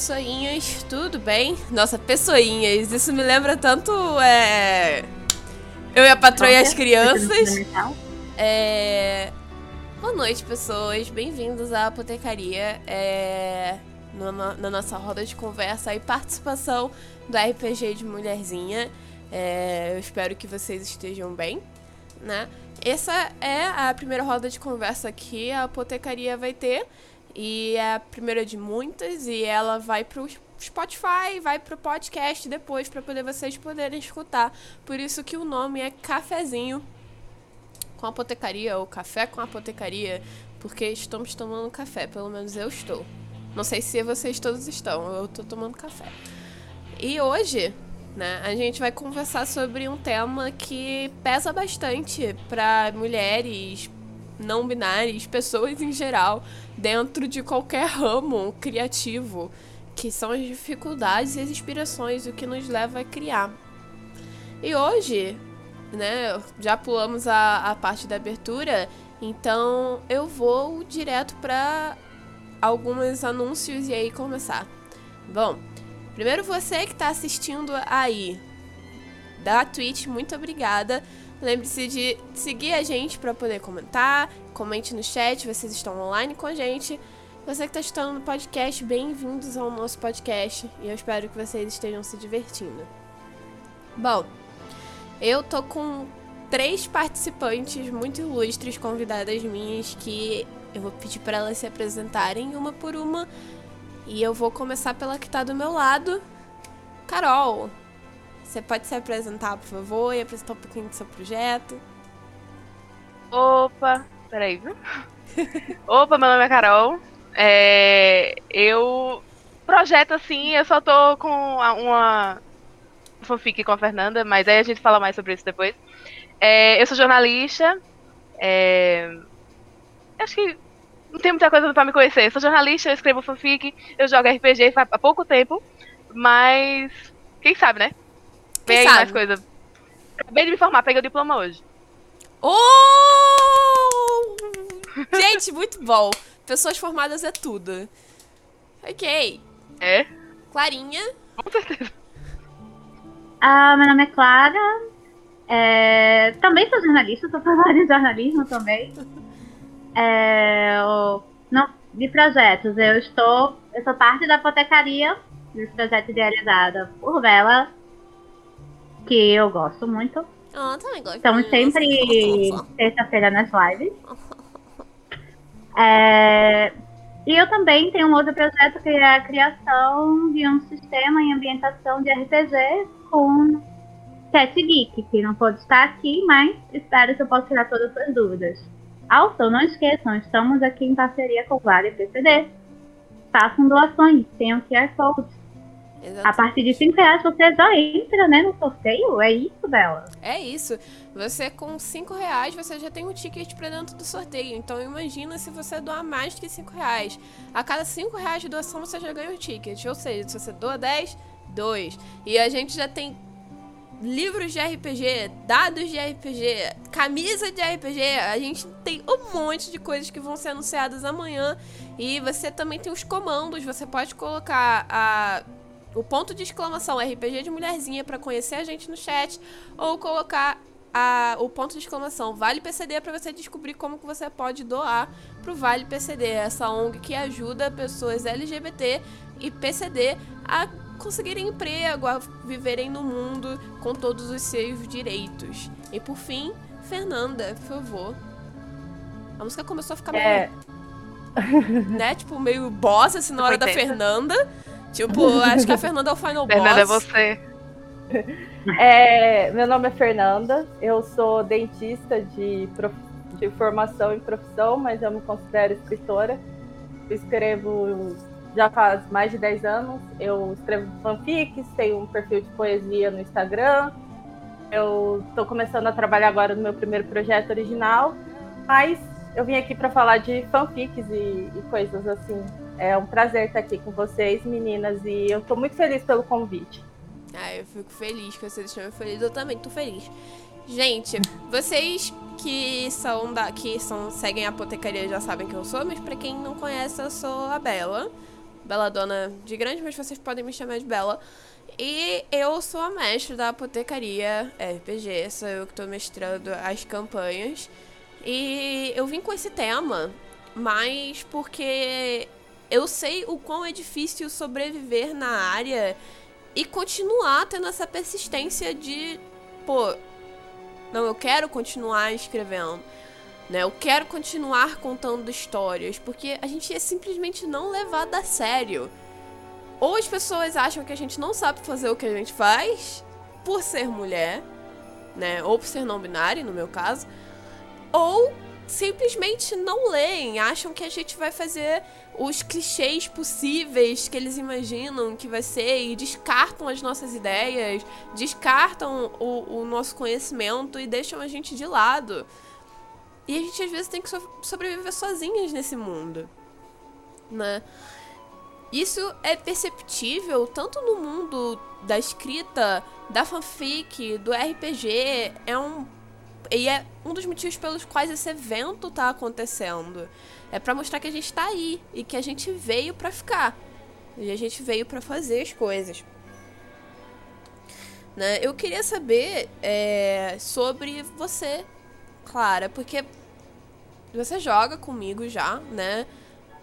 Pessoinhas. Tudo bem? Nossa, pessoinhas. Isso me lembra tanto. É... Eu e a patroa e as crianças. É... Boa noite, pessoas. Bem-vindos à apotecaria. É... Na, nossa roda de conversa e participação do RPG de Mulherzinha. É... Eu espero que vocês estejam bem, né? Essa é a primeira roda de conversa que a apotecaria vai ter. E é a primeira de muitas. E ela vai pro Spotify, vai pro podcast depois para poder vocês poderem escutar. Por isso que o nome é Cafezinho com apotecaria ou Café com apotecaria, porque estamos tomando café, pelo menos eu estou. Não sei se vocês todos estão, eu estou tomando café. E hoje né? A gente vai conversar sobre um tema que pesa bastante para mulheres não binárias, pessoas em geral, dentro de qualquer ramo criativo, que são as dificuldades e as inspirações, o que nos leva a criar. E hoje, né, já pulamos a, a parte da abertura, então eu vou direto para alguns anúncios e aí começar. Bom, Primeiro você que está assistindo aí da Twitch, muito obrigada. Lembre-se de seguir a gente para poder comentar, comente no chat, vocês estão online com a gente. Você que está escutando no podcast, bem-vindos ao nosso podcast e eu espero que vocês estejam se divertindo. Bom, eu tô com três participantes muito ilustres, convidadas minhas, que eu vou pedir para elas se apresentarem uma por uma e eu vou começar pela que tá do meu lado. Carol, você pode se apresentar, por favor, e apresentar um pouquinho do seu projeto? Opa, peraí, viu? Opa, meu nome é Carol. É, eu. Projeto assim, eu só tô com uma fanfic com a Fernanda, mas aí a gente fala mais sobre isso depois. É, eu sou jornalista. É, acho que não tem muita coisa pra me conhecer. Eu sou jornalista, eu escrevo fanfic, eu jogo RPG há pouco tempo, mas quem sabe, né? Vem aí mais coisa. Acabei de me formar, peguei o diploma hoje. Oh! Gente, muito bom. Pessoas formadas é tudo. Ok. É? Clarinha. Com certeza. Ah, meu nome é Clara. É... Também sou jornalista, sou formada em jornalismo também. É, não, de projetos. Eu estou. Eu sou parte da apotecaria, desse projeto idealizado por Bela, que eu gosto muito. Ah, também gosto. Estamos sempre terça-feira nas lives. É, e eu também tenho um outro projeto que é a criação de um sistema em ambientação de RPG com Cat Geek, que não pode estar aqui, mas espero que eu possa tirar todas as suas dúvidas. Also, não esqueçam, estamos aqui em parceria com o Vale PCD. Façam doações, o QR Code. Exatamente. A partir de 5 reais você já entra né, no sorteio. É isso, Bela? É isso. Você com 5 reais você já tem um ticket para dentro do sorteio. Então imagina se você doar mais que 5 reais. A cada 5 reais de doação você já ganha um ticket. Ou seja, se você doa 10, 2. E a gente já tem livros de RPG, dados de RPG, camisa de RPG. A gente tem um monte de coisas que vão ser anunciadas amanhã. E você também tem os comandos. Você pode colocar a, o ponto de exclamação RPG de mulherzinha para conhecer a gente no chat. Ou colocar a, o ponto de exclamação Vale PCD para você descobrir como que você pode doar pro Vale PCD, essa ONG que ajuda pessoas LGBT e PCD a conseguirem emprego, a viverem no mundo com todos os seus direitos. E por fim, Fernanda, por favor. A música começou a ficar é. meio. né? Tipo, meio boss assim na hora da Fernanda. Tipo, acho que a Fernanda é o final Fernanda boss. Fernanda é você. É, meu nome é Fernanda, eu sou dentista de, prof... de formação e profissão, mas eu me considero escritora. Eu escrevo já faz mais de 10 anos. Eu escrevo fanfics, tenho um perfil de poesia no Instagram. Eu estou começando a trabalhar agora no meu primeiro projeto original, mas eu vim aqui para falar de fanfics e, e, coisas assim. É um prazer estar aqui com vocês, meninas, e eu estou muito feliz pelo convite. Ah, eu fico feliz que vocês estão felizes. Eu também estou feliz. Gente, vocês que são da que são seguem a apotecaria já sabem que eu sou, mas para quem não conhece, eu sou a Bela Bela Dona de Grande, mas vocês podem me chamar de Bela. E eu sou a mestre da apotecaria RPG, sou eu que estou mestrando as campanhas. E eu vim com esse tema, mas porque eu sei o quão é difícil sobreviver na área e continuar tendo essa persistência de, pô, não, eu quero continuar escrevendo. Né? Eu quero continuar contando histórias, porque a gente é simplesmente não levado a sério. Ou as pessoas acham que a gente não sabe fazer o que a gente faz por ser mulher, né? Ou por ser não binário, no meu caso. Ou simplesmente não leem, acham que a gente vai fazer os clichês possíveis que eles imaginam que vai ser e descartam as nossas ideias, descartam o, o nosso conhecimento e deixam a gente de lado. E a gente às vezes tem que so sobreviver sozinhas nesse mundo, né? Isso é perceptível tanto no mundo da escrita, da fanfic, do RPG. É um. E é um dos motivos pelos quais esse evento tá acontecendo. É para mostrar que a gente tá aí e que a gente veio para ficar. E a gente veio para fazer as coisas. Né? Eu queria saber é, sobre você, Clara, porque você joga comigo já, né?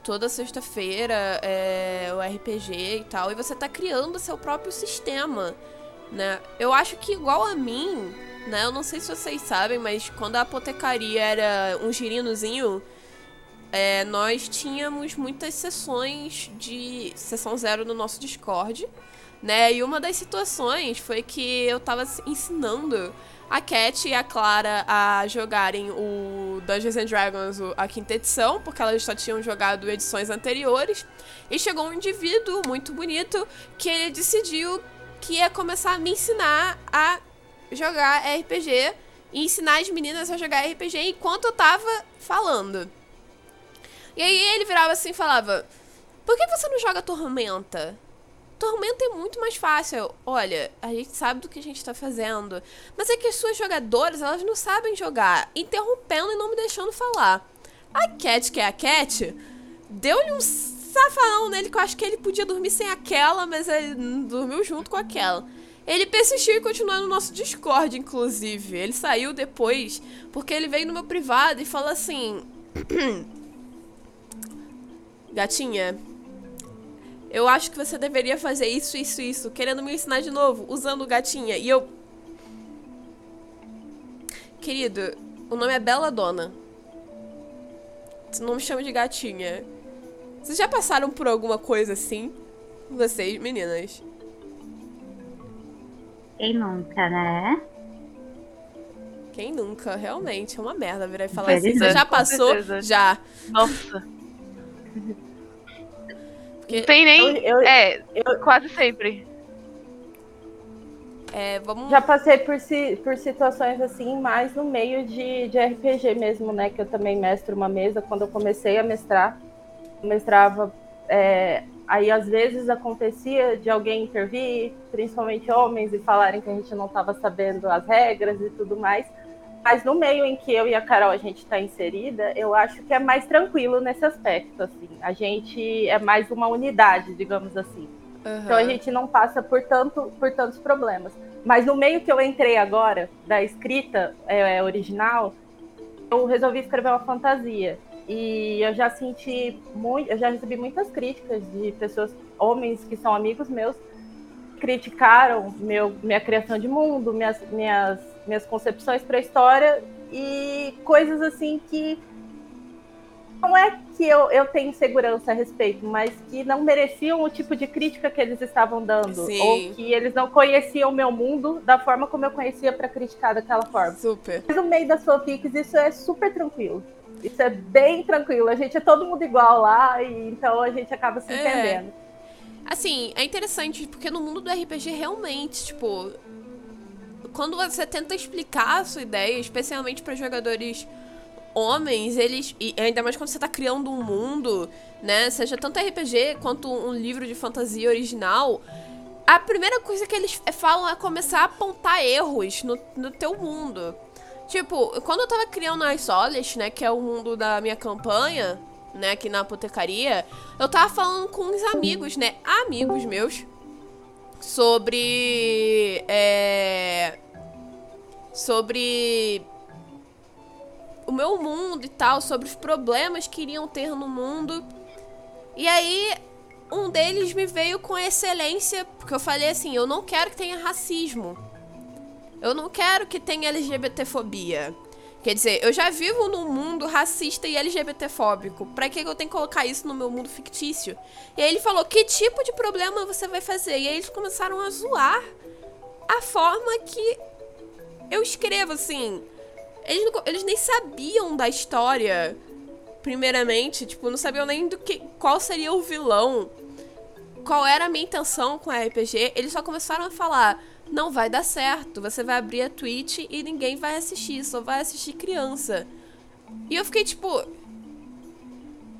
toda sexta-feira é, o RPG e tal, e você tá criando seu próprio sistema, né? Eu acho que igual a mim, né? Eu não sei se vocês sabem, mas quando a apotecaria era um girinozinho, é, nós tínhamos muitas sessões de sessão zero no nosso Discord, né? E uma das situações foi que eu tava ensinando a Cat e a Clara a jogarem o Dungeons and Dragons, a quinta edição, porque elas só tinham jogado edições anteriores. E chegou um indivíduo muito bonito que ele decidiu que ia começar a me ensinar a jogar RPG e ensinar as meninas a jogar RPG enquanto eu tava falando. E aí ele virava assim e falava: Por que você não joga Tormenta? Tormenta é muito mais fácil. Olha, a gente sabe do que a gente tá fazendo. Mas é que as suas jogadoras, elas não sabem jogar. Interrompendo e não me deixando falar. A Cat, que é a Cat, deu-lhe um safanão nele que eu acho que ele podia dormir sem aquela, mas ele dormiu junto com aquela. Ele persistiu e continuou no nosso Discord, inclusive. Ele saiu depois porque ele veio no meu privado e falou assim: Gatinha, eu acho que você deveria fazer isso, isso, isso, querendo me ensinar de novo, usando gatinha. E eu. Querido, o nome é Bela Dona. Não me chama de gatinha. Vocês já passaram por alguma coisa assim? Vocês, meninas? Quem nunca, né? Quem nunca? Realmente, é uma merda virar e falar assim. Você já passou? Já. Nossa. Porque... Não tem nem. Eu, eu, é, eu, quase sempre. É, vamos... Já passei por, si, por situações assim, mais no meio de, de RPG mesmo, né? Que eu também mestro uma mesa. Quando eu comecei a mestrar, mestrava. É, aí às vezes acontecia de alguém intervir, principalmente homens, e falarem que a gente não estava sabendo as regras e tudo mais. Mas no meio em que eu e a Carol a gente está inserida, eu acho que é mais tranquilo nesse aspecto. Assim, a gente é mais uma unidade, digamos assim. Uhum. Então a gente não passa por tanto, por tantos problemas. Mas no meio que eu entrei agora da escrita é, original, eu resolvi escrever uma fantasia. E eu já senti muito, eu já recebi muitas críticas de pessoas, homens que são amigos meus, criticaram meu, minha criação de mundo, minhas, minhas minhas concepções para a história e coisas assim que não é que eu, eu tenho segurança a respeito, mas que não mereciam o tipo de crítica que eles estavam dando. Sim. Ou que eles não conheciam o meu mundo da forma como eu conhecia para criticar daquela forma. Super. Mas no meio das fanfics isso é super tranquilo. Isso é bem tranquilo. A gente é todo mundo igual lá, e então a gente acaba se é. entendendo. Assim, é interessante, porque no mundo do RPG realmente, tipo, quando você tenta explicar a sua ideia, especialmente para jogadores homens, eles. E ainda mais quando você tá criando um mundo, né? Seja tanto RPG quanto um livro de fantasia original. A primeira coisa que eles falam é começar a apontar erros no, no teu mundo. Tipo, quando eu tava criando a Isolist, né? Que é o mundo da minha campanha, né, aqui na apotecaria, eu tava falando com uns amigos, né, amigos meus, sobre. É, sobre o meu mundo e tal, sobre os problemas que iriam ter no mundo. E aí, um deles me veio com excelência, porque eu falei assim: eu não quero que tenha racismo. Eu não quero que tenha LGBTfobia. Quer dizer, eu já vivo num mundo racista e LGBTfóbico. Pra que eu tenho que colocar isso no meu mundo fictício? E aí ele falou: que tipo de problema você vai fazer? E aí eles começaram a zoar a forma que eu escrevo, assim. Eles, não, eles nem sabiam da história, primeiramente. Tipo, não sabiam nem do que. qual seria o vilão. Qual era a minha intenção com a RPG. Eles só começaram a falar não vai dar certo. Você vai abrir a Twitch e ninguém vai assistir, só vai assistir criança. E eu fiquei tipo.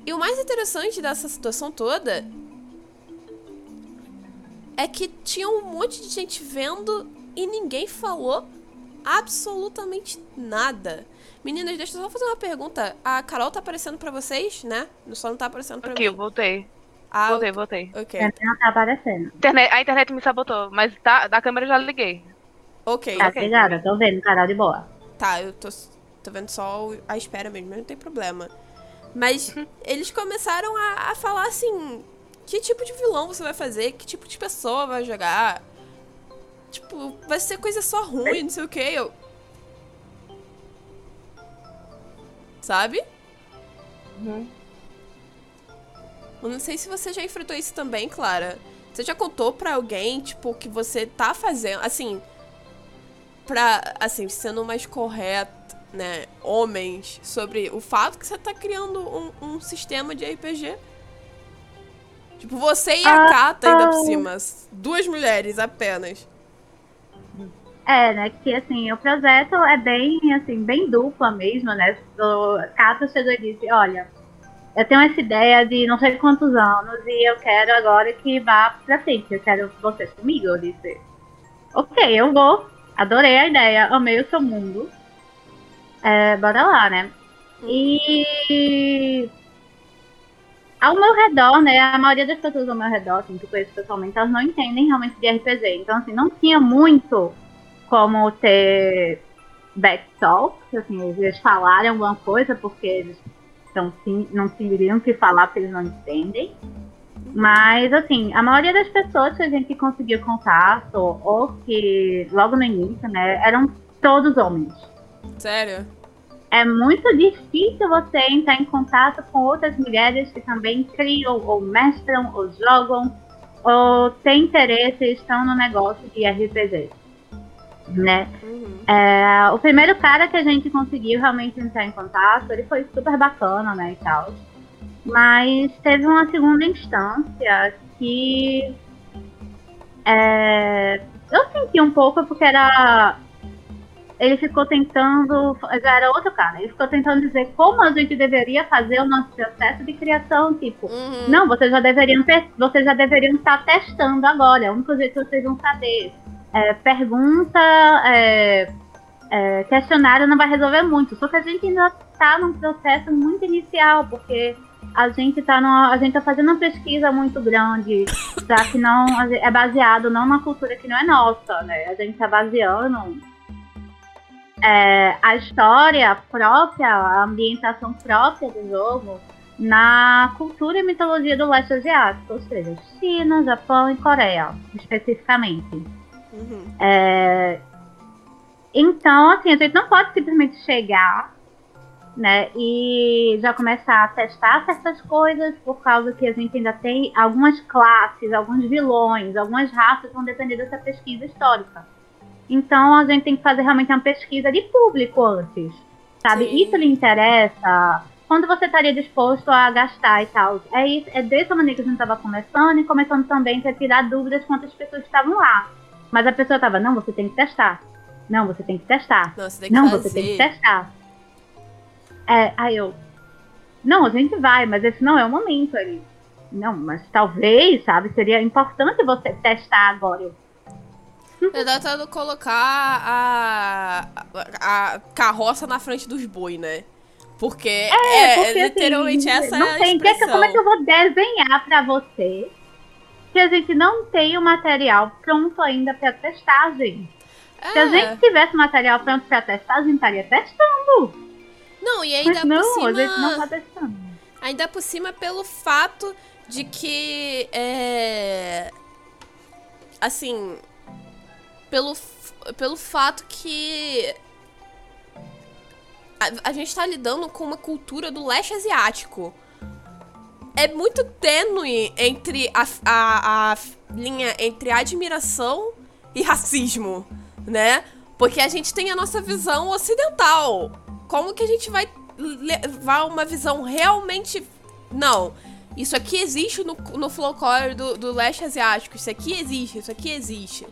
E o mais interessante dessa situação toda é que tinha um monte de gente vendo e ninguém falou absolutamente nada. Meninas, deixa eu só fazer uma pergunta. A Carol tá aparecendo para vocês, né? Só não tá aparecendo pra Aqui, mim. eu voltei. Ah, voltei, voltei. Ok. Não tá aparecendo. Internet, a internet me sabotou, mas tá, da câmera eu já liguei. Ok. Tá, ok. obrigada, tô vendo, canal de boa. Tá, eu tô, tô vendo só a espera mesmo, mas não tem problema. Mas Uhum. eles começaram a, a falar assim: que tipo de vilão você vai fazer? Que tipo de pessoa vai jogar? Tipo, vai ser coisa só ruim, não sei o que. Eu. Sabe? Uhum. Eu não sei se você já enfrentou isso também, Clara. Você já contou pra alguém, tipo, que você tá fazendo, assim, pra, assim, sendo mais correto, né, homens, sobre o fato que você tá criando um, um sistema de RPG? Tipo, você e a Ah, Kata ainda por cima. Duas mulheres apenas. É, né, que assim, o projeto é bem, assim, bem dupla mesmo, né? O Cato chegou e disse, olha, eu tenho essa ideia de não sei quantos anos e eu quero agora que vá pra frente, eu quero vocês comigo. Eu disse, ok, eu vou, adorei a ideia, amei o seu mundo, é, bora lá, né? E ao meu redor, né, a maioria das pessoas ao meu redor, assim, que eu conheço pessoalmente, elas não entendem realmente de RPG. Então, assim, não tinha muito como ter backtalk, assim, eles falarem alguma coisa porque eles então, sim, não teriam que falar porque eles não entendem. Mas, assim, a maioria das pessoas que a gente conseguiu contato, ou que logo no início, né, eram todos homens. Sério? É muito difícil você entrar em contato com outras mulheres que também criam, ou mestram, ou jogam, ou têm interesse e estão no negócio de RPG. Né? Uhum. É, o primeiro cara que a gente conseguiu realmente entrar em contato, ele foi super bacana, né, e tal. Mas teve uma segunda instância que é, eu senti um pouco porque era ele ficou tentando, já era outro cara, ele ficou tentando dizer como a gente deveria fazer o nosso processo de criação, tipo, Uhum. não, vocês já deveriam ter, vocês já deveriam estar testando agora, é o único jeito que vocês vão saber. É, pergunta, é, é, questionário não vai resolver muito. Só que a gente ainda está num processo muito inicial, porque a gente está a gente tá fazendo uma pesquisa muito grande, já que não é baseado não na cultura que não é nossa, né? A gente está baseando é, a história própria, a ambientação própria do jogo na cultura e mitologia do leste asiático, ou seja, China, Japão e Coreia, especificamente. Uhum. É, então, assim, a gente não pode simplesmente chegar, né, e já começar a testar certas coisas, por causa que a gente ainda tem algumas classes, alguns vilões, algumas raças vão depender dessa pesquisa histórica. Então, a gente tem que fazer realmente uma pesquisa de público antes, sabe? Sim. Isso lhe interessa? Quando você estaria disposto a gastar e tal? É, isso, é dessa maneira que a gente estava começando e começando também a tirar dúvidas quantas pessoas estavam lá. Mas a pessoa tava, não, você tem que testar. Não, você tem que testar. Não, você tem que Não, fazer. você tem que testar. É, aí eu. Não, a gente vai, mas esse não é o momento ali. Não, mas talvez, sabe, seria importante você testar agora. Eu, Eu tô tentando colocar a, a, a carroça na frente dos boi, né? Porque é, é, porque, é literalmente assim, essa não é tem, que, Como é que eu vou desenhar pra você que a gente não tem o material pronto ainda pra testagem? É. Se a gente tivesse material pronto pra testar, a gente estaria testando. Não, e ainda Mas não, por cima... a gente não tá testando. Ainda por cima pelo fato de que é assim, pelo pelo fato que a, a gente tá lidando com uma cultura do leste asiático. É muito tênue entre a, a, a linha entre admiração e racismo, né? Porque a gente tem a nossa visão ocidental. Como que a gente vai levar uma visão realmente. Não. Isso aqui existe no, no folclore do, do leste asiático. Isso aqui existe, isso aqui existe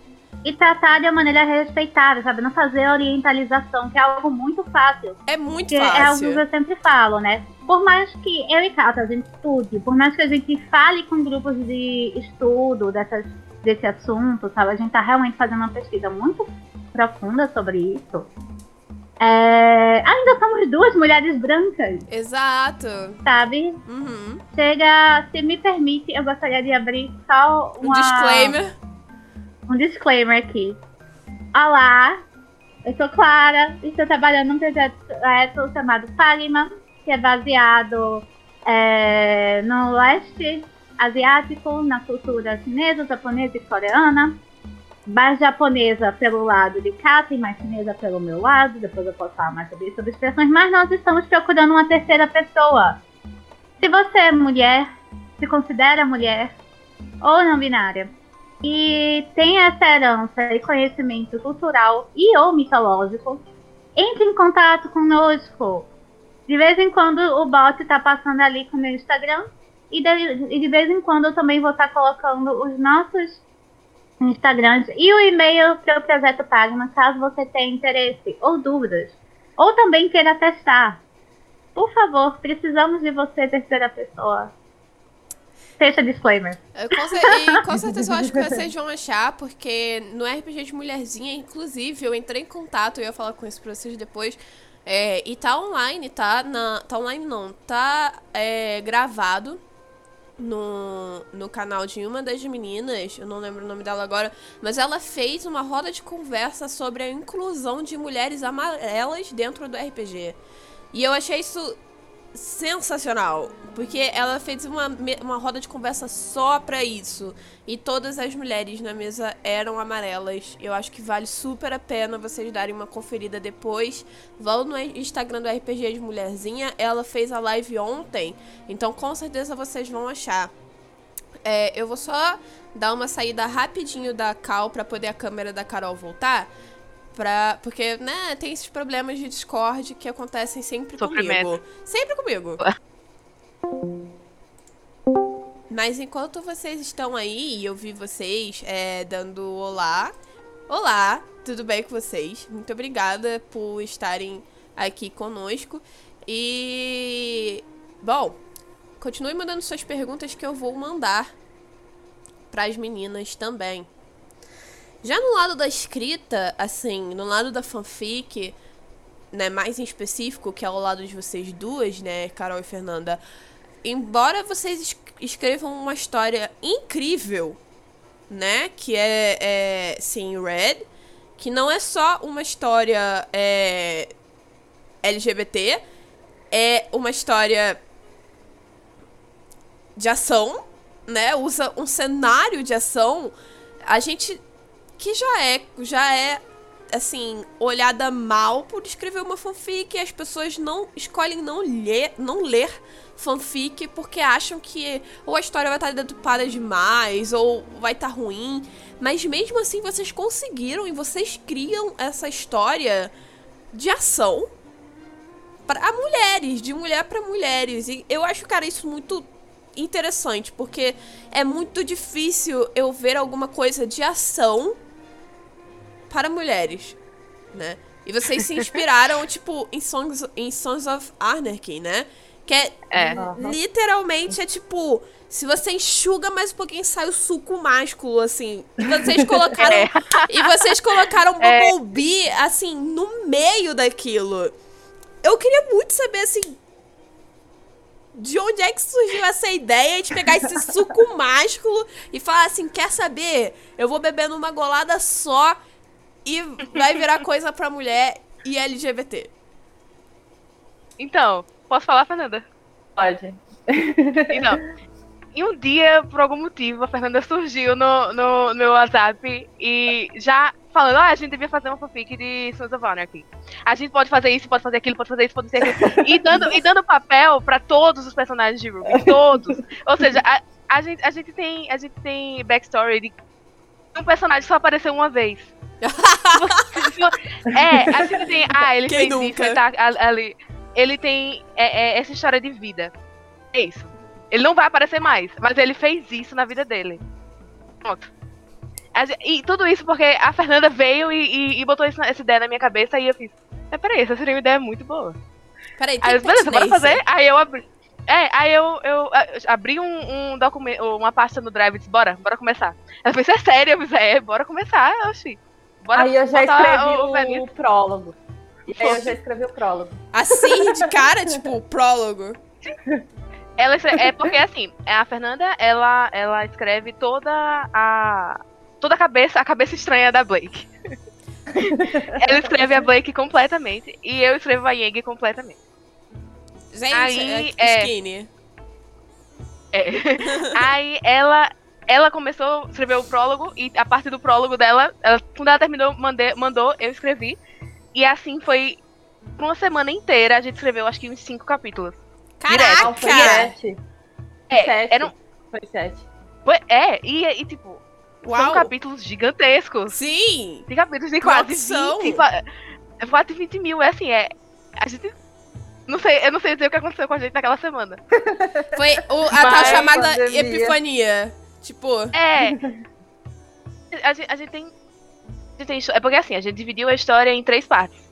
e tratar de uma maneira respeitável, sabe? Não fazer orientalização, que é algo muito fácil. É muito fácil. É algo que eu sempre falo, né? Por mais que eu e Cata a gente estude, por mais que a gente fale com grupos de estudo dessas, desse assunto, sabe? A gente tá realmente fazendo uma pesquisa muito profunda sobre isso. É... ainda somos duas mulheres brancas. Exato. Sabe? Uhum. Chega, se me permite, eu gostaria de abrir só uma... Um disclaimer um disclaimer aqui. Olá, eu sou Clara e estou trabalhando num projeto é, chamado Pagma, que é baseado é, no leste asiático, na cultura chinesa, japonesa e coreana. Mais japonesa pelo lado de Kata e mais chinesa pelo meu lado. Depois eu posso falar mais sobre isso, sobre expressões. Mas nós estamos procurando uma terceira pessoa. Se você é mulher, se considera mulher ou não binária, e tem essa herança e conhecimento cultural e ou mitológico, entre em contato conosco. De vez em quando o bot está passando ali com o meu Instagram e de, de vez em quando eu também vou estar tá colocando os nossos Instagrams e o e-mail para o Projeto Pagma, caso você tenha interesse ou dúvidas, ou também queira testar. Por favor, precisamos de você, terceira pessoa. Fecha disclaimer. Com, e, com certeza eu acho que vocês vão achar, porque no RPG de Mulherzinha, inclusive, eu entrei em contato, eu ia falar com isso pra vocês depois. É, e tá online, tá? Na, tá online não, tá é, gravado no, no canal de uma das meninas, eu não lembro o nome dela agora, mas ela fez uma roda de conversa sobre a inclusão de mulheres amarelas dentro do RPG. E eu achei isso sensacional. Porque ela fez uma, uma roda de conversa só pra isso. E todas as mulheres na mesa eram amarelas. Eu acho que vale super a pena vocês darem uma conferida depois. Vão no Instagram do RPG de Mulherzinha. Ela fez a live ontem. Então com certeza vocês vão achar. É, eu vou só dar uma saída rapidinho da Cal pra poder a câmera da Carol voltar. Pra, porque, né, tem esses problemas de Discord que acontecem sempre comigo. Sempre comigo. Mas enquanto vocês estão aí, e eu vi vocês é, dando olá. Olá, tudo bem com vocês? Muito obrigada por estarem aqui conosco. E. Bom, continue mandando suas perguntas que eu vou mandar para as meninas também. Já no lado da escrita, assim, no lado da fanfic, né, mais em específico, que é o lado de vocês duas, né, Carol e Fernanda, embora vocês escrevam uma história incrível, né, que é, é sim, Red, que não é só uma história é, LGBT, é uma história de ação, né, usa um cenário de ação. A gente que já é, já é assim, olhada mal por escrever uma fanfic as pessoas não escolhem não ler, não ler fanfic porque acham que ou a história vai estar deturpada demais ou vai estar ruim, mas mesmo assim vocês conseguiram e vocês criam essa história de ação para mulheres, de mulher para mulheres. E eu acho, cara, isso muito interessante, porque é muito difícil eu ver alguma coisa de ação para mulheres, né? E vocês se inspiraram, tipo, em Songs, em Sons of Anarchy, né? Que é, é. literalmente é tipo, se você enxuga mais um pouquinho, sai o suco másculo, assim. E vocês colocaram. É. E vocês colocaram é. Bumblebee, assim, no meio daquilo. eu queria muito saber, assim, de onde é que surgiu essa ideia de pegar esse suco másculo e falar assim, quer saber? Eu vou beber numa golada só e vai virar coisa pra mulher e LGBT. Então, posso falar, Fernanda? Pode. Então, e um dia, por algum motivo, a Fernanda surgiu no, no, no meu WhatsApp e já falando, ah, a gente devia fazer uma fanfic de Sons of Anarchy. A gente pode fazer isso, pode fazer aquilo, pode fazer isso, pode fazer aquilo. e dando, e dando papel para todos os personagens de Ruby. Todos. Ou seja, a, a, gente, a, gente tem, a gente tem backstory de um personagem só apareceu uma vez. é, a gente tem. Ah, ele Quem fez nunca? isso, ele tá ali. Ele tem é, é, essa história de vida. É isso. Ele não vai aparecer mais, mas ele fez isso na vida dele. Pronto. E tudo isso porque a Fernanda veio e, e, e botou isso, essa ideia na minha cabeça e eu fiz. É, peraí, essa seria uma ideia muito boa. Peraí, Aí, eu, beleza, bora fazer. Aí eu abri. É, aí eu, eu ah, abri um, um documento, uma pasta no Drive e disse, bora, bora começar. Ela fez, é sério? Eu fiz, é, bora começar, oxi. Bora Aí eu já escrevi o o, prólogo. E aí eu já escrevi o prólogo. Assim, de cara, tipo, prólogo. Ela é porque assim, a Fernanda, ela, ela escreve toda a toda a cabeça, a cabeça estranha da Blake. ela escreve a Blake completamente e eu escrevo a Yang completamente. Gente, Aí, é, é. skinny. É. Aí ela ela começou a escrever o prólogo e a parte do prólogo dela, ela, quando ela terminou, mandei, mandou, eu escrevi. E assim foi por uma semana inteira, a gente escreveu acho que uns cinco capítulos. Não, foi Caraca! sete. É, sete. eram, Foi sete. foi- é e, e tipo, são Uau! capítulos gigantescos. Sim! Tem capítulos de quase Produção. 20, qua- é quase 20 mil. É assim, é. A gente. Não sei, eu não sei dizer o que aconteceu com a gente naquela semana. Foi o, a tal chamada Pandemia. epifania. Tipo, É. A gente, a gente tem. a gente tem- É porque assim, a gente dividiu a história em três partes.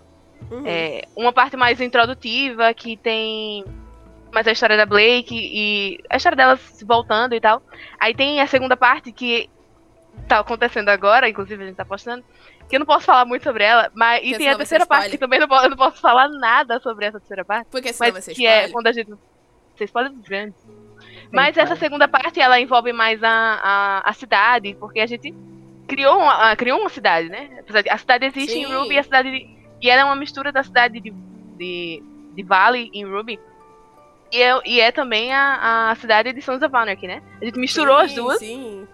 uhum. É, uma parte mais introdutiva, que tem mais a história da Blake e a história delas se voltando e tal. Aí tem a segunda parte que tá acontecendo agora, inclusive a gente tá postando, que eu não posso falar muito sobre ela, mas e tem a terceira parte spoiler. que também não posso, eu não posso falar nada sobre essa terceira parte, porque senão mas ser que é spoiler. quando a gente vocês podem grandes. Mas essa segunda parte ela envolve mais a, a, a cidade, porque a gente criou uma, criou uma cidade, né? A cidade existe em Sim. Ruby e a cidade de- e ela é uma mistura da cidade de, de, de Valley em Ruby. E é, e é também a, a cidade de Sons of Anarchy, né? A gente misturou as Sim, duas. Sim.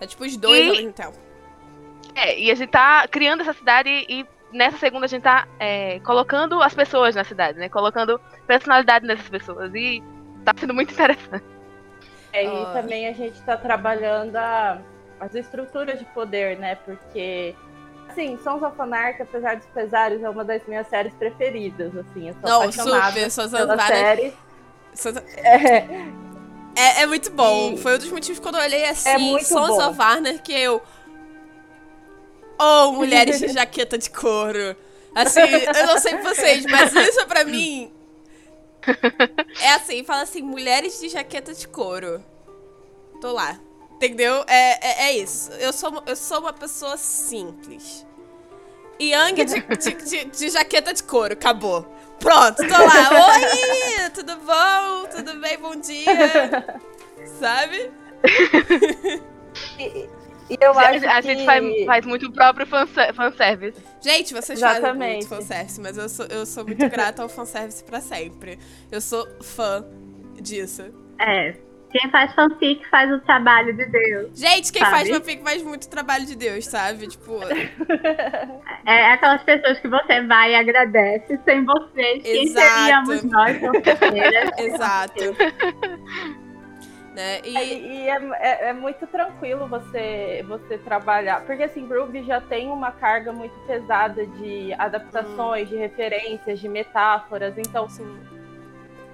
É tipo os dois E- ao mesmo tempo. É, e a gente tá criando essa cidade e nessa segunda a gente tá é, colocando as pessoas na cidade, né? Colocando personalidade nessas pessoas. E tá sendo muito interessante. É, e Ah. também a gente tá trabalhando a- as estruturas de poder, né? Porque, assim, Sons of Anarchy, apesar dos pesares, é uma das minhas séries preferidas, assim. Eu sou Não, apaixonada super. Sons of pela Anarchy. série. Sons- É, É, é muito bom. E- Foi um dos motivos quando eu olhei assim, É Sons bom. of Anarchy, que eu... Oh, mulheres de jaqueta de couro. Assim, eu não sei vocês, mas isso pra mim... É assim, fala assim, mulheres de jaqueta de couro. Tô lá. Entendeu? É, é, é isso. Eu sou, eu sou uma pessoa simples. Yang de, de, de- de jaqueta de couro, acabou. Pronto, tô lá. Oi, tudo bom? Tudo bem? Bom dia. Sabe? e, e eu a, acho a que... gente faz, faz muito o próprio fanse- fanservice. Gente, vocês fazem Exatamente. muito fanservice, mas eu sou, eu sou muito grata ao fanservice pra sempre. Eu sou fã disso. É. Quem faz fanfic faz o trabalho de Deus. Gente, quem Sabe? faz fanfic faz muito trabalho de Deus, sabe? Tipo, É aquelas pessoas que você vai e agradece. Sem vocês, quem Exato. seríamos nós, exato. né? É, E, E é, é- é muito tranquilo você, você trabalhar. Porque assim, Ruby já tem uma carga muito pesada de adaptações, de referências, de metáforas. Então, assim,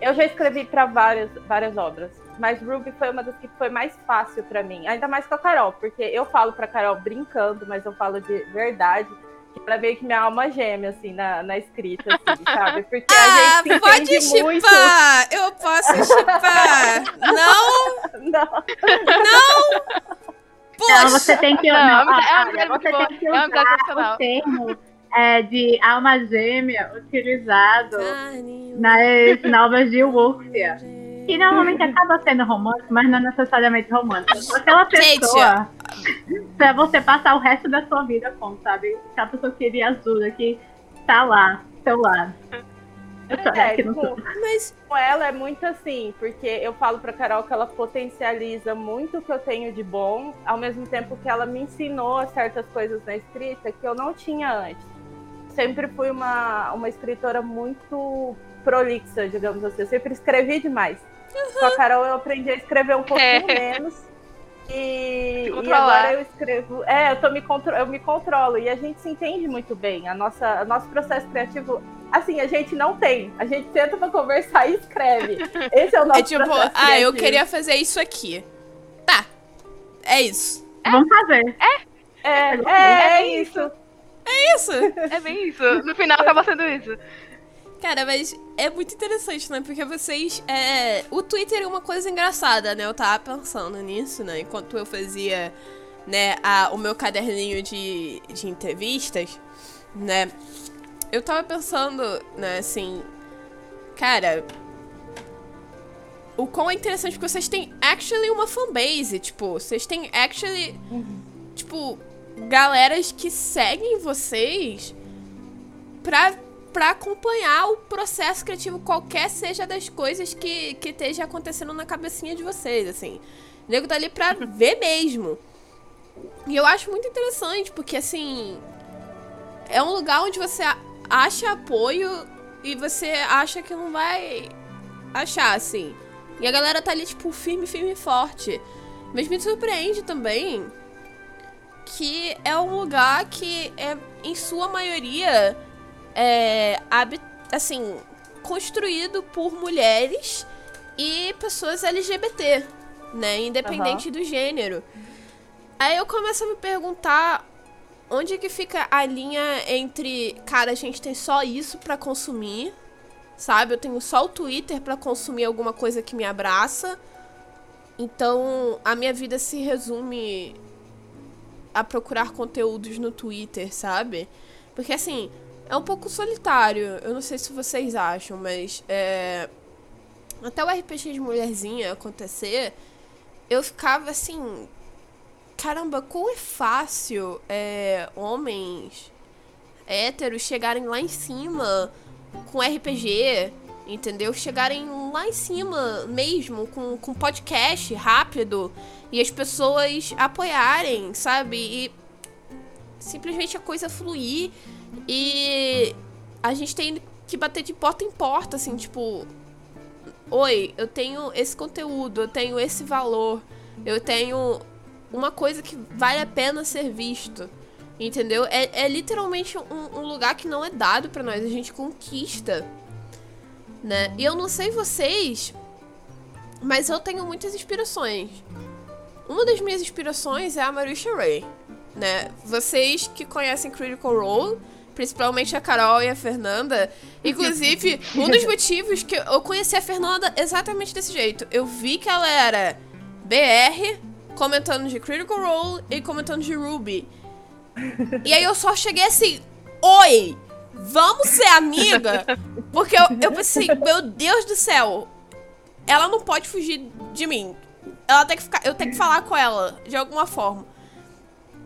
eu já escrevi para várias, várias obras. Mas Ruby foi uma das que foi mais fácil para mim. Ainda mais com a Carol, porque eu falo pra Carol brincando, mas eu falo de verdade. Ela meio que minha alma gêmea, assim, na, na escrita, assim, sabe? Porque ah, a gente se pode entende muito. chipar! Eu posso chipar! Não? Não, Então Poxa! você tem que Não, não, é uma- é uma você boa, tem que é usar o termo é, de alma gêmea utilizado nas novas de Wolfia. Que normalmente acaba sendo romântico, mas não necessariamente romântico. Aquela pessoa, pra você passar o resto da sua vida com, sabe? Aquela pessoa que queria ajuda, que tá lá, do seu lado. É, com, mas com ela é muito assim, porque eu falo pra Carol que ela potencializa muito o que eu tenho de bom, ao mesmo tempo que ela me ensinou certas coisas na escrita que eu não tinha antes. Sempre fui uma, uma escritora muito prolixa, digamos assim. Eu sempre escrevi demais. Uhum. Com a Carol eu aprendi a escrever um pouquinho é. menos. E, e, agora eu escrevo. É, eu, tô me contro... eu me controlo. E a gente se entende muito bem. A nossa, o nosso processo criativo. Assim, a gente não tem. A gente senta pra conversar e escreve. Esse é o nosso é tipo, processo. Ah, eu queria fazer isso aqui. Tá. É isso. É. Vamos fazer. É. É, é, é, é isso. É isso. É bem isso. No final acaba sendo isso. Cara, mas é muito interessante, né? Porque vocês. É... O Twitter é uma coisa engraçada, né? Eu tava pensando nisso, né? Enquanto eu fazia né, a, o meu caderninho de, de entrevistas, né? Eu tava pensando, né, assim. Cara. O quão é interessante porque vocês têm actually uma fanbase. Tipo, vocês têm actually. Uhum. Tipo, galeras que seguem vocês pra para acompanhar o processo criativo, qualquer seja das coisas que, que esteja acontecendo na cabecinha de vocês, assim. O nego tá ali pra ver mesmo. E eu acho muito interessante, porque, assim, é um lugar onde você acha apoio e você acha que não vai achar, assim. E a galera tá ali, tipo, firme, firme e forte. Mas me surpreende também que é um lugar que é, em sua maioria, é, assim, construído por mulheres e pessoas LGBT, né? Independente uhum. do gênero. Aí eu começo a me perguntar onde que fica a linha entre, cara, a gente tem só isso para consumir, sabe? Eu tenho só o Twitter para consumir alguma coisa que me abraça. Então, a minha vida se resume a procurar conteúdos no Twitter, sabe? Porque assim, é um pouco solitário. Eu não sei se vocês acham, mas é... até o RPG de mulherzinha acontecer, eu ficava assim, caramba, como é fácil é, homens héteros chegarem lá em cima com RPG, entendeu? Chegarem lá em cima mesmo, com, com podcast rápido e as pessoas apoiarem, sabe? E simplesmente a coisa fluir e a gente tem que bater de porta em porta, assim, tipo. Oi, eu tenho esse conteúdo, eu tenho esse valor, eu tenho uma coisa que vale a pena ser visto. Entendeu? É, é literalmente um, um, lugar que não é dado para nós, a gente conquista. Né? E eu não sei vocês, mas eu tenho muitas inspirações. Uma das minhas inspirações é a Marisha Ray. Né? Vocês que conhecem Critical Role Principalmente a Carol e a Fernanda. Inclusive, um dos motivos que eu conheci a Fernanda exatamente desse jeito. Eu vi que ela era BR, comentando de Critical Role e comentando de Ruby. E aí eu só cheguei assim, oi! Vamos ser amiga? Porque eu, eu pensei, meu Deus do céu, ela não pode fugir de mim. Ela tem que ficar, eu tenho que falar com ela de alguma forma.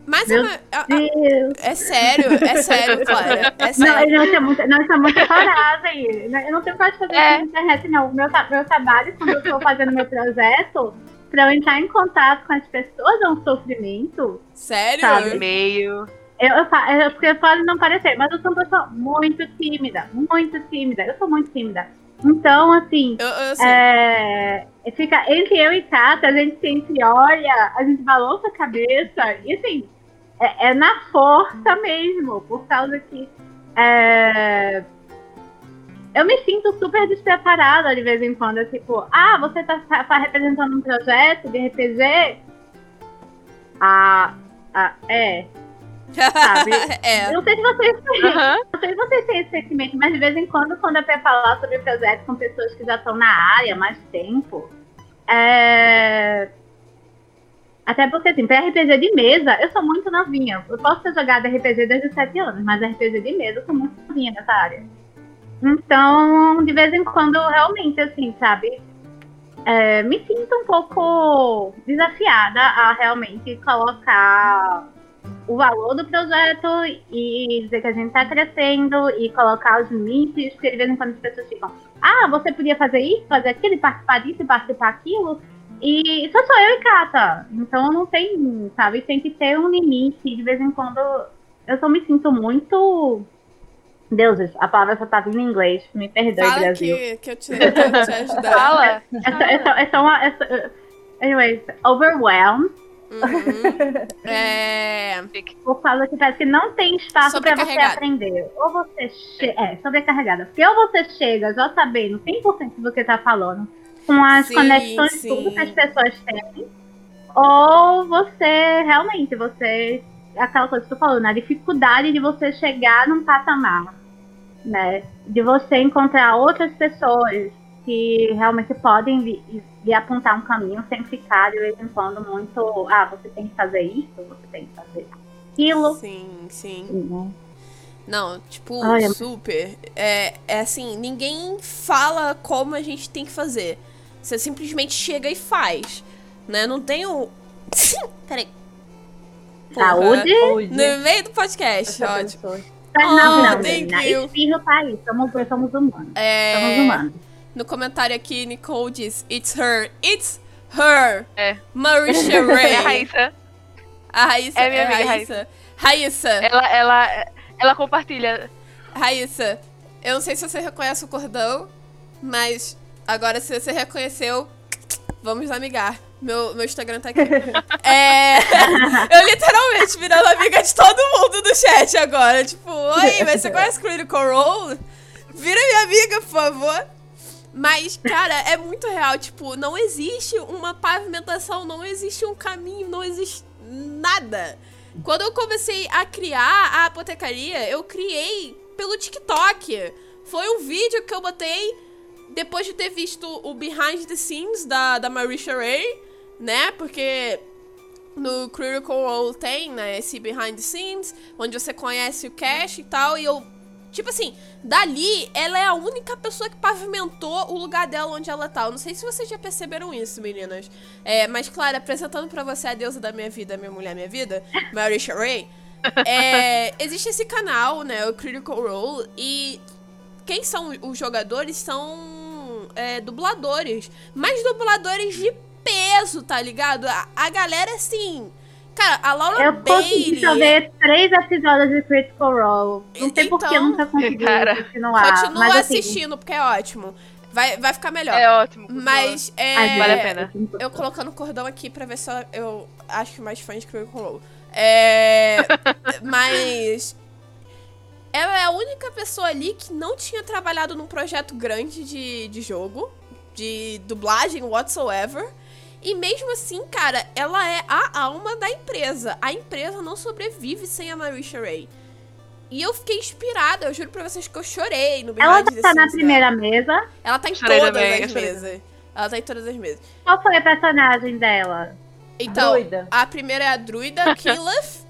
Mas Meu é, é, é sério, é sério, Clara. É sério. Não, nós estamos muito, nós estamos separadas aí. Eu não tenho de fazer é. na internet, não. Meu, meu trabalho, quando eu estou fazendo meu projeto, para eu entrar em contato com as pessoas é um sofrimento. Sério? Sabe? Meio. Eu, eu, eu, porque pode não parecer, mas eu sou uma pessoa muito tímida, muito tímida. Eu sou muito tímida. Então, assim, eu, eu é, fica entre eu e Tata, a gente sempre olha, a gente balança a cabeça, e assim, é, é na força mesmo, por causa que é, eu me sinto super despreparada de vez em quando. tipo, ah, você tá, tá, tá representando um projeto de RPG? Ah, ah é. Sabe? é. Não sei se vocês têm, uhum. não sei se vocês têm esse sentimento, mas de vez em quando, quando eu quero falar sobre projetos com pessoas que já estão na área há mais tempo, é, Até porque, assim, pra RPG de mesa, eu sou muito novinha. Eu posso ter jogado RPG desde os 7 anos, mas RPG de mesa eu sou muito novinha nessa área. Então, de vez em quando, realmente, assim, sabe? É, me sinto um pouco desafiada a realmente colocar o valor do projeto e dizer que a gente está crescendo e colocar os limites, porque de vez em quando as pessoas ficam, ah, você podia fazer isso, fazer aquilo, participar disso, participar aquilo. E só sou eu e Cata. Então não tem, sabe, tem que ter um limite. De vez em quando eu só me sinto muito. Deuses, a palavra só tá vindo em inglês. Me perdoe, Fala Brasil. Que, que eu te, eu te ajudar. Fala. É só, é só, é só uma. É só, anyways, overwhelmed. Uhum. É... Por causa que parece que não tem espaço pra você aprender. Ou você chega. É, sobrecarregada. Porque ou você chega já sabendo 100% do que tá falando, com as Sim, conexões sim. tudo que as pessoas têm. Ou você realmente, você. Aquela coisa que tu falou, na dificuldade de você chegar num patamar, né? De você encontrar outras pessoas que realmente podem lhe, lhe apontar um caminho sem ficar de vez em quando muito. Ah, você tem que fazer isso, você tem que fazer aquilo. Sim, sim. Né? Não, tipo, super. É, é assim, ninguém fala como a gente tem que fazer. Você simplesmente chega e faz. Né? Não tem o. Peraí. Porra. Saúde? No meio do podcast, Essa ótimo. pessoa. Não, Oh, não, you. Espirro tá aí. Somos, somos humanos. Somos É, humanos. no comentário aqui, Nicole diz: It's her, it's her. É. Marisha É a Ray. Raíssa. A Raíssa. É minha amiga, Raíssa. Raíssa. Ela, ela, ela compartilha. Raíssa, eu não sei se você reconhece o cordão, mas agora se você reconheceu, vamos amigar. Meu, meu Instagram tá aqui. É, eu literalmente virando amiga de todo mundo do chat agora. Tipo, oi, mas você conhece Critical Role? Vira minha amiga, por favor. Mas, cara, é muito real. Tipo, não existe uma pavimentação, não existe um caminho, não existe nada. Quando eu comecei a criar a apotecaria, eu criei pelo TikTok. Foi um vídeo que eu botei depois de ter visto o Behind the Scenes da, da Marisha Ray, né? Porque no Critical Role tem, né, esse Behind the Scenes, onde você conhece o Cash e tal, e eu. Tipo assim, dali, ela é a única pessoa que pavimentou o lugar dela onde ela tá. Eu não sei se vocês já perceberam isso, meninas. É, mas, claro, apresentando pra você a deusa da minha vida, minha mulher, minha vida, Marisha Ray. É, existe esse canal, né, o Critical Role, e quem são os jogadores são é, dubladores. Mas dubladores de peso, tá ligado? A, a galera, assim. Cara, a Laura Eu Bailey. só ver três episódios de Critical Role. Não sei por que eu Então, nunca consegui cara, continuar. Continua mas, assim, assistindo, porque é ótimo. Vai, vai ficar melhor. É ótimo. Mas é. ai, Vale a pena. eu Eu colocando o cordão aqui pra ver se eu, eu acho mais fã de Critical Role. É. mas. Ela é a única pessoa ali que não tinha trabalhado num projeto grande de, de jogo, de dublagem whatsoever. E mesmo assim, cara, ela é a alma da empresa. A empresa não sobrevive sem a Marisha Ray. E eu fiquei inspirada, eu juro pra vocês que eu chorei no Ela tá na Scenes primeira mesa. dela. Ela tá em Chorei todas também, as mesas. Ela tá em todas as mesas. Qual foi a personagem dela? Então, Druida. a primeira é a druida, Killeth.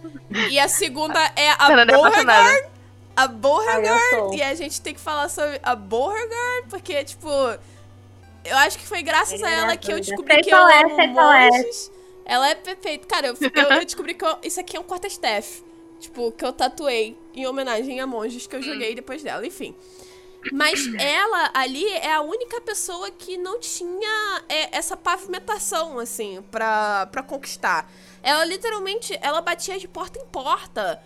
e a segunda é a é. Beauregard. A Beauregard. E a gente tem que falar sobre a Beauregard, porque, tipo... Eu acho que foi graças a Ela é que eu descobri Sei que eu é, amo é. monges. Ela é perfeita. Cara, eu, eu, eu descobri que eu- isso aqui é um quarta-staff. Tipo, que eu tatuei em homenagem a monges que eu joguei depois dela. Enfim. Mas ela ali é a única pessoa que não tinha é, essa pavimentação, assim, pra, pra conquistar. Ela literalmente, ela batia de porta em porta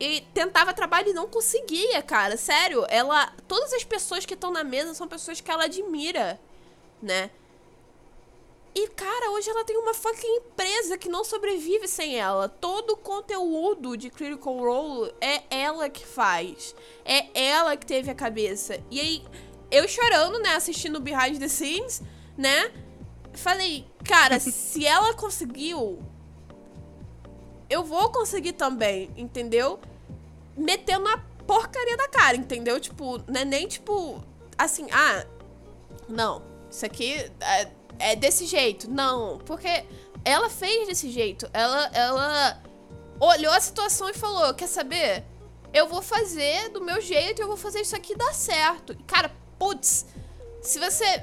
e tentava trabalho e não conseguia, cara. Sério, ela. Todas as pessoas que estão na mesa são pessoas que ela admira, né? E, cara, hoje ela tem uma fucking empresa que não sobrevive sem ela. Todo o conteúdo de Critical Role é ela que faz. É ela que teve a cabeça. E aí, eu chorando, né, assistindo Behind the Scenes, né? Falei, cara, se ela conseguiu, eu vou conseguir também, entendeu? Metendo a porcaria da cara, entendeu? Tipo, não é nem tipo, assim, ah, não, isso aqui é, é desse jeito. Não, porque ela fez desse jeito. Ela, ela olhou a situação e falou: Quer saber? Eu vou fazer do meu jeito, eu vou fazer isso aqui dar certo. Cara, putz, se você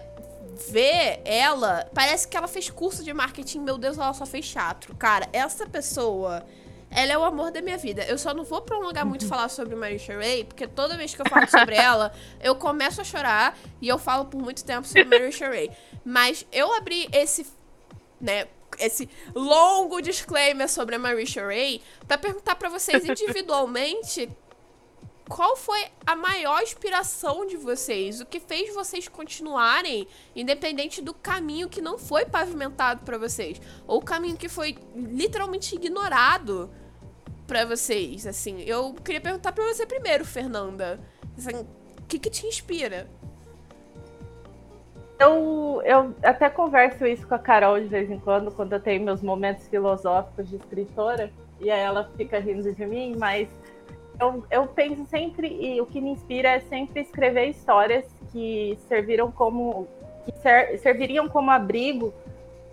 vê ela, parece que ela fez curso de marketing. Meu Deus, ela só fez teatro. Cara, essa pessoa. Ela é o amor da minha vida. Eu só não vou prolongar muito falar sobre Marisha Ray, porque toda vez que eu falo sobre ela, eu começo a chorar e eu falo por muito tempo sobre Marisha Ray. Mas eu abri esse, né, esse longo disclaimer sobre a Marisha Ray para perguntar para vocês individualmente qual foi a maior inspiração de vocês? O que fez vocês continuarem, independente do caminho que não foi pavimentado para vocês, ou o caminho que foi literalmente ignorado para vocês? Assim, eu queria perguntar para você primeiro, Fernanda. Assim, o que, que te inspira? Eu, eu até converso isso com a Carol de vez em quando, quando eu tenho meus momentos filosóficos de escritora, e aí ela fica rindo de mim, mas eu, eu penso sempre, e o que me inspira é sempre escrever histórias que serviram como. que ser, serviriam como abrigo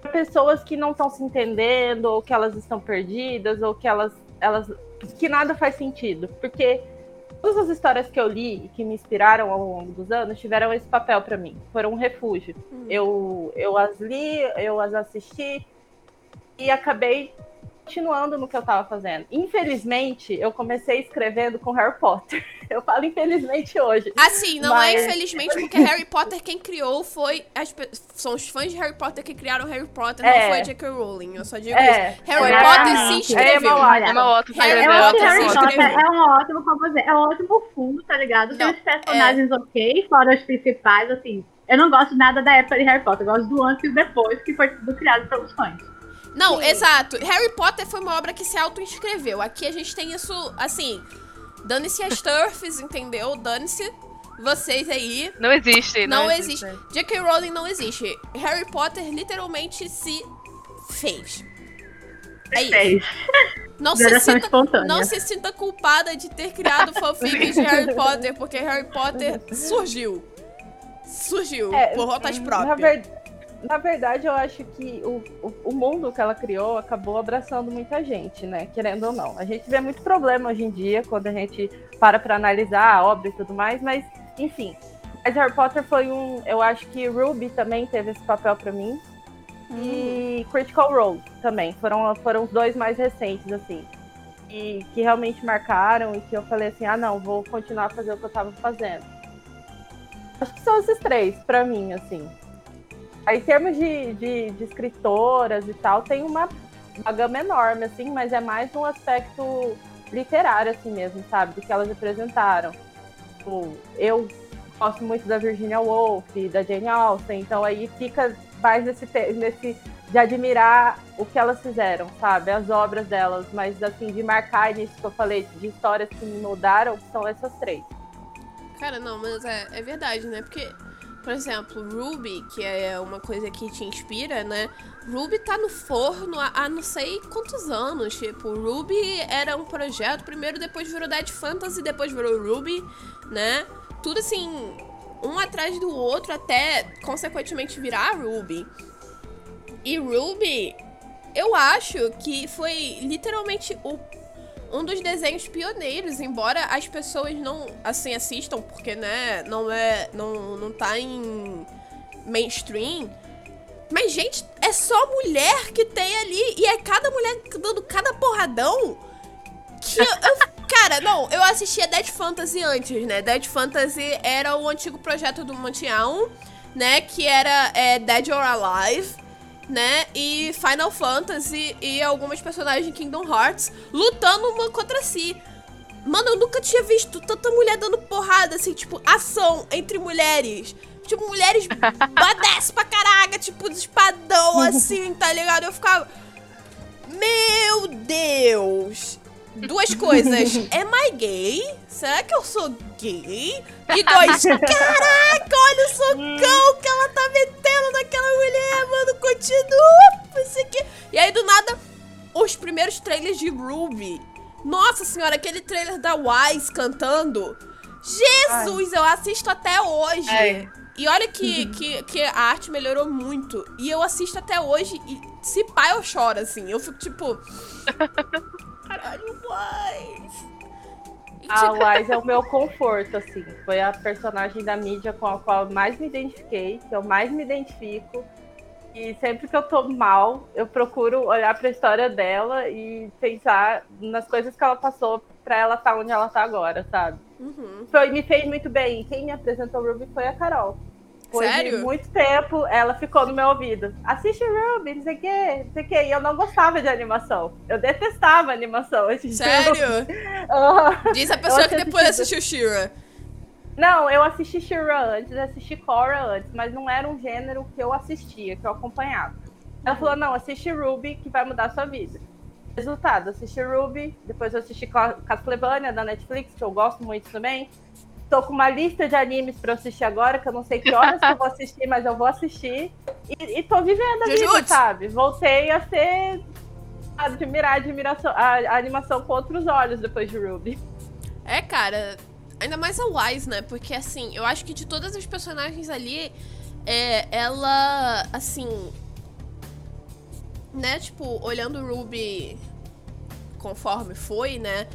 para pessoas que não estão se entendendo, ou que elas estão perdidas, ou que elas, elas. que nada faz sentido. Porque todas as histórias que eu li e que me inspiraram ao longo dos anos tiveram esse papel para mim. Foram um refúgio. Hum. Eu, eu as li, eu as assisti e acabei continuando no que eu estava fazendo. Infelizmente, eu comecei escrevendo com Harry Potter. Eu falo infelizmente hoje. Assim, não é mas... é infelizmente, porque Harry Potter quem criou foi. As, são os fãs de Harry Potter que criaram Harry Potter, é. não foi J.K. Rowling. Eu só digo é. isso. Harry é. Potter se inscreveu. É, Harry, Harry Potter é um ótimo, como dizer, é um ótimo fundo, tá ligado? Tem os personagens é. ok, fora os principais, assim. Eu não gosto nada da época de Harry Potter, eu gosto do antes e depois, que foi tudo criado pelos fãs. Não, Sim. exato. Harry Potter foi uma obra que se auto-inscreveu. Aqui a gente tem isso, assim. Dane-se as turfs, entendeu? Dane-se vocês aí. Não existe, não, não existe. existe. J.K. Rowling não existe. Harry Potter literalmente se fez. É isso. Não se, sinta, não se sinta culpada de ter criado fanfics de Harry Potter, porque Harry Potter surgiu. Surgiu, é, por rotas próprias. Na verdade na verdade, eu acho que o, o, o, mundo que ela criou acabou abraçando muita gente, né? Querendo ou não. A gente vê muito problema hoje em dia quando a gente para para analisar a obra e tudo mais, mas, enfim. Mas Harry Potter foi um. Eu acho que Ruby também teve esse papel para mim. Hum. E Critical Role também. Foram, foram os dois mais recentes, assim. E que realmente marcaram e que eu falei assim: ah, não, vou continuar a fazer o que eu tava fazendo. Acho que são esses três, para mim, assim. Aí, em termos de, de, de escritoras e tal, tem uma, uma gama enorme, assim, mas é mais um aspecto literário, assim mesmo, sabe? Do que elas apresentaram. Tipo, eu gosto muito da Virginia Woolf, da Jane Austen, então aí fica mais nesse, nesse de admirar o que elas fizeram, sabe? As obras delas, mas assim, de marcar nisso que eu falei, de histórias que me mudaram, são essas três. Cara, não, mas é, é verdade, né? Porque por exemplo, Ruby, que é uma coisa que te inspira, né? Ruby tá no forno há, não sei quantos anos. Tipo, Ruby era um projeto, primeiro depois virou Dead Fantasy, depois virou Ruby, né? Tudo assim, um atrás do outro até consequentemente virar Ruby. E Ruby, eu acho que foi literalmente o um dos desenhos pioneiros, embora as pessoas não assim assistam, porque né, não é não não tá em mainstream. Mas gente, é só mulher que tem ali e é cada mulher dando cada porradão que eu, eu Cara, não, eu assistia Dead Fantasy antes, né? Dead Fantasy era o antigo projeto do Montião, né? Que era é, Dead or Alive né? E Final Fantasy e algumas personagens de Kingdom Hearts lutando uma contra si. Mano, eu nunca tinha visto tanta mulher dando porrada, assim, tipo, ação entre mulheres. Tipo, mulheres badass pra caraca, tipo, espadão, assim, tá ligado? Eu ficava. Meu Deus! Duas coisas. Am I gay? Será que eu sou gay? E dois, caraca, olha o socão que ela tá metendo naquela mulher, mano. Continua. Isso aqui. E aí, do nada, os primeiros trailers de Ruby. Nossa senhora, aquele trailer da Wise cantando. Jesus, Ai. eu assisto até hoje. É. E olha que, que, que a arte melhorou muito. E eu assisto até hoje e se pai eu choro, assim. Eu fico tipo. Caralho, Wise. A Wise é o meu conforto, assim. Foi a personagem da mídia com a qual eu mais me identifiquei, que eu mais me identifico. E sempre que eu tô mal, eu procuro olhar para a história dela e pensar nas coisas que ela passou para ela estar tá onde ela tá agora, sabe? Uhum. Foi, me fez muito bem. Quem me apresentou Ruby foi a Carol. Depois Sério? de muito tempo, ela ficou no meu ouvido. Assiste Ruby, não sei o quê, não sei o quê. E eu não gostava de animação. Eu detestava animação. Sério? Uhum. Diz a pessoa que depois assistiu Shira. Não, eu assisti Shira antes, assisti Korra antes, mas não era um gênero que eu assistia, que eu acompanhava. Ela falou, não, assiste Ruby, que vai mudar a sua vida. Resultado, assisti Ruby, depois eu assisti Castlevania da Netflix, que eu gosto muito também. Tô com uma lista de animes pra assistir agora, que eu não sei que horas que eu vou assistir, mas eu vou assistir. E, e tô vivendo a vida, sabe? Voltei a ser. A admirar a, admiração, a, a animação com outros olhos depois de Ruby. É, cara, ainda mais a Wise, né? Porque assim, eu acho que de todas as personagens ali, é, ela, assim. Né, tipo, olhando Ruby conforme foi, né?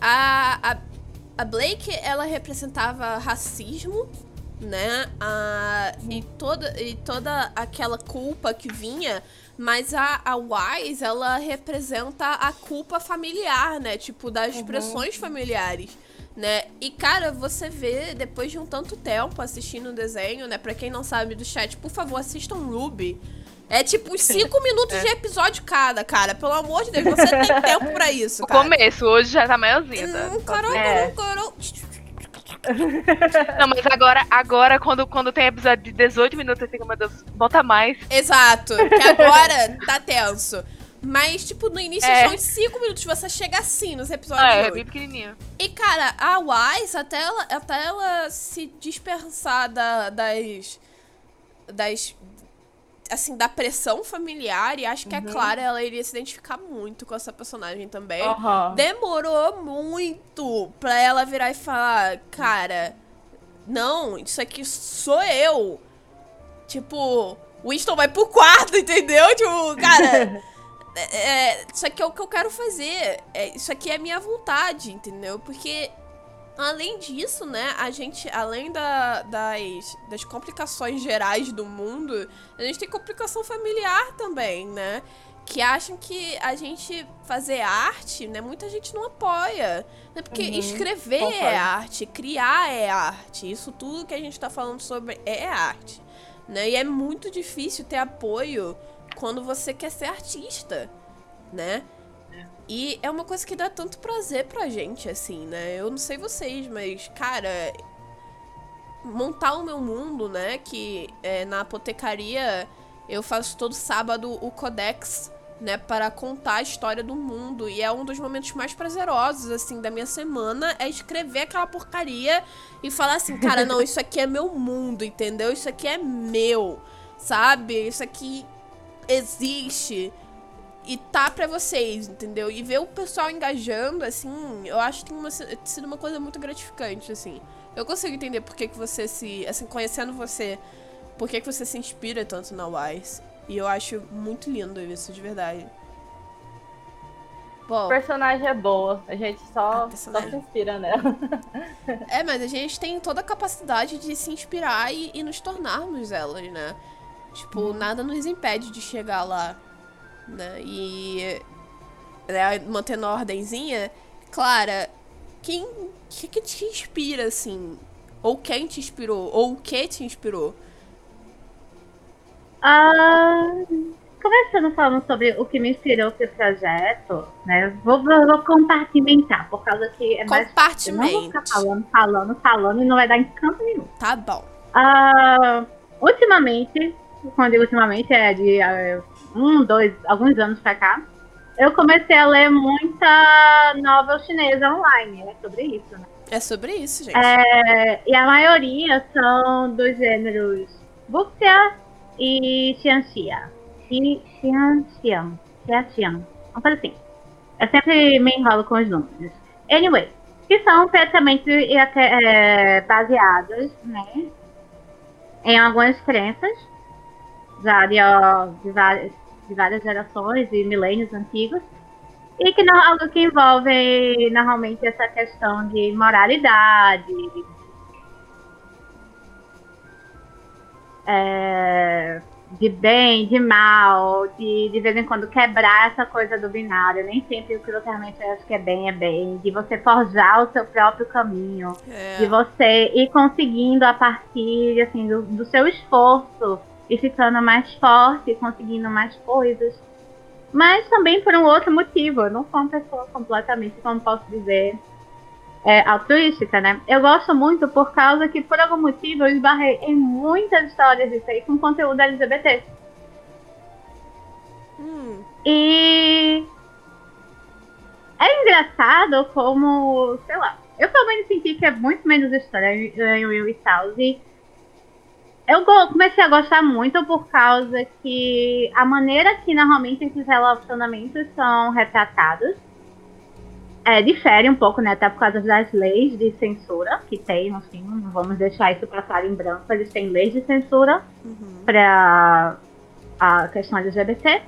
A, a a Blake, ela representava racismo, né? A, e, toda, e toda aquela culpa que vinha, mas a, a Wise, ela representa a culpa familiar, né? Tipo, das uhum. pressões familiares. Né? E cara, você vê depois de um tanto tempo assistindo o desenho, né? Pra quem não sabe do chat, por favor, assistam Ruby. É tipo uns 5 minutos é. de episódio cada, cara. Pelo amor de Deus, você tem tempo pra isso. O cara. começo, hoje já tá maiorzinha. Hum, caramba, é. caramba. Não, mas agora, agora quando, quando tem episódio de 18 minutos, eu fico, meu Deus, bota mais. Exato, que agora tá tenso. Mas, tipo, no início é. são 5 minutos, você chega assim nos episódios. É, é bem pequenininho. E, cara, a Wise, até ela, até ela se dispersar da, das, das assim, da pressão familiar, e acho que uhum. a Clara, ela iria se identificar muito com essa personagem também. Uhum. Demorou muito pra ela virar e falar, cara, não, isso aqui sou eu. Tipo, Winston vai pro quarto, entendeu? Tipo, cara, é, é, isso aqui é o que eu quero fazer. É, isso aqui é a minha vontade, entendeu? Porque Além disso, né, a gente, além da, das, das complicações gerais do mundo, a gente tem complicação familiar também, né? Que acham que a gente fazer arte, né? Muita gente não apoia. Né? Porque uhum, escrever concordo. é arte, criar é arte. Isso tudo que a gente tá falando sobre é arte. Né? E é muito difícil ter apoio quando você quer ser artista, né? E é uma coisa que dá tanto prazer pra gente, assim, né? Eu não sei vocês, mas, cara, montar o meu mundo, né? Que é, na apotecaria eu faço todo sábado o Codex, né? Para contar a história do mundo. E é um dos momentos mais prazerosos, assim, da minha semana. É escrever aquela porcaria e falar assim, cara, não, isso aqui é meu mundo, entendeu? Isso aqui é meu, sabe? Isso aqui existe e tá para vocês, entendeu? E ver o pessoal engajando, assim, eu acho que tem uma, sido uma coisa muito gratificante, assim. Eu consigo entender por que, que você se. Assim, conhecendo você, por que, que você se inspira tanto na Wise. E eu acho muito lindo isso, de verdade. Bom, personagem é boa, a gente só, só se inspira nela. é, mas a gente tem toda a capacidade de se inspirar e, e nos tornarmos elas, né? Tipo, hum. nada nos impede de chegar lá né? E né, mantendo a ordenzinha, Clara, quem que, que te inspira, assim? Ou quem te inspirou? Ou o que te inspirou? Ah, conversando falando sobre o que me inspirou esse projeto, né? Vou, vou, vou compartimentar, por causa que é mais. Compartimento. Não vou ficar falando, falando, falando e não vai dar em canto nenhum. Tá bom. Ah, ultimamente, quando digo ultimamente, é de uh, um, dois, alguns anos pra cá, eu comecei a ler muita novel chinesa online. É sobre isso, né? É sobre isso, gente. É, e a maioria são dos gêneros Wuxia e Xianxia. Xianxian. Xianxian. Uma coisa assim. Eu sempre me enrolo com os números. Anyway, que são praticamente é, baseados, né? em algumas crenças, já de, ó, de, várias, de várias gerações e milênios antigos, e que não, algo que envolve normalmente essa questão de moralidade, é, de bem, de mal, de de vez em quando quebrar essa coisa do binário. Nem sempre o que você realmente acha que é bem é bem. De você forjar o seu próprio caminho. É. De você ir conseguindo a partir assim, do, do seu esforço e ficando mais forte, conseguindo mais coisas. Mas também por um outro motivo. Eu não sou uma pessoa completamente, como posso dizer, é, altruística, né? Eu gosto muito por causa que, por algum motivo, eu esbarrei em muitas histórias disso aí com conteúdo LGBT. Hum. E é engraçado como, sei lá, eu pelo menos senti que é muito menos estranho e tal. E eu comecei a gostar muito por causa que a maneira que normalmente esses relacionamentos são retratados é, difere um pouco, né? Até por causa das leis de censura que tem no filme. Não vamos deixar isso passar em branco. Eles têm leis de censura uhum. para a questão LGBT.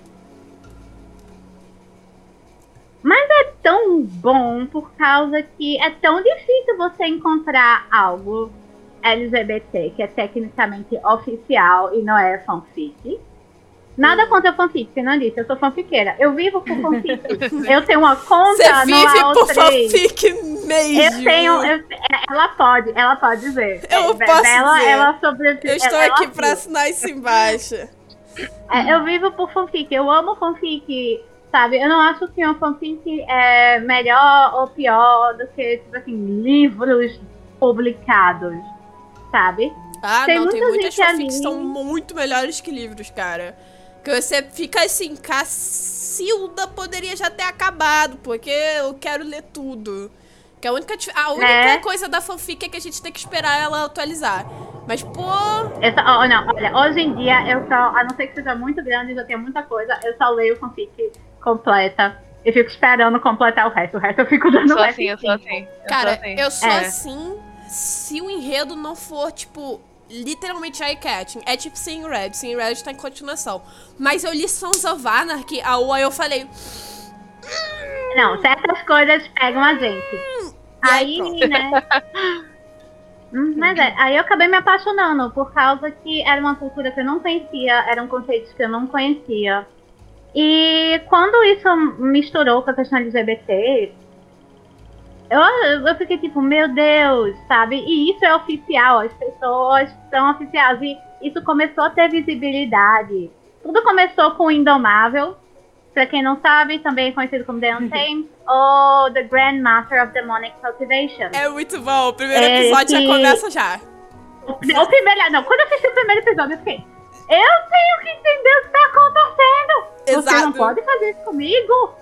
Mas é tão bom por causa que é tão difícil você encontrar algo LGBT que é tecnicamente oficial e não é fanfic. Nada contra fanfic, não disse. Eu sou fanfiqueira. Eu vivo por fanfic. eu tenho uma conta Você vive no por fanfic mesmo. Eu tenho. Eu, ela pode, ela pode dizer. Eu é, posso ela, dizer. Ela sobrevive. Eu estou aqui para assinar isso embaixo. É, eu vivo por fanfic. Eu amo fanfic. Sabe? Eu não acho que uma fanfic é melhor ou pior do que, tipo assim, livros publicados. Sabe? Ah, tem não, tem muitas fanfics que são muito melhores que livros, cara. Que você fica assim, Cacilda poderia já ter acabado, porque eu quero ler tudo. Que a única, a única é. coisa da fanfic é que a gente tem que esperar ela atualizar. Mas, pô. Essa, oh, não, olha, hoje em dia eu só, a não ser que seja muito grande, já tenha muita coisa, eu só leio fanfic completa. E fico esperando completar o resto. O resto eu fico dando eu sou assim, eu sou assim. Eu Cara, sou assim. eu sou é. assim se o enredo não for, tipo, literalmente eye-catching. É tipo Seeing Red. Seeing Red tá em continuação. Mas eu li Sons of Anarchy, a UA, eu falei... Não, certas coisas pegam a gente. Hum, aí, aí né... Hum, mas é, aí eu acabei me apaixonando por causa que era uma cultura que eu não conhecia, eram conceitos que eu não conhecia. E quando isso misturou com a questão LGBT, eu, eu fiquei tipo, meu Deus, sabe? E isso é oficial, as pessoas são oficiais. E isso começou a ter visibilidade. Tudo começou com o Indomável. Pra quem não sabe, também é conhecido como The Untamed, ou The Grandmaster of Demonic Cultivation. É muito bom, o primeiro episódio já começa já. O, o primeiro, não, quando eu assisti o primeiro episódio, eu fiquei, eu tenho que entender o que tá acontecendo! Exato. Você não pode fazer isso comigo!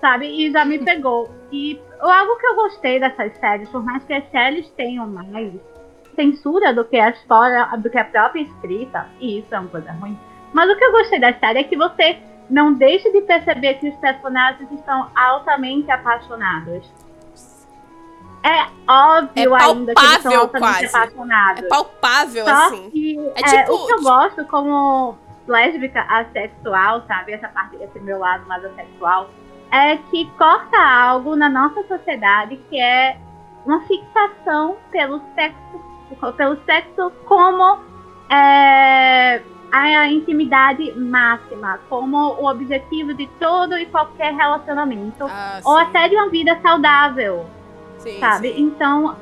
Sabe? E já me pegou. E algo que eu gostei dessas séries, por mais que as séries tenham mais censura do que a história, do que a própria escrita, e isso é uma coisa ruim. Mas o que eu gostei da série é que você não deixa de perceber que os personagens estão altamente apaixonados. É óbvio é ainda que eles são altamente quase. apaixonados. É palpável, Só assim. Que, é, é tipo... O que eu gosto como lésbica assexual, sabe? Essa parte, esse meu lado mais assexual é que corta algo na nossa sociedade que é uma fixação pelo sexo, pelo sexo como é, a intimidade máxima, como o objetivo de todo e qualquer relacionamento, ah, ou até de uma vida saudável, sim, sabe? Sim. Então,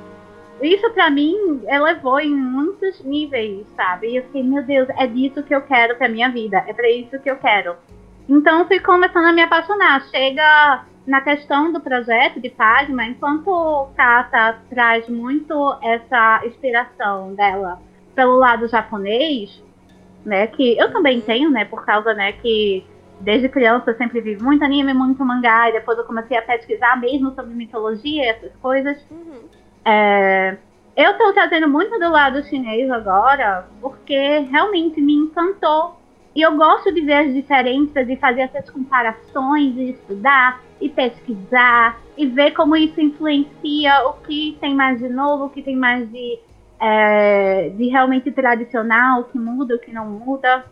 isso para mim elevou em muitos níveis, sabe? E eu fiquei, meu Deus, é disso que eu quero pra minha vida, é para isso que eu quero. Então fui começando a me apaixonar. Chega na questão do projeto de Pagma, enquanto Kata traz muito essa inspiração dela pelo lado japonês, né, que eu também tenho, né, por causa, né, que desde criança eu sempre vi muito anime, muito mangá, e depois eu comecei a pesquisar mesmo sobre mitologia e essas coisas. Uhum. É, eu estou trazendo muito do lado chinês agora, porque realmente me encantou e eu gosto de ver as diferenças e fazer essas comparações e estudar e pesquisar e ver como isso influencia o que tem mais de novo, o que tem mais de é, de realmente tradicional, o que muda, o que não muda.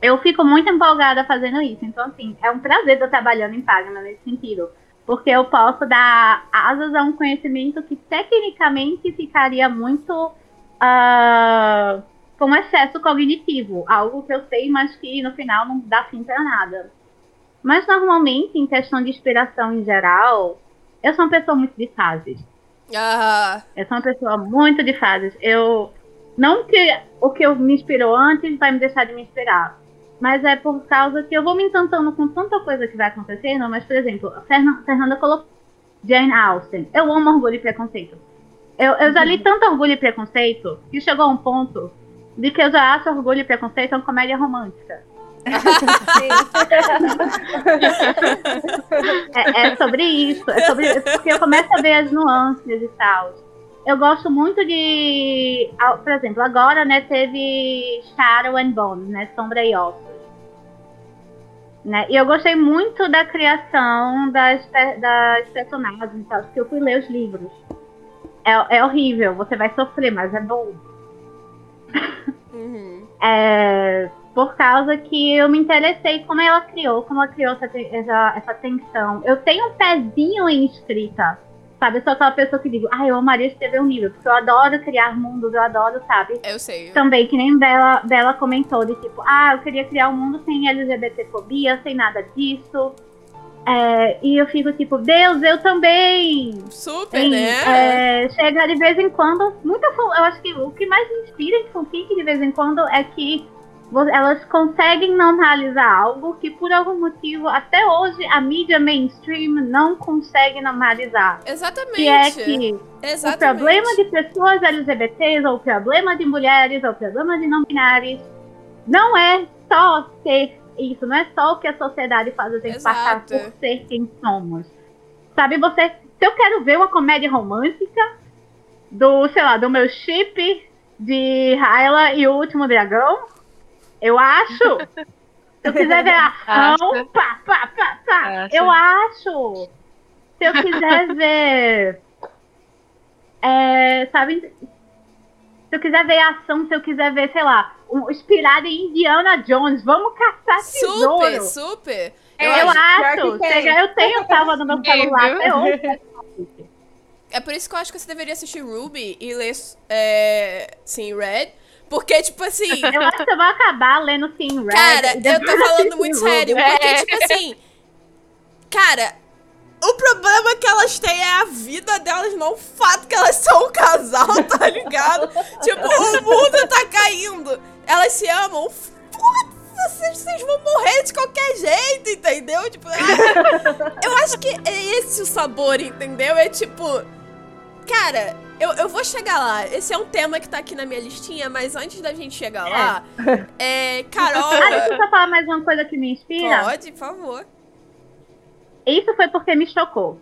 Eu fico muito empolgada fazendo isso. Então, assim, é um prazer estar trabalhando em Pagna nesse sentido. Porque eu posso dar asas a um conhecimento que tecnicamente ficaria muito uh, com excesso cognitivo. Algo que eu sei, mas que no final não dá fim para nada. Mas normalmente, em questão de inspiração em geral, eu sou uma pessoa muito de fases. Ah. Eu sou uma pessoa muito de fases. Eu. Não que o que eu me inspirou antes vai me deixar de me inspirar. Mas é por causa que eu vou me encantando com tanta coisa que vai acontecendo. Mas, por exemplo, a Fernanda colocou Jane Austen. Eu amo Orgulho e Preconceito. Eu, eu já li uhum. tanto Orgulho e Preconceito que chegou a um ponto de que eu já acho Orgulho e Preconceito uma comédia romântica. é, é, sobre isso, é sobre isso, porque eu começo a ver as nuances e tal. Eu gosto muito de, por exemplo, agora, né, teve Shadow and Bones, né, Sombra e Ossos. Né? E eu gostei muito da criação das, das personagens, tal, porque eu fui ler os livros. É, é horrível, você vai sofrer, mas é bom. Uhum. É, por causa que eu me interessei como ela criou, como ela criou essa, essa, essa tensão. Eu tenho um pezinho em escrita, sabe? Eu sou aquela pessoa que digo, ah, eu amaria escrever um livro, porque eu adoro criar mundos, eu adoro, sabe? Eu sei. Também, que nem Bela, Bela comentou, de tipo, ah, eu queria criar um mundo sem LGBTfobia, sem nada disso. É, e eu fico tipo, Deus, eu também. Super, né? É, chega de vez em quando. Muita, eu acho que o que mais me inspira em fanfic de vez em quando é que elas conseguem normalizar algo que por algum motivo até hoje a mídia mainstream não consegue normalizar. Exatamente. Que é que Exatamente. o problema de pessoas LGBTs ou o problema de mulheres ou o problema de não binários não é só ser isso, não é só o que a sociedade faz a gente Exato. passar por ser quem somos. Sabe, você, se eu quero ver uma comédia romântica do, sei lá, do meu chip de Hyla e o Último Dragão, eu acho. Se eu quiser ver ação, pá, pá, pá, pá. Eu acho. Se eu quiser ver. É, sabe? Se eu quiser ver ação, se eu quiser ver, sei lá, um, inspirado em Indiana Jones, vamos caçar tesouro. Super, super. Eu, eu acho. Eu tenho, tava no meu celular até hoje. É por isso que eu acho que você deveria assistir Ruby e ler é, sim, Red. Porque, tipo assim. Eu acho que eu vou acabar lendo Sim Red. Cara, eu tô falando muito sério. Porque, é. tipo assim. Cara, o problema que elas têm é a vida delas, não o fato que elas são um casal, tá ligado? tipo, o mundo tá caindo. Elas se amam. Foda-se, vocês vão morrer de qualquer jeito, entendeu? Tipo, é... eu acho que é esse o sabor, entendeu? É tipo. Cara, eu, eu vou chegar lá. Esse é um tema que tá aqui na minha listinha, mas antes da gente chegar é. lá, é, Carol. Ah, deixa eu só falar mais uma coisa que me inspira. Pode, por favor. Isso foi porque me chocou.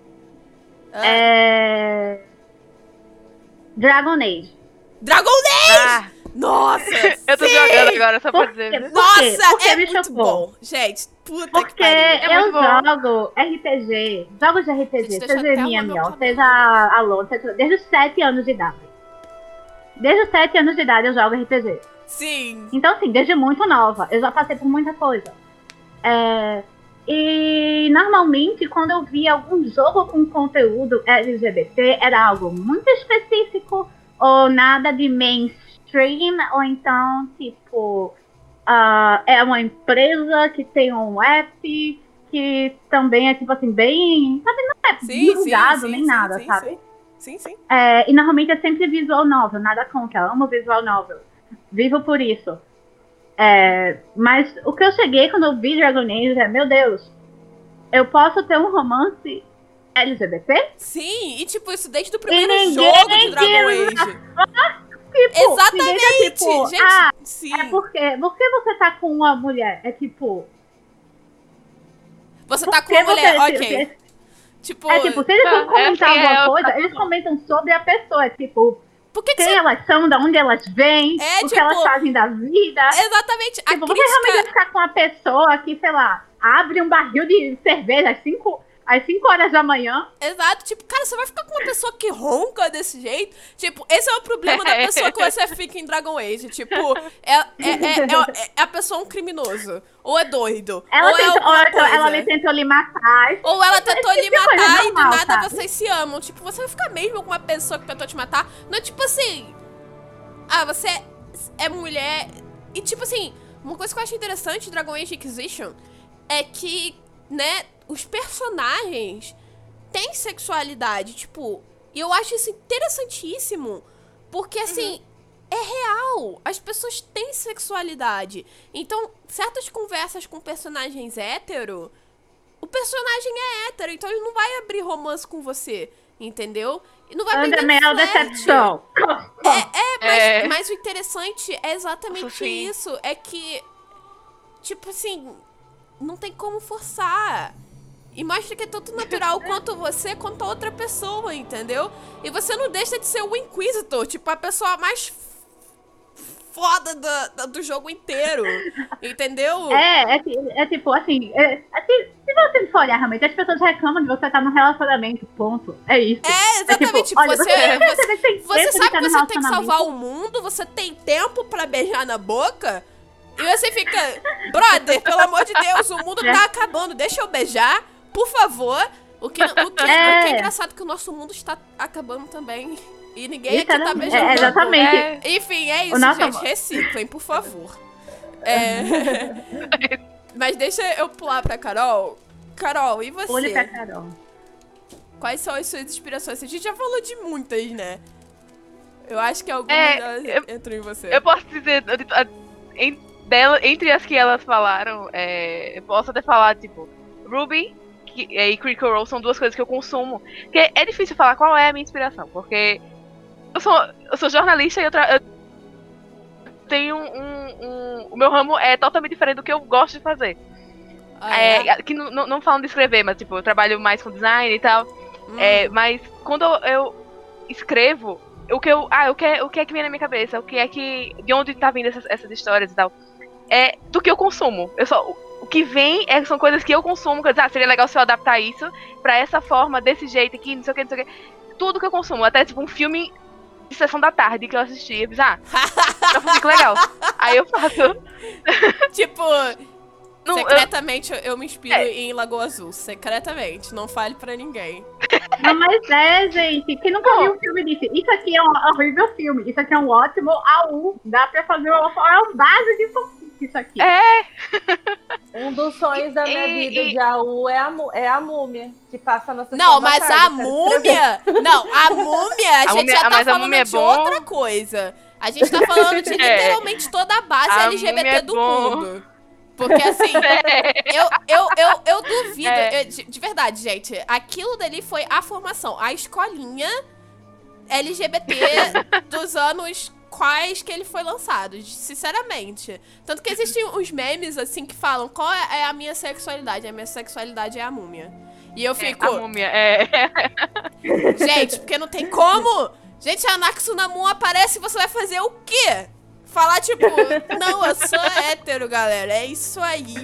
Ah. É... Dragon Age. Dragon Age! Ah. Nossa! eu tô sim! jogando agora só pra dizer. Nossa, porque é me muito chocou. bom. Gente, puta porque que pariu. É eu jogo RPG, jogos de RPG, seja MMO, seja Alô, desde os 7 anos de idade. Desde os 7 anos de idade eu jogo RPG. Sim. Então, assim, desde muito nova. Eu já passei por muita coisa. É, e normalmente, quando eu via algum jogo com conteúdo LGBT, era algo muito específico ou nada de mainstream, ou então, tipo, uh, é uma empresa que tem um app que também é, tipo assim, bem. Sabe, não é sim, divulgado sim, nem sim, nada, sabe? Sim, sim. É, e normalmente é sempre visual novel, nada contra, amo visual novel. Vivo por isso. É, mas o que eu cheguei quando eu vi Dragon Age é, meu Deus, eu posso ter um romance LGBT? Sim, e tipo, isso desde o primeiro jogo de Dragon Age. Tipo, Exatamente! tipo, Gente, ah, sim. É porque, porque você tá com uma mulher? É tipo. Você tá com uma mulher, você, ok. Você, tipo, é tipo, se eles vão comentar é, alguma coisa, eles comentam sobre a pessoa. É tipo, por que que quem você... elas são, de onde elas vêm, é, o tipo, que elas fazem da vida. Exatamente. Tipo, a você crítica... realmente ficar com uma pessoa que, sei lá, abre um barril de cerveja às 5 às 5 horas da manhã. Exato, tipo, cara, você vai ficar com uma pessoa que ronca desse jeito? Tipo, esse é o problema da pessoa que você fica em Dragon Age. Tipo, é, é, é, é, a pessoa um criminoso. Ou é doido. Ela ou tentou, é ou ela tentou lhe matar. Ou ela tentou lhe matar e do nada sabe? vocês se amam. Tipo, você vai ficar mesmo com uma pessoa que tentou te matar. Não é tipo assim. Ah, você é mulher. E tipo assim, uma coisa que eu acho interessante de Dragon Age Inquisition é que, né, os personagens têm sexualidade, tipo, e eu acho isso interessantíssimo, porque assim, uhum. é real, as pessoas têm sexualidade. Então, certas conversas com personagens hétero, o personagem é hétero, então ele não vai abrir romance com você, entendeu? E não vai Anda mel decepção. É, é, mas, é, mas o interessante é exatamente Sim. isso, é que, tipo assim, não tem como forçar. E mostra que é tanto natural quanto você, quanto a outra pessoa, entendeu? E você não deixa de ser o Inquisitor, tipo, a pessoa mais foda do, do jogo inteiro. Entendeu? É, é, é tipo, assim, é, é, se você for olhar realmente, as pessoas reclamam de você estar num relacionamento, ponto. É isso. É, exatamente. É, tipo, olha, você, você, você, você sabe que você tem que salvar o mundo, você tem tempo para beijar na boca. E você fica, brother, pelo amor de Deus, o mundo tá acabando, deixa eu beijar, por favor. O que, o que, é. o que é engraçado é que o nosso mundo está acabando também. E ninguém aqui tá beijando. É, exatamente. É, enfim, é isso, nosso... gente. Reciclem, por favor. É... Mas deixa eu pular pra Carol. Carol, e você? Pule pra Carol. Quais são as suas inspirações? A gente já falou de muitas, né? Eu acho que algumas é, entram em você. Eu posso dizer, em, dela, entre as que elas falaram, é, eu posso até falar, tipo, Ruby que, e Critical Role são duas coisas que eu consumo. Porque é difícil falar qual é a minha inspiração, porque eu sou, eu sou jornalista e eu, eu tenho um, um, um, O meu ramo é totalmente diferente do que eu gosto de fazer. Ah, é? É, que não, não falando de escrever, mas tipo, eu trabalho mais com design e tal. Hum. É, mas quando eu, eu escrevo, o que eu. Ah, o que, é, o que é que vem na minha cabeça? O que é que. De onde tá vindo essas, essas histórias e tal? É do que eu consumo. Eu só, o que vem é, são coisas que eu consumo, que eu digo, ah, seria legal se eu adaptar isso pra essa forma, desse jeito aqui, não sei o que, não sei o que. Tudo que eu consumo, até tipo um filme de sessão da tarde que eu assisti, eu fiz, ah, já que legal. Aí eu faço. tipo, não, secretamente eu... eu, me inspiro é. em Lagoa Azul. Secretamente. Não fale pra ninguém. Não, mas é, gente. Quem nunca viu um filme disse, isso aqui é um horrível filme. Isso aqui é um ótimo AU. Dá pra fazer uma, é uma base de isso aqui. É! Um dos sonhos da minha e, vida e... de AU é a, é a múmia, que passa na Não, mas tarde, a múmia. Não, a múmia, a, a gente múmia, já tá falando é de bom. outra coisa. A gente tá falando de é. literalmente toda a base a LGBT é do bom. mundo. Porque assim, é. eu, eu, eu, eu duvido. É. Eu, de, de, verdade, gente. Aquilo dali foi a formação. A escolinha LGBT dos anos quais que ele foi lançado, sinceramente. Tanto que existem uns memes, assim, que falam qual é, é a minha sexualidade. A minha sexualidade é a múmia. E eu fico... É, a múmia, é. Gente, porque não tem como... Gente, a Naxunamun aparece e você vai fazer o quê? Falar, tipo, não, eu sou hétero, galera. É isso aí.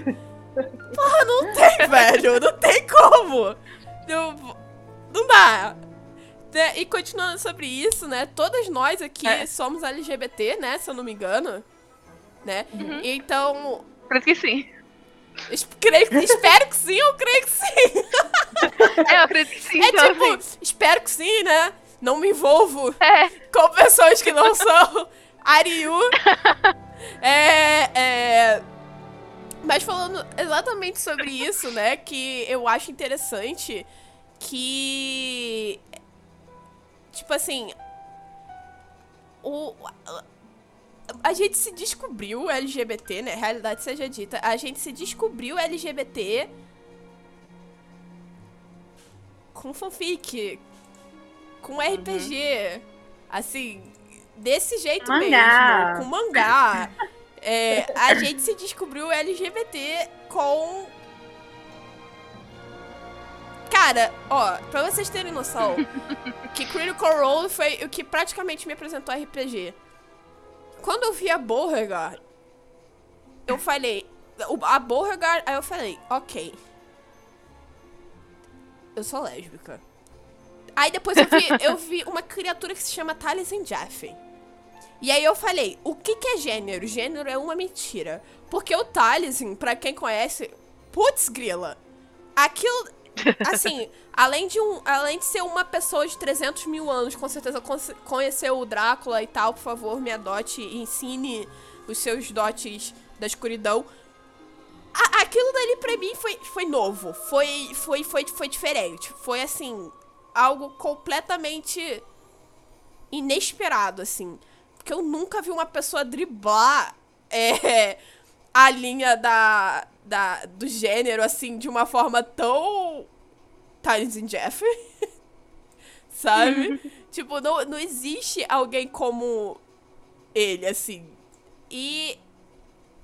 Porra, não tem, velho. Não tem como. Não, não dá. Né, e continuando sobre isso, né? Todas nós aqui é. somos LGBT, né? Se eu não me engano. Né? Uhum. Então. Acredito que sim. Creio, espero que sim, eu creio que sim. É, eu acredito que sim. É então, tipo, assim. espero que sim, né? Não me envolvo é. com pessoas que não são Ariu. é, é. Mas falando exatamente sobre isso, né? Que eu acho interessante que Tipo assim. O, a gente se descobriu LGBT, né? Realidade seja dita. A gente se descobriu LGBT com fanfic, com RPG. Uhum. Assim, desse jeito mangá. mesmo, com mangá. é, a gente se descobriu LGBT com Cara, ó, pra vocês terem noção, que Critical Role foi o que praticamente me apresentou RPG. Quando eu vi a Beauregard, eu falei. A Beauregard, aí eu falei, ok. eu sou lésbica. Aí depois eu vi, eu vi uma criatura que se chama Taliesin Jaffe. E aí eu falei, o que, que é gênero? Gênero é uma mentira. Porque o Taliesin, pra quem conhece, putz grila. Aquilo, assim, além de, um, além de ser uma pessoa de 300 mil anos, com certeza conheceu o Drácula e tal, por favor, me adote e ensine os seus dotes da escuridão. A, aquilo dali pra mim foi, foi novo, foi, foi, foi, foi diferente. Foi, assim, algo completamente inesperado, assim. Porque eu nunca vi uma pessoa driblar é, a linha da, da, do gênero, assim, de uma forma tão. Tyson Jeff. Sabe? tipo, não, não existe alguém como ele, assim. E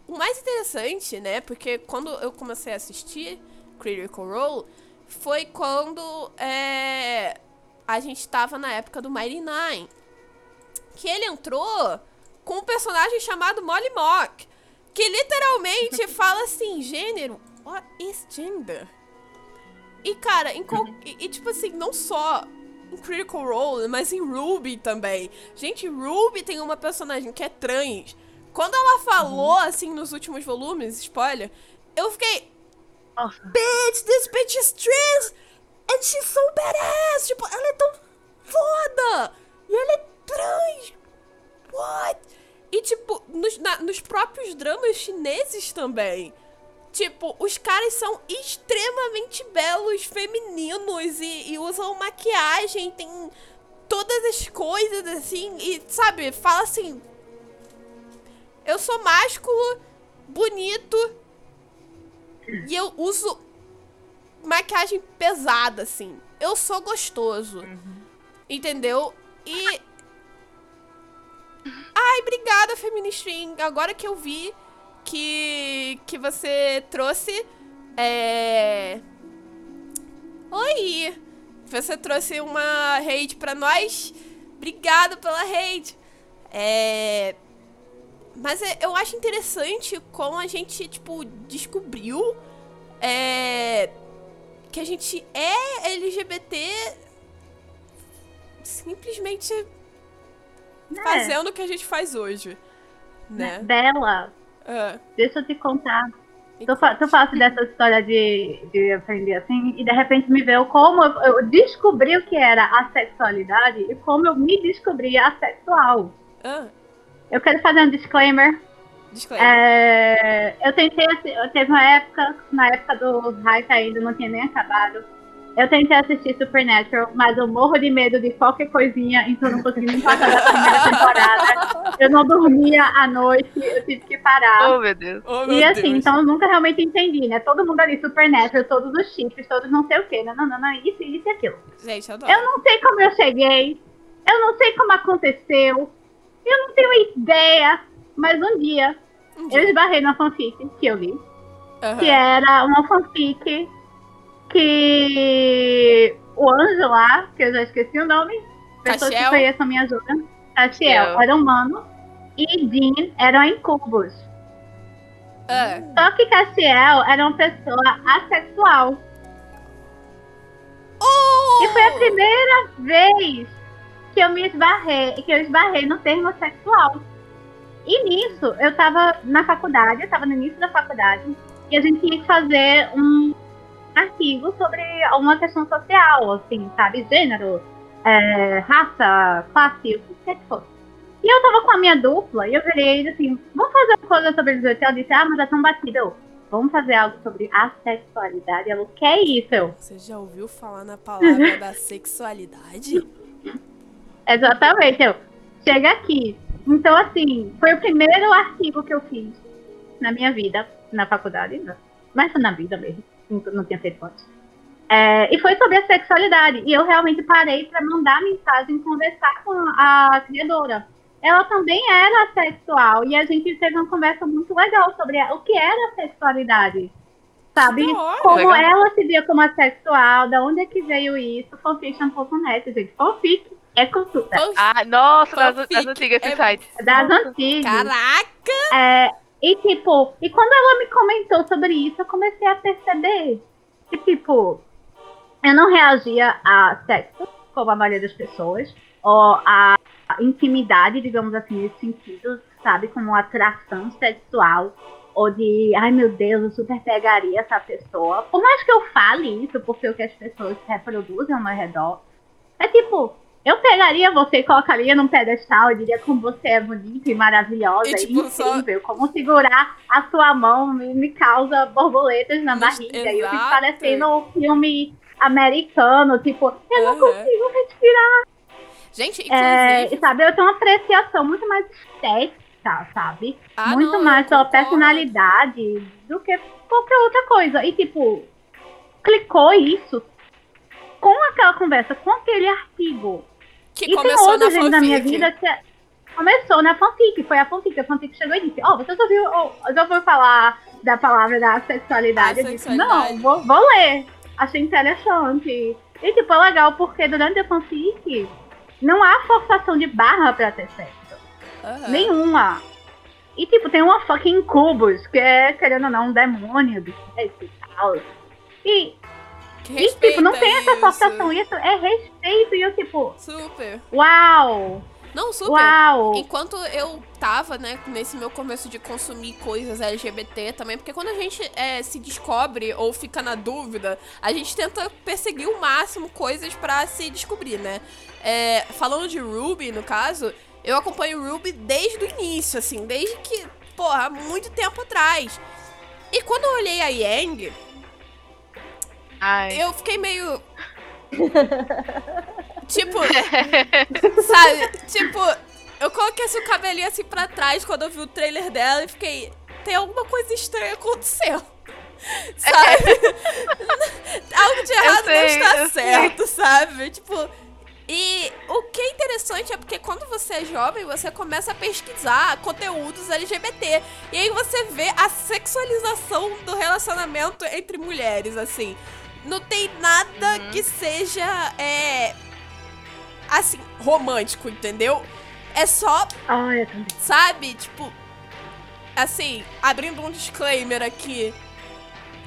o mais interessante, né? Porque quando eu comecei a assistir Critical Role, foi quando é, a gente tava na época do Mighty Nine. Que ele entrou com um personagem chamado Molly Mock. Que literalmente fala assim, gênero, what is gender? E, cara, em qual, e, e, tipo assim, não só em Critical Role, mas em Ruby também. Gente, Ruby tem uma personagem que é trans. Quando ela falou, uhum. assim, nos últimos volumes, spoiler, eu fiquei. Nossa. Bitch, this bitch is trans! And she's so badass! Tipo, ela é tão foda! E ela é trans! What? E, tipo, nos, na, nos próprios dramas chineses também. Tipo, os caras são extremamente belos, femininos e, e, usam maquiagem, tem todas as coisas assim, e sabe, fala assim. Eu sou másculo, bonito, e eu uso maquiagem pesada, assim. Eu sou gostoso. Uhum. Entendeu? E Ai, obrigada, Feministream. Agora que eu vi que, que você trouxe. É. Oi! Você trouxe uma raid pra nós. Obrigada pela raid. É. Mas é, eu acho interessante como a gente, tipo, descobriu é, que a gente é LGBT simplesmente é. fazendo o que a gente faz hoje. Né? Bela, ah. deixa eu te contar. Tu, tu fala dessa história de, de aprender assim, e de repente me veio como eu, eu, descobri o que era a sexualidade e como eu me descobri assexual. Ah. Eu quero fazer um disclaimer. Disclaimer. É, eu tentei, assim, eu teve uma época, na época do hype ainda, não tinha nem acabado eu tentei assistir Supernatural, mas eu morro de medo de qualquer coisinha, então não consegui nem passar da primeira temporada. Eu não dormia à noite, eu tive que parar. Oh, meu Deus. Oh, meu e assim, Deus. então eu nunca realmente entendi, né? Todo mundo ali, Supernatural, todos os chips, todos não sei o quê. Não, não, não, não isso, isso e aquilo. Gente, eu, eu não sei como eu cheguei, eu não sei como aconteceu, eu não tenho ideia, mas um dia, um dia. eu esbarrei na fanfic que eu li, uhum. que era uma fanfic que o anjo lá, que eu já esqueci o nome, pessoas que conheçam me ajudam, Castiel era humano e Dean eram incubos. Uh. Só que Castiel era uma pessoa assexual. Oh! E foi a primeira vez que eu me esbarrei, que eu esbarrei no termo sexual. E nisso, eu tava na faculdade, eu tava no início da faculdade, e a gente tinha que fazer um artigo sobre uma questão social, assim, sabe? Gênero, é, raça, classe, o que quer que fosse. E eu tava com a minha dupla e eu virei assim, vamos fazer uma coisa sobre LGBT? Ela disse, ah, mas é tão batido. Vamos fazer algo sobre a sexualidade. Ela, o que é isso? Você já ouviu falar na palavra da sexualidade? Exatamente, eu. Chega aqui. Então, assim, foi o primeiro artigo que eu fiz na minha vida, na faculdade, né? mas na vida mesmo não tinha feito antes. É, e foi sobre a sexualidade. E eu realmente parei para mandar mensagem, conversar com a criadora. Ela também era sexual e a gente teve uma conversa muito legal sobre o que era sexualidade. Sabe? como legal. ela se via como assexual, da onde é que veio isso, fanfiction.net, gente. Fanfic é cultura. Ah, nossa, das, das antigas esse é... site. Das antigas. Caraca! É, e tipo, e quando ela me comentou sobre isso, eu comecei a perceber que, tipo, eu não reagia a sexo, como a maioria das pessoas, ou a intimidade, digamos assim, nesse sentido, sabe? Como atração sexual, ou de, ai meu Deus, eu super pegaria essa pessoa. Por mais que eu fale isso, porque o que as pessoas reproduzem ao meu redor, é tipo, eu pegaria você e colocaria num pedestal e diria como você é bonita e maravilhosa e, tipo, incrível. Só... Como segurar a sua mão me, me causa borboletas na barriga. Exato. E eu fico parecendo um filme americano, tipo, eu não consigo respirar. Gente, é, inclusive... É, sabe, eu tenho uma apreciação muito mais estética, sabe? Ah, muito não, mais pela personalidade do que qualquer outra coisa. E, tipo, clicou isso com aquela conversa, com aquele artigo que e tem outra gente na minha vida que é... começou na fanfic. Foi a fanfic. A fanfic chegou e disse: Ó, oh, você já ouviu, oh, já ouviu falar da palavra da sexualidade? Eu disse: Não, vou, vou ler. Achei interessante. E, tipo, é legal porque durante a fanfic não há forçação de barra pra ter sexo. Uhum. Nenhuma. E, tipo, tem uma fucking Cubus, que é, querendo ou não, um demônio do sexo e tal. E e, tipo, não tem essa forçação. Isso é respeito. E eu, tipo. Super. Uau! Não, super. Uau. Enquanto eu tava, né, nesse meu começo de consumir coisas LGBT também, porque quando a gente é, se descobre ou fica na dúvida, a gente tenta perseguir o máximo coisas para se descobrir, né? É, falando de Ruby, no caso, eu acompanho Ruby desde o início, assim, desde que, porra, muito tempo atrás. E quando eu olhei a Yang, Ai. Eu fiquei meio. tipo. sabe? Tipo, eu coloquei assim, o cabelinho assim pra trás quando eu vi o trailer dela e fiquei. Tem alguma coisa estranha acontecendo. Sabe? Algo de errado sei, não está certo, sei. sabe? Tipo. E o que é interessante é porque quando você é jovem, você começa a pesquisar conteúdos LGBT. E aí você vê a sexualização do relacionamento entre mulheres, assim não tem nada uhum. que seja, é, assim, romântico, entendeu? É só, ah, eu sabe, tipo, assim, abrindo um disclaimer aqui,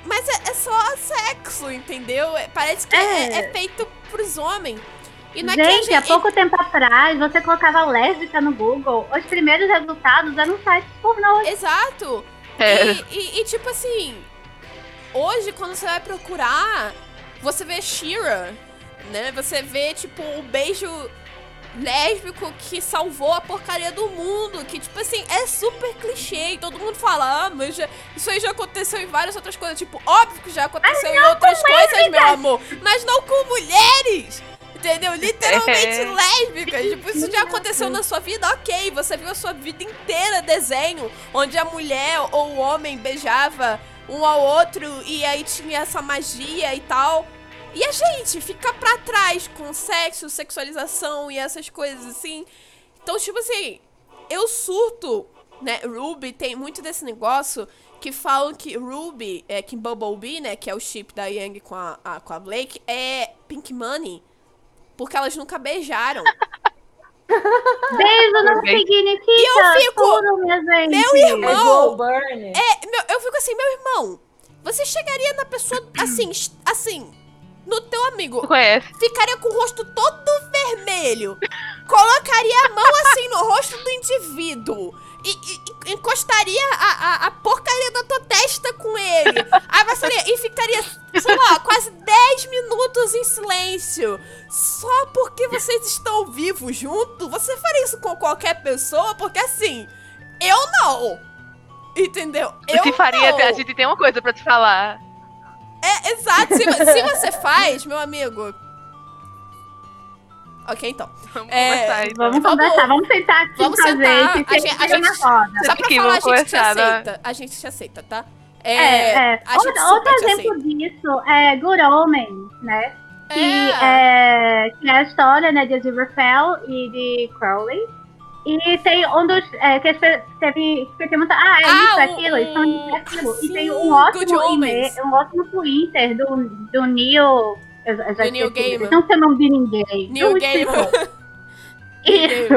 mas é, é só sexo, entendeu? É, parece que é. é, é feito pros homens. E não gente, é gente, há pouco tempo atrás, você colocava lésbica no Google, os primeiros resultados eram sites pornô. Exato. É. E, e, e, tipo assim, hoje, quando você vai procurar, você vê Shira, né? Você vê, tipo, o beijo lésbico que salvou a porcaria do mundo. Que, tipo assim, é super clichê. E todo mundo fala, ah, mas já, isso aí já aconteceu em várias outras coisas. Tipo, óbvio que já aconteceu em outras coisas, meu amor. Mas não com mulheres. Entendeu? Literalmente é. lésbicas. Tipo, isso já aconteceu na sua vida, ok. Você viu a sua vida inteira desenho onde a mulher ou o homem beijava um ao outro e aí tinha essa magia e tal. E a gente fica pra trás com sexo, sexualização e essas coisas assim. Então, tipo assim, eu surto, né? Ruby tem muito desse negócio que falam que Ruby, é, que Bumblebee, né? Que é o chip da Yang com a, a, com a Blake, é Pink Money. Porque elas nunca beijaram. Beijo não significa e eu fico, tudo, minha gente. Meu irmão. É, meu, eu fico assim, meu irmão. Você chegaria na pessoa assim, assim, no teu amigo. Conhece. Ficaria com o rosto todo vermelho. Colocaria a mão assim no rosto do indivíduo. E, e, encostaria a, a, a, porcaria da tua testa com ele. Aí você e ficaria, sei lá, quase 10 minutos em silêncio. Só porque vocês estão vivos junto? Você faria isso com qualquer pessoa? Porque assim, eu não. Entendeu? Eu Se faria, não. a gente tem uma coisa para te falar. É, exato. Se, se você faz, meu amigo, Ok, então. Vamos é, conversar, então. Vamos conversar, vamos sentar aqui vamos fazer sentar, a gente, a gente, Só pra falar, a gente te aceita. Né? A gente te aceita, tá? É, é, é. Outro, outro exemplo disso é Good Omens, né? Que é. é. que é a história né, de Aziraphale e de Crowley. E tem um dos. É, que teve. Que ah, é ah, isso, aquilo, isso, um, aquilo. Sim, e tem um ótimo, um ótimo Twitter do, do Neil. Já New Game. Não sei o nome de ninguém. New Game. Isso.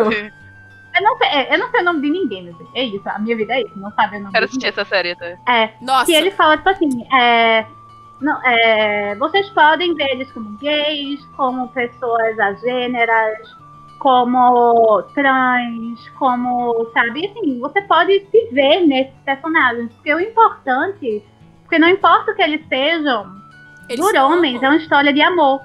Eu não, sei, é, eu não sei o nome de ninguém, meu Deus. É isso, a minha vida é isso, não sabe o nome Quero assistir essa série, tá? É. Nossa. Que ele fala, tipo assim, é, não, é, vocês podem ver eles como gays, como pessoas agêneras, como trans, como, sabe, assim, você pode se ver nesses personagens. Porque o importante, porque não importa o que eles sejam, eles por homens, é uma história de amor.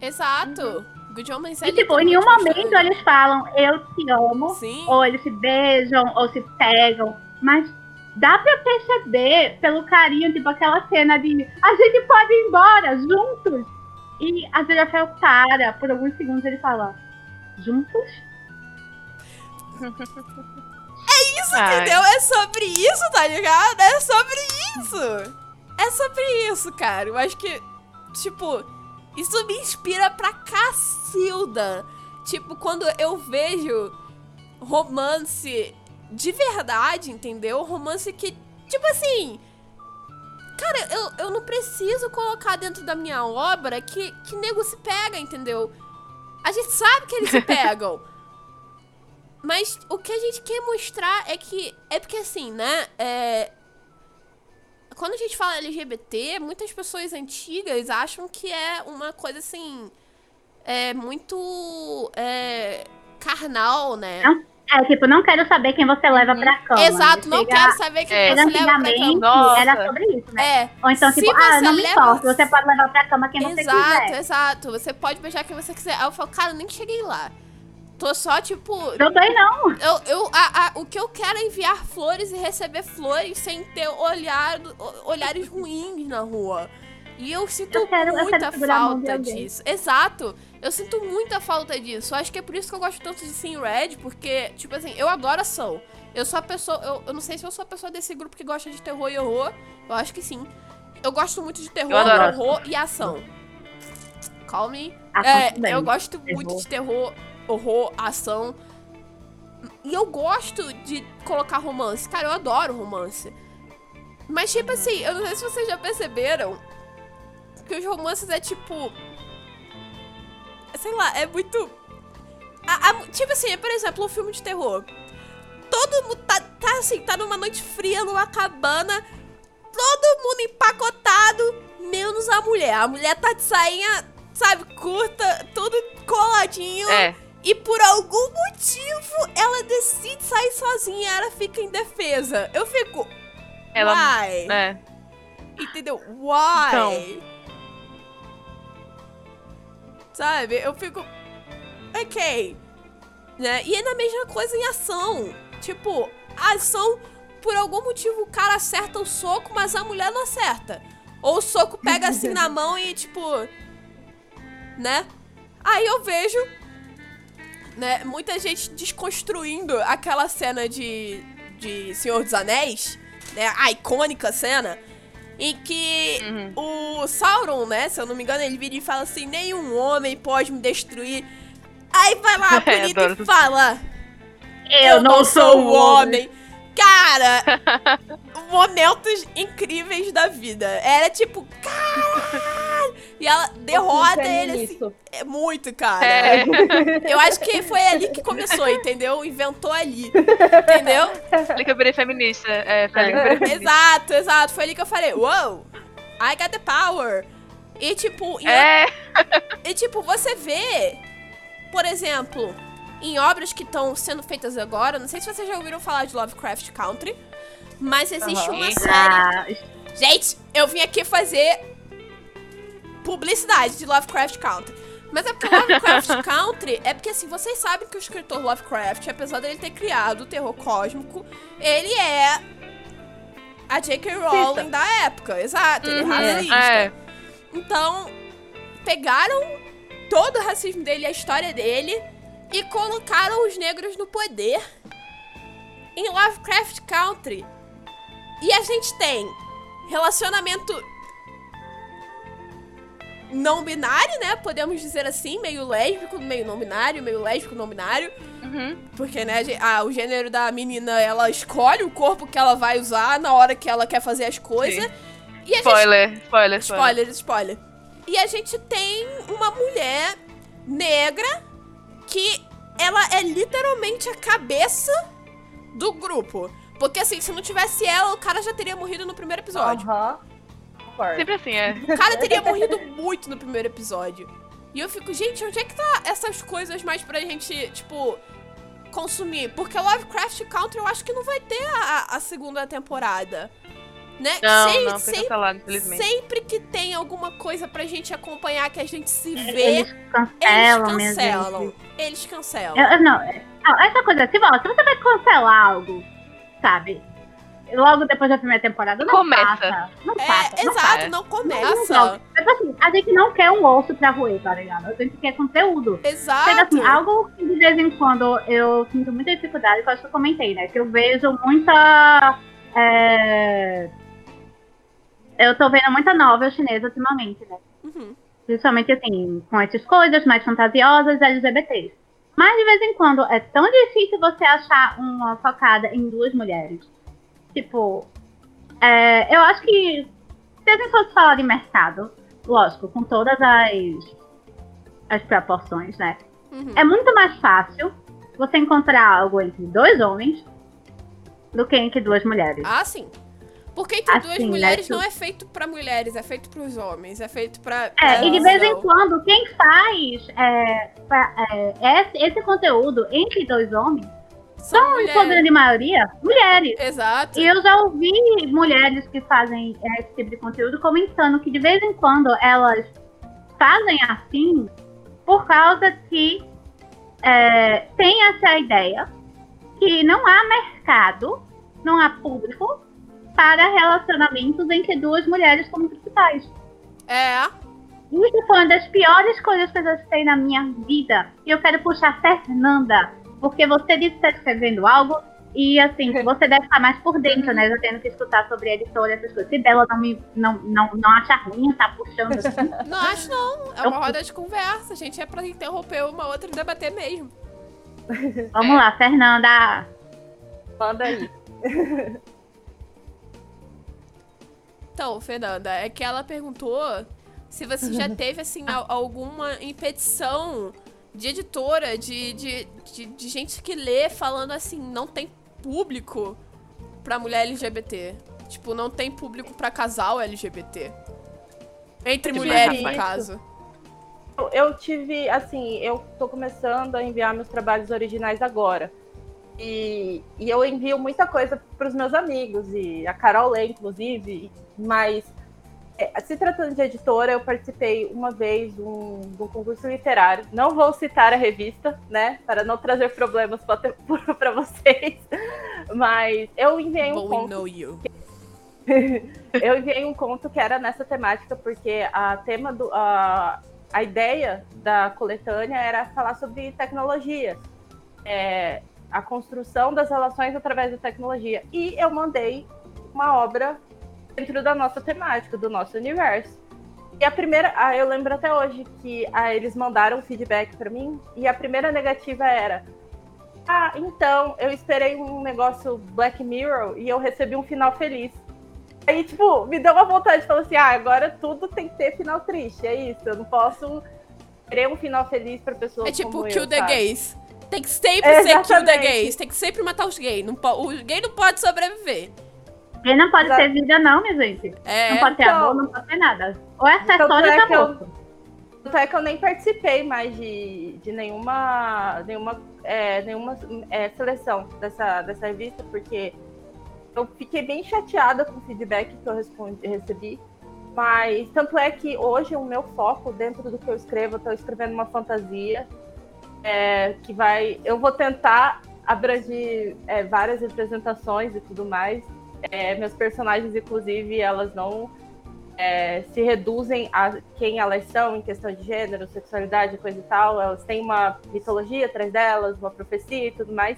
Exato. Good Homens é E, tipo, em nenhum momento eles falam, eu te amo, Sim. ou eles se beijam, ou se pegam, mas dá pra perceber pelo carinho, tipo, aquela cena de a gente pode ir embora juntos. E a Zerafel para, por alguns segundos ele fala, juntos? É isso, Ai. entendeu? É sobre isso, tá ligado? É sobre isso. É sobre isso, cara. Eu acho que, tipo, isso me inspira pra cacilda. Tipo, quando eu vejo romance de verdade, entendeu? Romance que, tipo assim. Cara, eu, eu não preciso colocar dentro da minha obra que, que nego se pega, entendeu? A gente sabe que eles se pegam. Mas o que a gente quer mostrar é que. É porque assim, né? É, quando a gente fala LGBT, muitas pessoas antigas acham que é uma coisa assim. É muito. É, carnal, né? Não é, tipo, não quero saber quem você leva pra cama. Exato, não chega... quero saber quem é. você leva pra cama. era sobre isso, né? É. Ou então, tipo, ah, não leva... me importa, você pode levar pra cama quem exato, você quiser. Exato, exato. Você pode beijar quem você quiser. Aí eu falo, cara, eu nem cheguei lá. Tô só, tipo. Não tem, não. Eu, eu, a, a, o que eu quero é enviar flores e receber flores sem ter olhar, olhares ruins na rua. E eu sinto eu quero, muita eu falta disso. Exato. Eu sinto muita falta disso. Eu acho que é por isso que eu gosto tanto de Sim Red, porque, tipo assim, eu adoro ação. Eu sou a pessoa. Eu, eu não sei se eu sou a pessoa desse grupo que gosta de terror e horror. Eu acho que sim. Eu gosto muito de terror, horror e ação. Call me. É, eu gosto terror. muito de terror, horror, ação. E eu gosto de colocar romance. Cara, eu adoro romance. Mas, tipo assim, eu não sei se vocês já perceberam que os romances é tipo sei lá, é muito. A, a, tipo assim, por exemplo, um filme de terror. Todo mundo tá, tá assim, tá numa noite fria, numa cabana, todo mundo empacotado, menos a mulher. A mulher tá de sainha, sabe, curta, tudo coladinho. É. E por algum motivo ela decide sair sozinha, ela fica indefesa. Eu fico. Ela. Why? É. Entendeu? Why? Então. Sabe? Eu fico. Ok. Né? E é na mesma coisa em ação. Tipo, a ação, por algum motivo, o cara acerta o soco, mas a mulher não acerta. Ou o soco pega assim na mão e, tipo. Né? Aí eu vejo. Né, muita gente desconstruindo aquela cena de, de Senhor dos Anéis, né? A icônica cena em que uhum. o Sauron, né, se eu não me engano, ele vira e fala assim: nenhum homem pode me destruir. Aí vai lá a bonita e fala: Eu, eu não sou o homem. homem. Cara, momentos incríveis da vida. Era tipo, caralho! E ela derrota ele assim. É muito, cara. É. Eu acho que foi ali que começou, entendeu? Inventou ali. Entendeu? Ali que eu virei feminista. É, foi ali que eu virei feminista. Exato, exato. Foi ali que eu falei, wow, I got the power. E tipo, é. e tipo, você vê, por exemplo, em obras que estão sendo feitas agora. Não sei se vocês já ouviram falar de Lovecraft Country, mas existe uhum. uma série. Gente, eu vim aqui fazer publicidade de Lovecraft Country. Mas é porque Lovecraft Country é porque assim, vocês sabem que o escritor Lovecraft, apesar dele ter criado o terror cósmico, ele é a J.K. Rowling da época, exato, ele é uhum. racista. É. Então, pegaram todo o racismo dele, a história dele, e colocaram os negros no poder em Lovecraft Country. E a gente tem relacionamento não binário, né? Podemos dizer assim, meio lésbico, meio não binário, meio lésbico, não binário. Uhum. Porque, né, a, o gênero da menina, ela escolhe o corpo que ela vai usar na hora que ela quer fazer as coisas. E spoiler, gente... spoiler, spoiler, spoiler. Spoiler, E a gente tem uma mulher negra que ela é literalmente a cabeça do grupo. Porque assim, se não tivesse ela, o cara já teria morrido no primeiro episódio. Aham. Concordo. Sempre assim, é. O cara teria morrido muito no primeiro episódio. E eu fico, gente, onde é que tá essas coisas mais pra gente, tipo, consumir? Porque Lovecraft Country eu acho que não vai ter a, a segunda temporada. Né? Não, não, foi cancelado, infelizmente. Sempre que tem alguma coisa pra gente acompanhar, que a gente se vê, eles cancelam. Eles cancelam. Eles cancelam. Eu, não, não, essa coisa assim, ó, se você vai cancelar algo, sabe? Logo depois da primeira temporada. Não começa. Passa, não é, passa. Exato, passa. não começa. Não, não, tipo assim, a gente não quer um osso pra roer, tá ligado? A gente quer conteúdo. Exato. assim, algo que de vez em quando eu sinto muita dificuldade, que eu acho que eu comentei, né? Que eu vejo muita. É... Eu tô vendo muita novela chinesa ultimamente, né? Uhum. Principalmente assim, com essas coisas mais fantasiosas LGBTs. Mas de vez em quando é tão difícil você achar uma focada em duas mulheres. Tipo, é, eu acho que se a gente fosse falar de mercado, lógico, com todas as, as proporções, né? Uhum. É muito mais fácil você encontrar algo entre dois homens do que entre duas mulheres. Ah, sim. Porque entre Assim, duas né, mulheres tu- não é feito pra mulheres, é feito pros homens, é feito pra. É, e de vez em visão. quando, quem faz é, pra- é, esse, esse conteúdo entre dois homens, São em mulheres. sua grande maioria, mulheres. Exato. E eu já ouvi mulheres que fazem é, esse tipo de conteúdo comentando que de vez em quando elas fazem assim por causa que é, tem essa ideia que não há mercado, não há público para relacionamentos entre duas mulheres como principais. É. Isso foi uma das piores coisas que eu já citei na minha vida. E eu quero puxar a Fernanda, porque você disse que está escrevendo algo e assim, você deve estar mais por dentro, né? Eu tendo que escutar sobre editora e essas coisas. Se Bela não me não, não, não acha ruim, tá puxando assim. Não acho não. É uma roda de conversa. A gente é pra interromper uma outra e debater mesmo. Vamos lá, Fernanda. Manda aí. Então, Fernanda, é que ela perguntou se você já teve, assim, al- alguma impedição de editora, de, de, de, de gente que lê falando assim, não tem público pra mulher LGBT. Tipo, não tem público pra casal LGBT. Entre É mulheres, no caso. Eu- Eu tive, assim, eu tô começando a enviar meus trabalhos originais agora. E, e eu envio muita coisa para os meus amigos, e a Carol lê, inclusive, mas se tratando de editora, eu participei uma vez de um, de um concurso literário. Não vou citar a revista, né, para não trazer problemas para vocês, mas eu enviei um conto know you. eu enviei um conto que era nessa temática, porque a tema do. A, a ideia da coletânea era falar sobre tecnologia. É, a construção das relações através da tecnologia. E eu mandei uma obra dentro da nossa temática, do nosso universo. E a primeira, ah, eu lembro até hoje que ah, eles mandaram feedback para mim e a primeira negativa era: "Ah, então, eu esperei um negócio Black Mirror e eu recebi um final feliz". Aí, tipo, me deu uma vontade de falar assim: "Ah, agora tudo tem que ter final triste". É isso, eu não posso querer um final feliz para pessoas É tipo Kill eu, the sabe? Gays. Tem que sempre ser Kill the. Gays. Tem que sempre matar os gays. Não o gay não pode sobreviver. Ele não pode Exato. ter vida, não, minha gente. É. Não pode ter então- amor, não pode ter nada. Ou é acessório é eu- tá morto. Tanto é que eu nem participei mais de, de nenhuma, nenhuma, é, nenhuma é, seleção dessa, dessa revista, porque eu fiquei bem chateada com o feedback que eu respondi, recebi. Mas tanto é que hoje o meu foco dentro do que eu escrevo, eu estou escrevendo uma fantasia é, que vai. Eu vou tentar abranger é, várias representações e tudo mais. É, meus personagens, inclusive, elas não é, se reduzem a quem elas são em questão de gênero, sexualidade, coisa e tal. Elas têm uma mitologia atrás delas, uma profecia e tudo mais.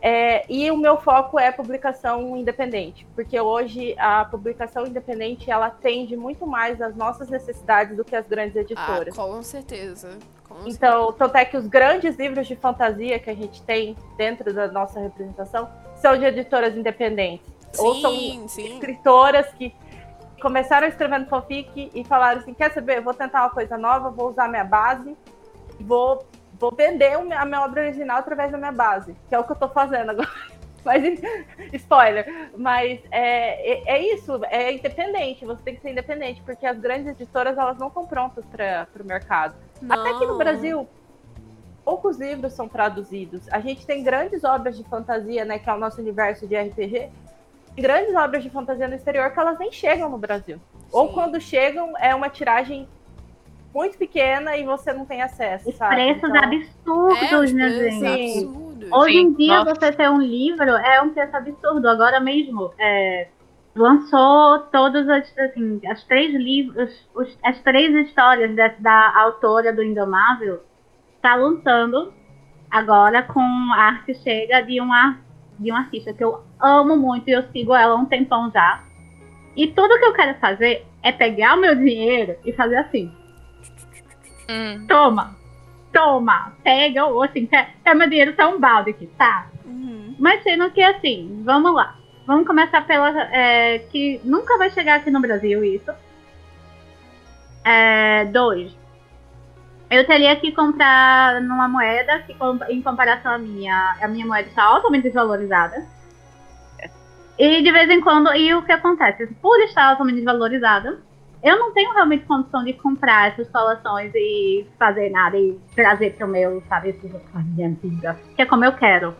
É, e o meu foco é publicação independente, porque hoje a publicação independente ela atende muito mais às nossas necessidades do que as grandes Ah, editoras. com certeza. Com certeza. Então, tanto é que os grandes livros de fantasia que a gente tem dentro da nossa representação são de editoras independentes. Ou são Sim, escritoras que começaram escrevendo fanfic e falaram assim: quer saber? Vou tentar uma coisa nova, vou usar minha base, vou, vou vender a minha obra original através da minha base, que é o que eu tô fazendo agora. Mas, spoiler. Mas é, é, é, isso, é independente. Você tem que ser independente, porque as grandes editoras elas não estão prontas para o mercado. Não. Até aqui no Brasil, poucos livros são traduzidos. A gente tem grandes obras de fantasia, né, que é o nosso universo de RPG. Grandes obras de fantasia no exterior que elas nem chegam no Brasil. Sim. Ou quando chegam, é uma tiragem muito pequena e você não tem acesso, sabe? Preços então... absurdos, é, né, gente? Absurdo. Hoje Sim, em dia, nossa. você ter um livro é um preço absurdo. Agora mesmo, é, lançou todas as, assim, as três livros, os, as três histórias da, da autora do Indomável, está lançando agora com a arte chega de uma, de uma artista que eu amo muito e eu sigo ela há um tempão já. E tudo que eu quero fazer é pegar o meu dinheiro e fazer assim. Hum. Toma, toma, pega, ou assim, quer, quer meu dinheiro tá um balde aqui, tá? Uhum. Mas sendo que assim, vamos lá. Vamos começar pela. É, que nunca vai chegar aqui no Brasil isso. É, dois. Eu teria que comprar numa moeda que, em comparação à minha, a minha moeda está altamente desvalorizada. E de vez em quando, e o que acontece? Por estar altamente desvalorizada, eu não tenho realmente condição de comprar essas coleções e fazer nada e trazer para o meu, sabe, esses antiga, que é como eu quero.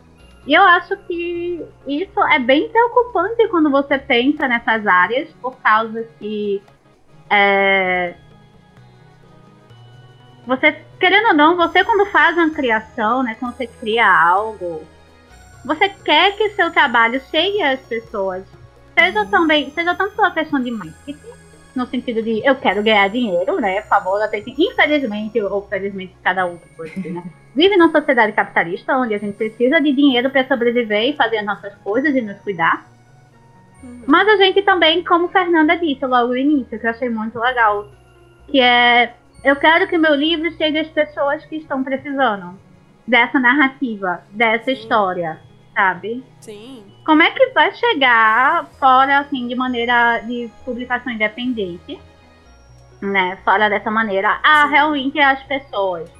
E eu acho que isso é bem preocupante quando você pensa nessas áreas, por causa que é, você, querendo ou não, você quando faz uma criação, né, quando você cria algo, você quer que seu trabalho chegue às pessoas. Seja uhum. também, seja tanto pela questão de marketing, no sentido de eu quero ganhar dinheiro, né? Por favor, até que, infelizmente, ou felizmente, cada um pode né? Vive numa sociedade capitalista onde a gente precisa de dinheiro para sobreviver e fazer as nossas coisas e nos cuidar. Uhum. Mas a gente também, como Fernanda disse logo no início, que eu achei muito legal, que é eu quero que meu livro chegue às pessoas que estão precisando dessa narrativa, dessa Sim. história, sabe? Sim. Como é que vai chegar fora, assim, de maneira de publicação independente, né? Fora dessa maneira, a realmente as pessoas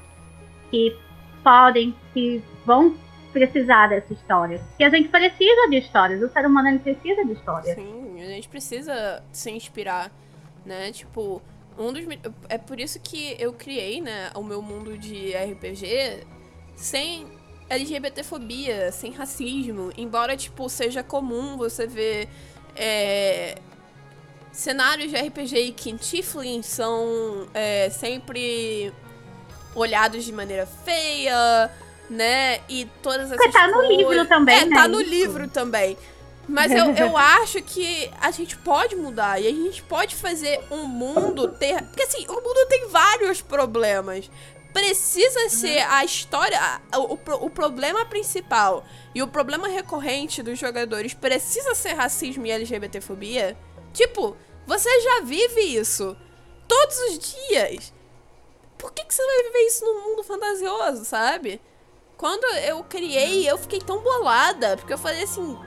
que podem, que vão precisar dessa história. Que a gente precisa de histórias, o ser humano ele precisa de histórias. Sim, a gente precisa se inspirar, né? Tipo, um dos é por isso que eu criei, né, o meu mundo de RPG sem LGBTfobia, sem racismo, embora tipo seja comum você ver é, cenários de RPG que em Tiflin são é, sempre olhados de maneira feia, né? E todas essas Porque tá no livro também, é, né? tá no livro também. Mas eu, eu acho que a gente pode mudar e a gente pode fazer um mundo ter. Porque assim, o mundo tem vários problemas. Precisa uhum. ser a história. O, o, o problema principal e o problema recorrente dos jogadores precisa ser racismo e LGBTfobia? Tipo, você já vive isso todos os dias. Por que, que você vai viver isso num mundo fantasioso, sabe? Quando eu criei, eu fiquei tão bolada, porque eu falei assim,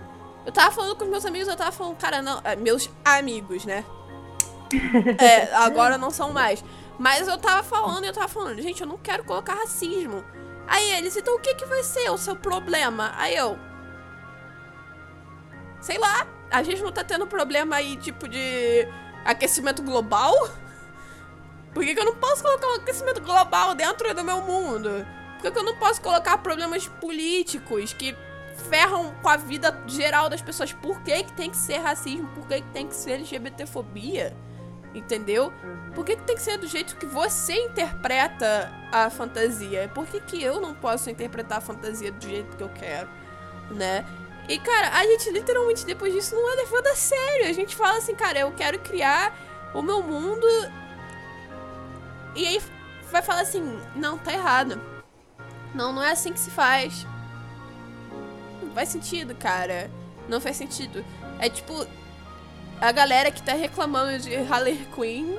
eu tava falando com meus amigos, eu tava falando, cara, não. É, meus amigos, né? é, agora não são mais. Mas eu tava falando eu tava falando, gente, eu não quero colocar racismo. Aí eles, então o que que vai ser o seu problema? Aí eu. Sei lá, a gente não tá tendo problema aí, tipo, de aquecimento global? Por que, que eu não posso colocar um aquecimento global dentro do meu mundo? Por que, que eu não posso colocar problemas políticos que ferram com a vida geral das pessoas. Por que, que tem que ser racismo? Por que, que tem que ser LGBTfobia? Entendeu? Por que, que tem que ser do jeito que você interpreta a fantasia? Por que, que eu não posso interpretar a fantasia do jeito que eu quero? Né? E, cara, a gente literalmente depois disso não é levado a sério. A gente fala assim, cara, eu quero criar o meu mundo. E aí vai falar assim: não, tá errado. Não, não é assim que se faz faz sentido, cara. Não faz sentido. É tipo a galera que tá reclamando de Harley Quinn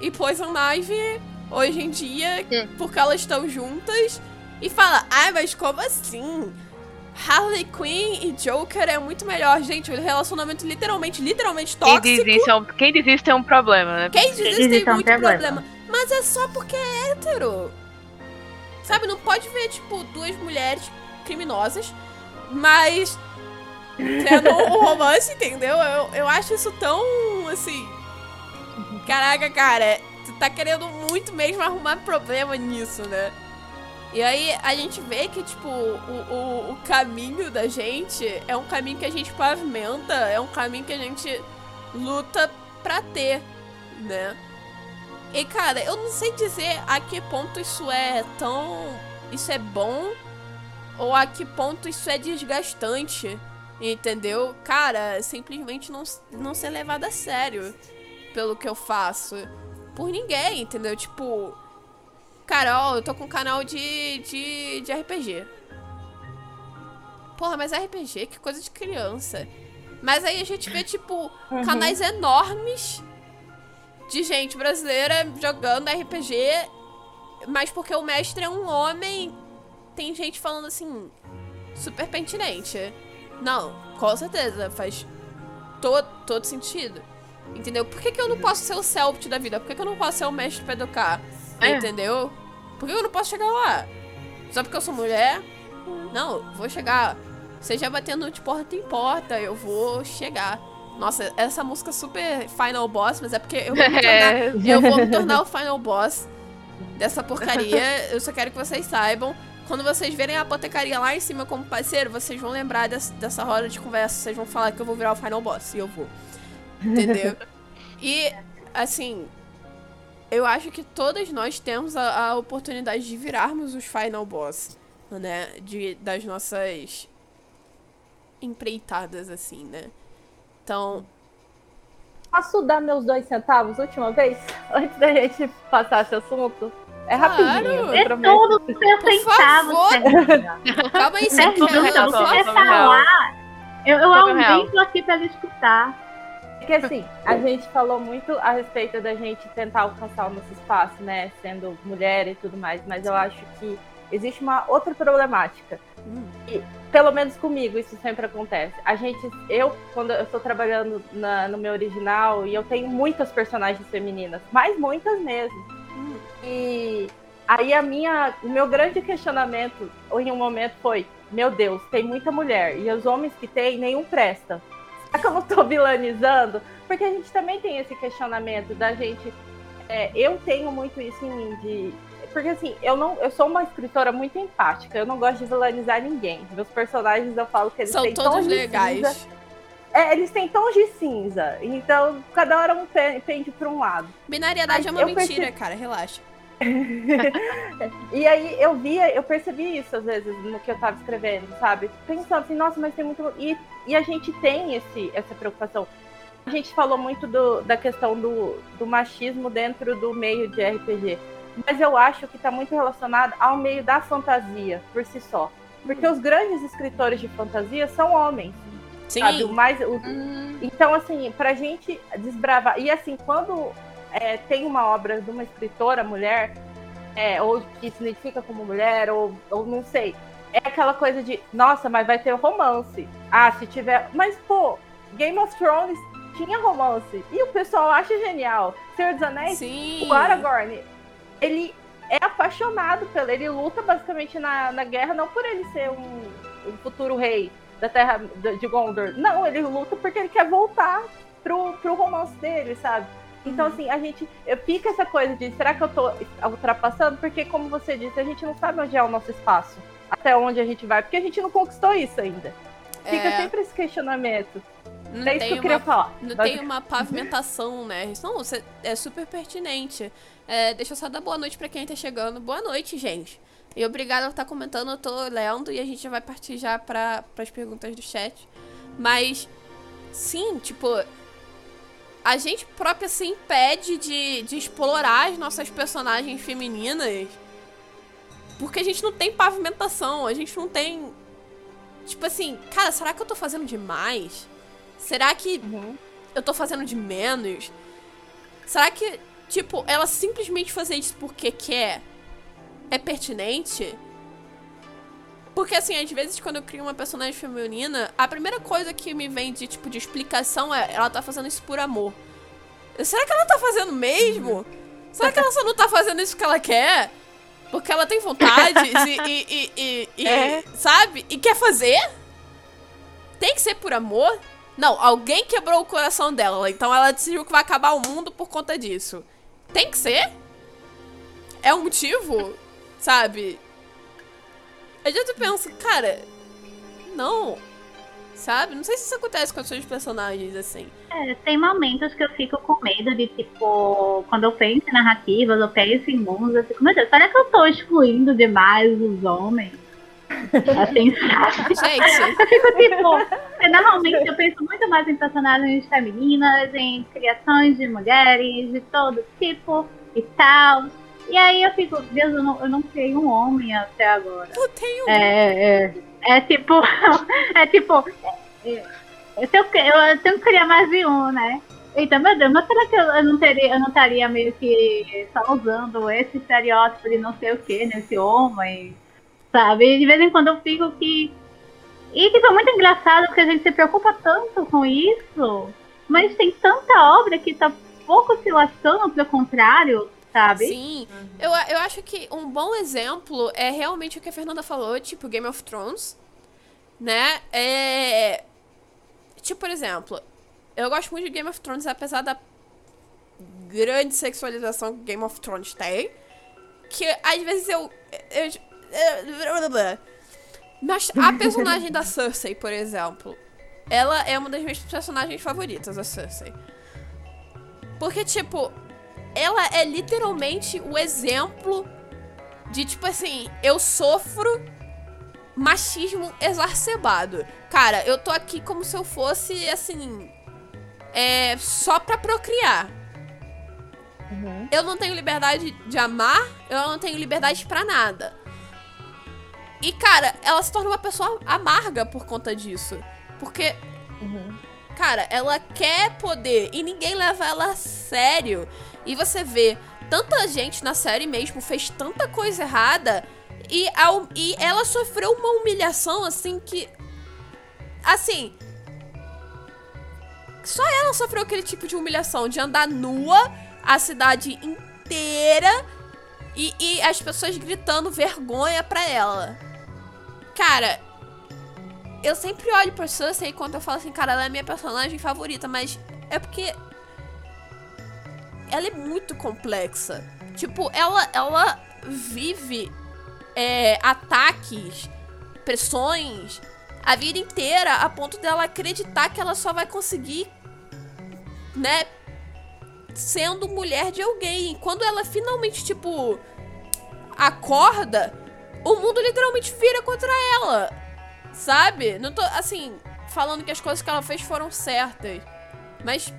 e Poison Ivy hoje em dia, porque elas estão juntas, e fala: "Ai, mas como assim? Harley Quinn e Joker é muito melhor, gente. O relacionamento literalmente, literalmente tóxico. Quem diz isso, é um, quem diz isso tem um problema, né? Quem diz isso tem muito problema. problema. Mas é só porque é hétero. Sabe, não pode ver, tipo, duas mulheres criminosas mas tendo um romance, entendeu? Eu, eu acho isso tão, assim... Caraca, cara, tu tá querendo muito mesmo arrumar problema nisso, né? E aí a gente vê que, tipo, o, o, o, caminho da gente é um caminho que a gente pavimenta, é um caminho que a gente luta pra ter, né? E cara, eu não sei dizer a que ponto isso é tão. Isso é bom ou a que ponto isso é desgastante, entendeu? Cara, simplesmente não, não ser levado a sério pelo que eu faço. Por ninguém, entendeu? Tipo Cara, ó, eu tô com um canal de, de, de RPG. Porra, mas RPG, que coisa de criança. Mas aí a gente vê, tipo, uhum. canais enormes de gente brasileira jogando RPG, mas porque o mestre é um homem, tem gente falando assim, super pertinente. Não, com certeza, faz todo, todo sentido. Entendeu? Por que, que eu não posso ser o Celpt da vida? Por que, que eu não posso ser o mestre pra educar? É. Entendeu? Por que eu não posso chegar lá? Só porque eu sou mulher? Não, vou chegar. Seja batendo de porta em porta, eu vou chegar. Nossa, essa música é super Final Boss, mas é porque eu vou me tornar, é. eu vou me tornar o Final Boss dessa porcaria. Eu só quero que vocês saibam. Quando vocês verem a apotecaria lá em cima como parceiro, vocês vão lembrar dessa, dessa roda de conversa. Vocês vão falar que eu vou virar o Final Boss. E eu vou. Entendeu? e, assim, eu acho que todas nós temos a, a, oportunidade de virarmos os final boss, né? De, das nossas empreitadas, assim, né? Então. Posso dar meus dois centavos última vez? Antes da gente passar esse assunto? É rapidinho. É tudo os seus centavos. Calma aí, você é tudo, você falar. Eu, eu aumento aqui pra escutar. Porque assim, a gente falou muito a respeito da gente tentar alcançar o nosso espaço, né? Sendo mulher e tudo mais, mas eu acho que existe uma outra problemática. E, pelo menos comigo, isso sempre acontece. A gente, eu, quando eu estou trabalhando na, no meu original, e eu tenho muitas personagens femininas, mas muitas mesmo. E aí a minha, o meu grande questionamento em um momento foi: meu Deus, tem muita mulher, e os homens que tem, nenhum presta. Será que eu não tô vilanizando? Porque a gente também tem esse questionamento da gente. É, eu tenho muito isso em mim de. Porque assim, eu não, eu sou uma escritora muito empática, eu não gosto de vilanizar ninguém. Meus personagens eu falo que eles São têm todos legais. Cinza. É, eles têm tons de cinza. Então, cada hora um pende para um lado. Binariedade é uma mentira, cara, relaxa. e aí eu via, eu percebi isso às vezes no que eu tava escrevendo, sabe? Pensando assim, nossa, mas tem muito. E, e a gente tem esse, essa preocupação. A gente falou muito do, da questão do, do machismo dentro do meio de RPG. Mas eu acho que está muito relacionado ao meio da fantasia por si só. Porque os grandes escritores de fantasia são homens. Sim. Sabe? O mais, o... Hum. Então, assim, pra gente desbravar. E assim, quando é, tem uma obra de uma escritora mulher, é, ou que se identifica como mulher, ou, ou não sei. É aquela coisa de, nossa, mas vai ter romance. Ah, se tiver. Mas, pô, Game of Thrones tinha romance. E o pessoal acha genial. Senhor dos Anéis, Sim. o Aragorn, ele é apaixonado pelo. Ele luta basicamente na, na guerra, não por ele ser um, um futuro rei da terra de Gondor. Não, ele luta porque ele quer voltar pro, pro romance dele, sabe? Então, assim, a gente fica essa coisa de será que eu tô ultrapassando? Porque, como você disse, a gente não sabe onde é o nosso espaço, até onde a gente vai, porque a gente não conquistou isso ainda. Fica é... sempre esse questionamento. Não é isso que eu queria falar. Não tem uma pavimentação, né? Não, é super pertinente. É, deixa eu só dar boa noite para quem tá chegando. Boa noite, gente. E obrigada por estar comentando, eu tô lendo e a gente já vai partir já para as perguntas do chat. Mas, sim, tipo, a gente própria se impede de, de explorar as nossas personagens femininas. Porque a gente não tem pavimentação, a gente não tem. Tipo assim, cara, será que eu tô fazendo demais? Será que uhum. eu tô fazendo de menos? Será que, tipo, ela simplesmente fazer isso porque quer é pertinente? Porque, assim, às vezes quando eu crio uma personagem feminina, a primeira coisa que me vem de, tipo, de explicação é ela tá fazendo isso por amor. Será que ela tá fazendo mesmo? Será que ela só não tá fazendo isso porque ela quer? Porque ela tem vontade e, e, e, e, e é. sabe? E quer fazer? tem que ser por amor? Não, alguém quebrou o coração dela, então ela decidiu que vai acabar o mundo por conta disso. Tem que ser? É um motivo? Sabe? Aí eu penso, cara, não. Sabe? Não sei se isso acontece com os seus personagens, assim. É, tem momentos que eu fico com medo de, tipo, quando eu penso em narrativas, eu penso em mundos, eu fico, meu Deus, será que eu tô excluindo demais os homens? Assim, sabe? Gente. Eu fico tipo. Normalmente eu penso muito mais em personagens femininas, em criações de mulheres, de todo tipo e tal. E aí eu fico, Deus, eu não, eu não criei um homem até agora. Eu tenho um. É, é, é tipo. É tipo. É, eu, tenho, eu tenho que criar mais de um, né? Então, meu Deus, mas será que eu, eu não teria, eu não estaria meio que só usando esse estereótipo de não sei o que nesse homem? sabe? De vez em quando eu fico que. E tipo, é muito engraçado porque a gente se preocupa tanto com isso, mas tem tanta obra que tá pouco se lascando pelo contrário, sabe? Sim. Eu, eu acho que um bom exemplo é realmente o que a Fernanda falou, tipo Game of Thrones, né? É. Tipo, por exemplo, eu gosto muito de Game of Thrones, apesar da grande sexualização que Game of Thrones tem. Que às vezes eu, eu mas a personagem da Cersei, por exemplo, ela é uma das minhas personagens favoritas, a Cersei. Porque, tipo, ela é literalmente o exemplo de, tipo assim, eu sofro machismo exacerbado. Cara, eu tô aqui como se eu fosse, assim, é, só pra procriar. Uhum. Eu não tenho liberdade de amar, eu não tenho liberdade para nada. E, cara, ela se torna uma pessoa amarga por conta disso. Porque, uhum. cara, ela quer poder e ninguém leva ela a sério. E você vê, tanta gente na série mesmo fez tanta coisa errada e, ao, e ela sofreu uma humilhação assim que. Assim. Só ela sofreu aquele tipo de humilhação de andar nua a cidade inteira e, e as pessoas gritando vergonha pra ela. Cara, eu sempre olho pra Cersei quando eu falo assim, cara, ela é minha personagem favorita, mas é porque ela é muito complexa. Tipo, ela, ela vive é, ataques, pressões a vida inteira a ponto dela acreditar que ela só vai conseguir, né, sendo mulher de alguém. Quando ela finalmente, tipo, acorda, o mundo literalmente vira contra ela. Sabe? Não tô, assim, falando que as coisas que ela fez foram certas. Mas.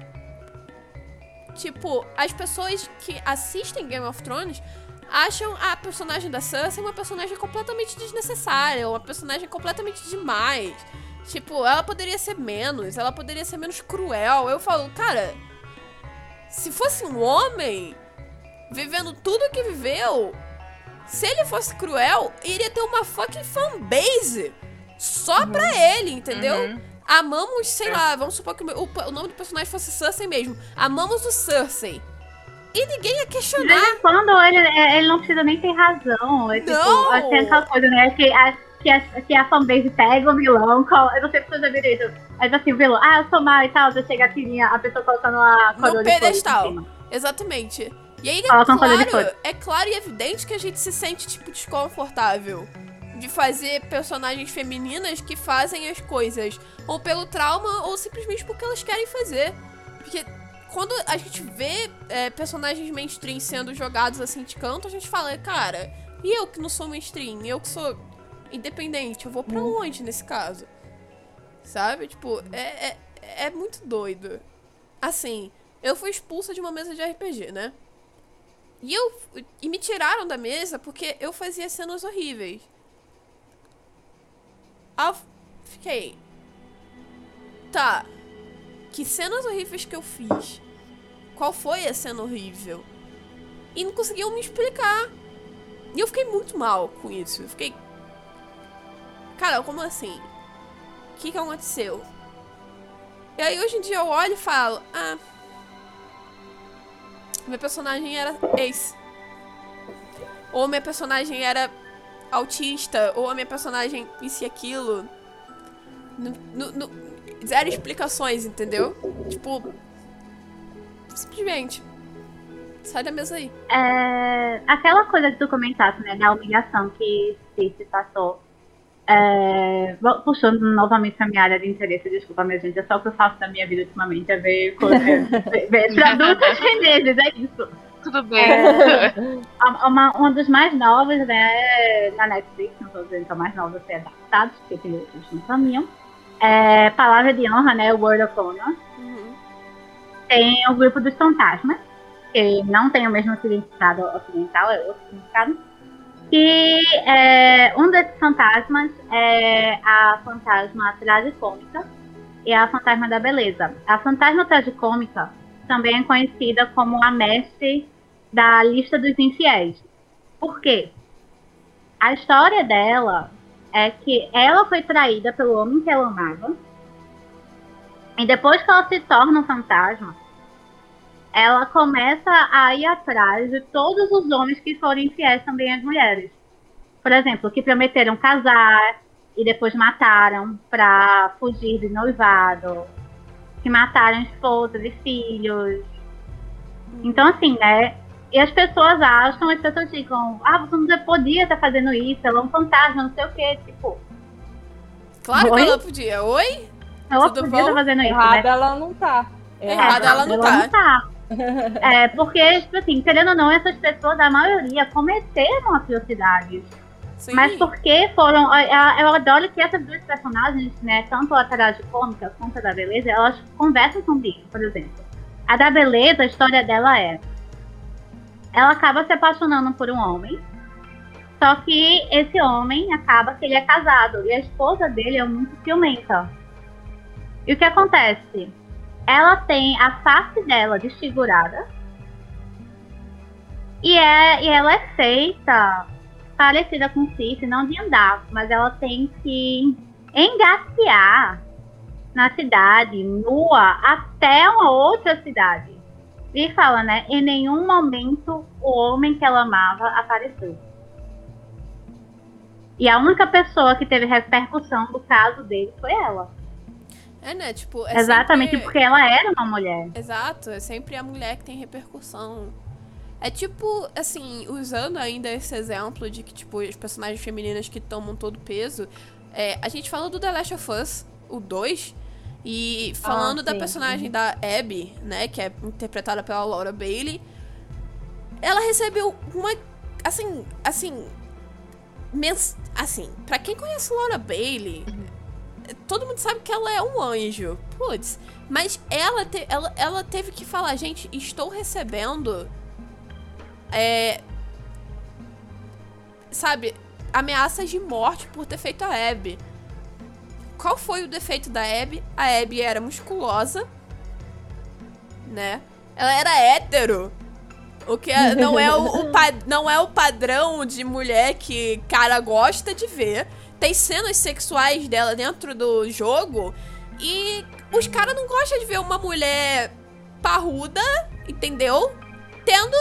Tipo, as pessoas que assistem Game of Thrones acham a personagem da Sansa uma personagem completamente desnecessária, uma personagem completamente demais. Tipo, ela poderia ser menos, ela poderia ser menos cruel. Eu falo, cara, se fosse um homem vivendo tudo que viveu, se ele fosse cruel, iria ter uma fucking fanbase só uhum. pra ele, entendeu? Uhum. Amamos, sei é. lá, vamos supor que o, o, nome do personagem fosse Cersei mesmo. Amamos o Cersei. E ninguém ia questionar. De vez em quando ele, é, ele não precisa nem ter razão. É, tipo, não! Tipo, tem aquela coisa, né? Que a, que a, que a fanbase pega o vilão, eu não sei se você já viu isso. Mas assim, o vilão, ah, eu sou mal e tal, já chega a a pessoa colocando a coroa No pedestal. Exatamente. E aí, é claro, é claro e evidente que a gente se sente, tipo, desconfortável de fazer personagens femininas que fazem as coisas ou pelo trauma ou simplesmente porque elas querem fazer. Porque quando a gente vê é, personagens mainstream sendo jogados assim de canto, a gente fala, cara, e eu que não sou mainstream? Eu que sou independente, eu vou pra hum. onde nesse caso? Sabe? Tipo, é, é, é muito doido. Assim, eu fui expulsa de uma mesa de RPG, né? E, eu, e me tiraram da mesa porque eu fazia cenas horríveis. Aí eu fiquei. Tá. Que cenas horríveis que eu fiz? Qual foi a cena horrível? E não conseguiam me explicar. E eu fiquei muito mal com isso. Eu fiquei. Cara, como assim? O que, que aconteceu? E aí hoje em dia eu olho e falo: Ah minha personagem era ex. Ou minha personagem era autista, ou a minha personagem isso e aquilo. No, no, zero explicações, entendeu? Tipo. Simplesmente. Sai da mesa aí. É, aquela coisa que tu comentaste, né? Da humilhação que se passou. É, puxando novamente a minha área de interesse, desculpa, minha gente, é só o que eu faço da minha vida ultimamente, é ver, ver, ver produtos chineses, é isso. Tudo bem. É, uma, uma dos mais novos, né, na Netflix, não estou dizendo que é mais nova, ser adaptados, porque tem outros no caminho. É, Palavra de Honra, né, World of Honor. Uhum. Tem o grupo dos fantasmas, que não tem o mesmo significado ocidental, é outro significado. E é, um desses fantasmas é a fantasma tragicômica e a fantasma da beleza. A fantasma tragicômica também é conhecida como a mestre da lista dos infiéis. Por quê? A história dela é que ela foi traída pelo homem que ela amava. E depois que ela se torna um fantasma, ela começa a ir atrás de todos os homens que foram infiéis também às mulheres. Por exemplo, que prometeram casar e depois mataram para fugir de noivado que mataram esposas e filhos. Então, assim, né? E as pessoas acham, as pessoas ficam, ah, você não podia estar fazendo isso, ela é um fantasma, não sei o quê, tipo. Claro Oi? que ela podia. Oi? Ela Tudo podia bom? estar fazendo isso. Errada né? ela não tá. Errada ela não ela tá. Não tá. é, porque, tipo assim, querendo ou não, essas pessoas, a maioria, cometeram atrocidades. Sim. Mas porque foram. Eu adoro que essas duas personagens, né, tanto a tragicômica quanto a da beleza, elas conversam comigo, por exemplo. A da beleza, a história dela é. Ela acaba se apaixonando por um homem. Só que esse homem acaba que ele é casado. E a esposa dele é muito ciumenta. E o que acontece? Ela tem a face dela desfigurada. E, é, e ela é feita parecida com Cici, não de andar, mas ela tem que engatear na cidade, nua, até uma outra cidade. E fala, né? Em nenhum momento o homem que ela amava apareceu. E a única pessoa que teve repercussão do caso dele foi ela. É, né? Tipo, é Exatamente sempre... porque ela era uma mulher. Exato, é sempre a mulher que tem repercussão é tipo, assim, usando ainda esse exemplo de que, tipo, as personagens femininas que tomam todo o peso. É, a gente fala do The Last of Us, o 2, e falando ah, da personagem uhum. da Abby, né, que é interpretada pela Laura Bailey, ela recebeu uma. Assim, assim. Mens assim, pra quem conhece Laura Bailey, uhum. todo mundo sabe que ela é um anjo. Putz. Mas ela, te, ela, ela teve que falar, gente, estou recebendo é, sabe, ameaças de morte por ter feito a Abby. Qual foi o defeito da Abby? A Abby era musculosa, né? Ela era hétero. O que é, não, é o, o não é o padrão de mulher que cara gosta de ver. Tem cenas sexuais dela dentro do jogo e os caras não gostam de ver uma mulher parruda, entendeu? Tendo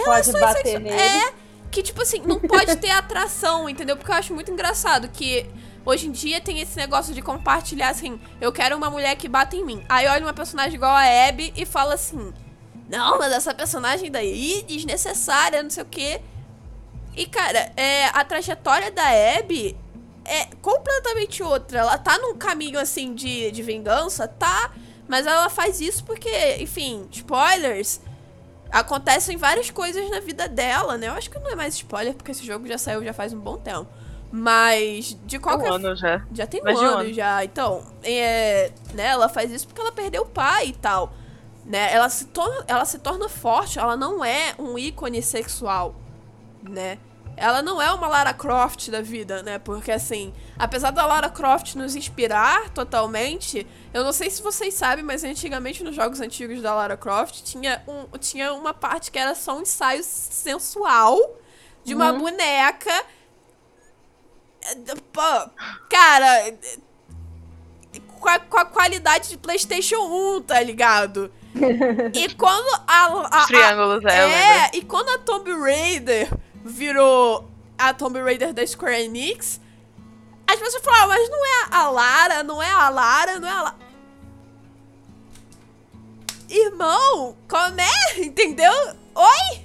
Pode bater nele. É, que tipo assim, não pode ter atração, entendeu? Porque eu acho muito engraçado que hoje em dia tem esse negócio de compartilhar assim, eu quero uma mulher que bata em mim. Aí olha uma personagem igual a Abby e fala assim: "Não, mas essa personagem daí desnecessária, não sei o quê". E cara, é, a trajetória da Abby é completamente outra. Ela tá num caminho assim de, de vingança, tá? Mas ela faz isso porque, enfim, spoilers, acontecem várias coisas na vida dela, né? Eu acho que não é mais spoiler, porque esse jogo já saiu já faz um bom tempo. Mas, de qualquer... Um ano já. Já tem um ano, um ano, já. Então, é, né, ela faz isso porque ela perdeu o pai e tal. Né? Ela, se torna, ela se torna forte, ela não é um ícone sexual, né? Ela não é uma Lara Croft da vida, né? Porque assim, apesar da Lara Croft nos inspirar totalmente, eu não sei se vocês sabem, mas antigamente nos jogos antigos da Lara Croft tinha, um, tinha uma parte que era só um ensaio sensual de uma uhum. boneca. Pô, cara, com a, com a, qualidade de PlayStation 1, tá ligado? e quando a. a, a triângulos, é. É, e quando a Tomb Raider virou a Tomb Raider da Square Enix, as pessoas falavam, mas não é a Lara, não é a Lara, não é a Lara. Irmão, como é? Entendeu? Oi?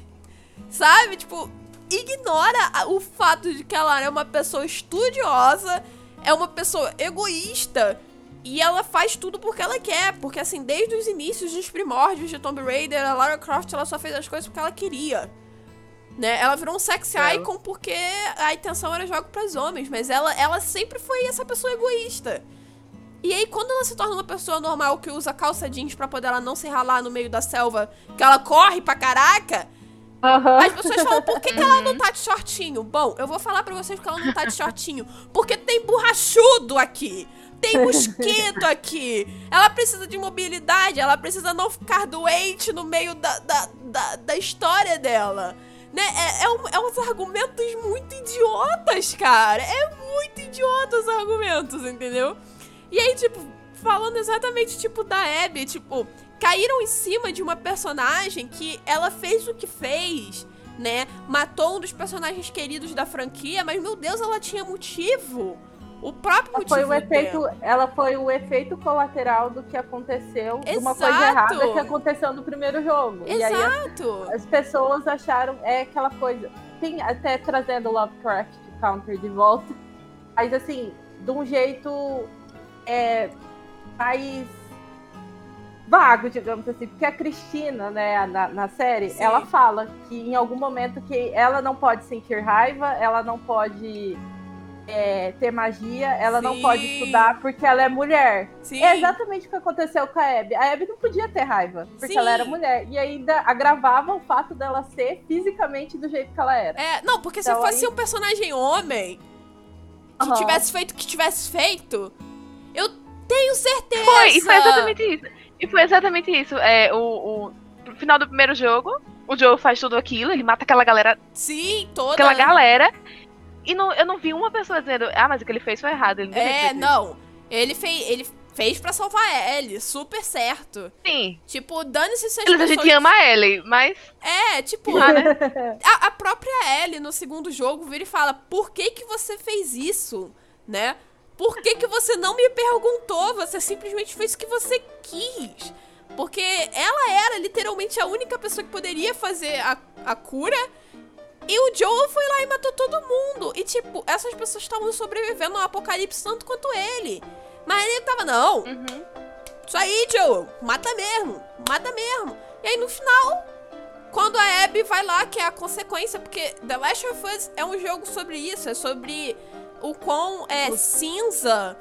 Sabe? Tipo, ignora o fato de que ela é uma pessoa estudiosa, é uma pessoa egoísta e ela faz tudo porque ela quer. Porque, assim, desde os inícios dos primórdios de Tomb Raider, a Lara Croft ela só fez as coisas porque ela queria. Né? Ela virou um sex é. icon porque a intenção era jogo para os homens, mas ela, ela sempre foi essa pessoa egoísta. E aí, quando ela se torna uma pessoa normal que usa calça jeans pra poder ela não se ralar no meio da selva, que ela corre pra caraca, Uhum. As pessoas falam, por que, que, ela não tá de shortinho? Bom, eu vou falar pra vocês que ela não tá de shortinho. Porque tem borrachudo aqui. Tem mosquito aqui. Ela precisa de mobilidade. Ela precisa não ficar doente no meio da, da, da, da história dela. Né? É, é, um, é uns argumentos muito idiotas, cara. É muito idiota os argumentos, entendeu? E aí, tipo, falando exatamente, tipo, da Abby, tipo, caíram em cima de uma personagem que ela fez o que fez, né? Matou um dos personagens queridos da franquia, mas, meu Deus, ela tinha motivo. O próprio ela foi o efeito, dela. Ela foi o efeito colateral do que aconteceu, Exato. de uma coisa errada que aconteceu no primeiro jogo. Exato. E aí as, as pessoas acharam, é aquela coisa. Tem até trazendo o Lovecraft Counter de volta. Mas assim, de um jeito é, mais vago, digamos assim, porque a Cristina, né, na, na série, Sim. ela fala que em algum momento que ela não pode sentir raiva, ela não pode é, ter magia, ela Sim. não pode estudar porque ela é mulher. Sim. É exatamente o que aconteceu com a Abby. A Abby não podia ter raiva, porque Sim. ela era mulher. E ainda agravava o fato dela ser fisicamente do jeito que ela era. É, não, porque então, se fosse aí... um personagem homem que uhum. tivesse feito o que tivesse feito, eu tenho certeza. Foi, e foi exatamente isso. E foi exatamente isso. É, o, o final do primeiro jogo, o Joe faz tudo aquilo, ele mata aquela galera. Sim, toda. Aquela galera. E não, eu não vi uma pessoa dizendo, ah, mas o que ele fez foi errado. Ele é, não. Ele fez. Ele fez pra salvar a Ellie, super certo. Sim. Tipo, dane-se se as pessoas... A gente ama a Ellie, mas... É, tipo, ah, né? a, a, própria Ellie no segundo jogo vira e fala, por que que você fez isso, né? Por que, que você não me perguntou? Você simplesmente fez o que você quis. Porque ela era literalmente a única pessoa que poderia fazer a, a cura. E o Joel foi lá e matou todo mundo. E, tipo, essas pessoas estavam sobrevivendo ao apocalipse tanto quanto ele. Mas ele tava, não. Uhum. Isso aí, Joel. Mata mesmo. Mata mesmo. E aí, no final, quando a Abby vai lá, que é a consequência, porque The Last of Us é um jogo sobre isso. É sobre o quão é, cinza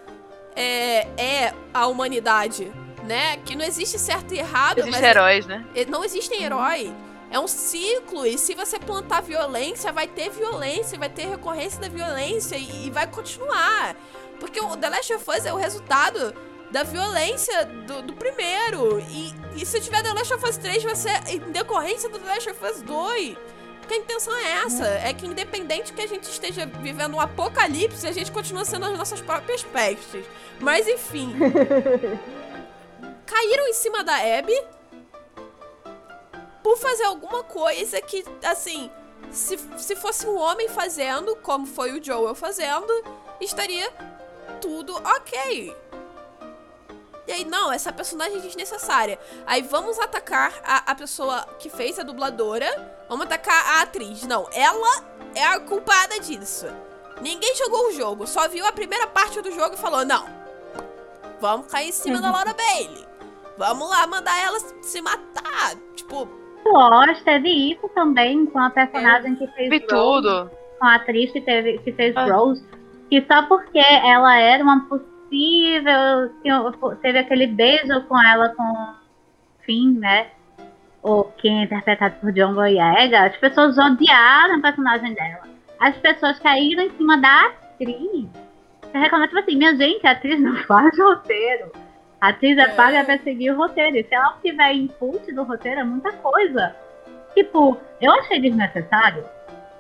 é, é a humanidade, né? Que não existe certo e errado. Existem heróis, né? Não existem heróis. É um ciclo, e se você plantar violência, vai ter violência, vai ter recorrência da violência e, e vai continuar. Porque o The Last of Us é o resultado da violência do, do primeiro. E, e, se tiver The Last of Us 3, vai ser em decorrência do The Last of Us 2. Porque a intenção é essa, é que independente que a gente esteja vivendo um apocalipse, a gente continua sendo as nossas próprias pestes. Mas enfim. caíram em cima da Abby por fazer alguma coisa que, assim, se, se fosse um homem fazendo, como foi o Joel fazendo, estaria tudo ok. E aí, não, essa personagem é desnecessária. Aí vamos atacar a, a pessoa que fez a dubladora. Vamos atacar a atriz. Não, ela é a culpada disso. Ninguém jogou o jogo, só viu a primeira parte do jogo e falou: não, vamos cair em cima da Laura Bailey. Vamos lá mandar ela se matar. Tipo. Lost teve isso também com a personagem é, que fez. Rose, tudo. Com a atriz que, teve, que fez ah. Rose. Que só porque ela era uma possível. Teve aquele beijo com ela com Finn, né? Ou quem é interpretado por John Boyega. As pessoas odiaram o personagem dela. As pessoas caíram em cima da atriz. Você reclama, tipo assim, minha gente, a atriz não faz roteiro. A atriz é, é paga pra seguir o roteiro. E se ela tiver input do roteiro, é muita coisa. Tipo, eu achei desnecessário.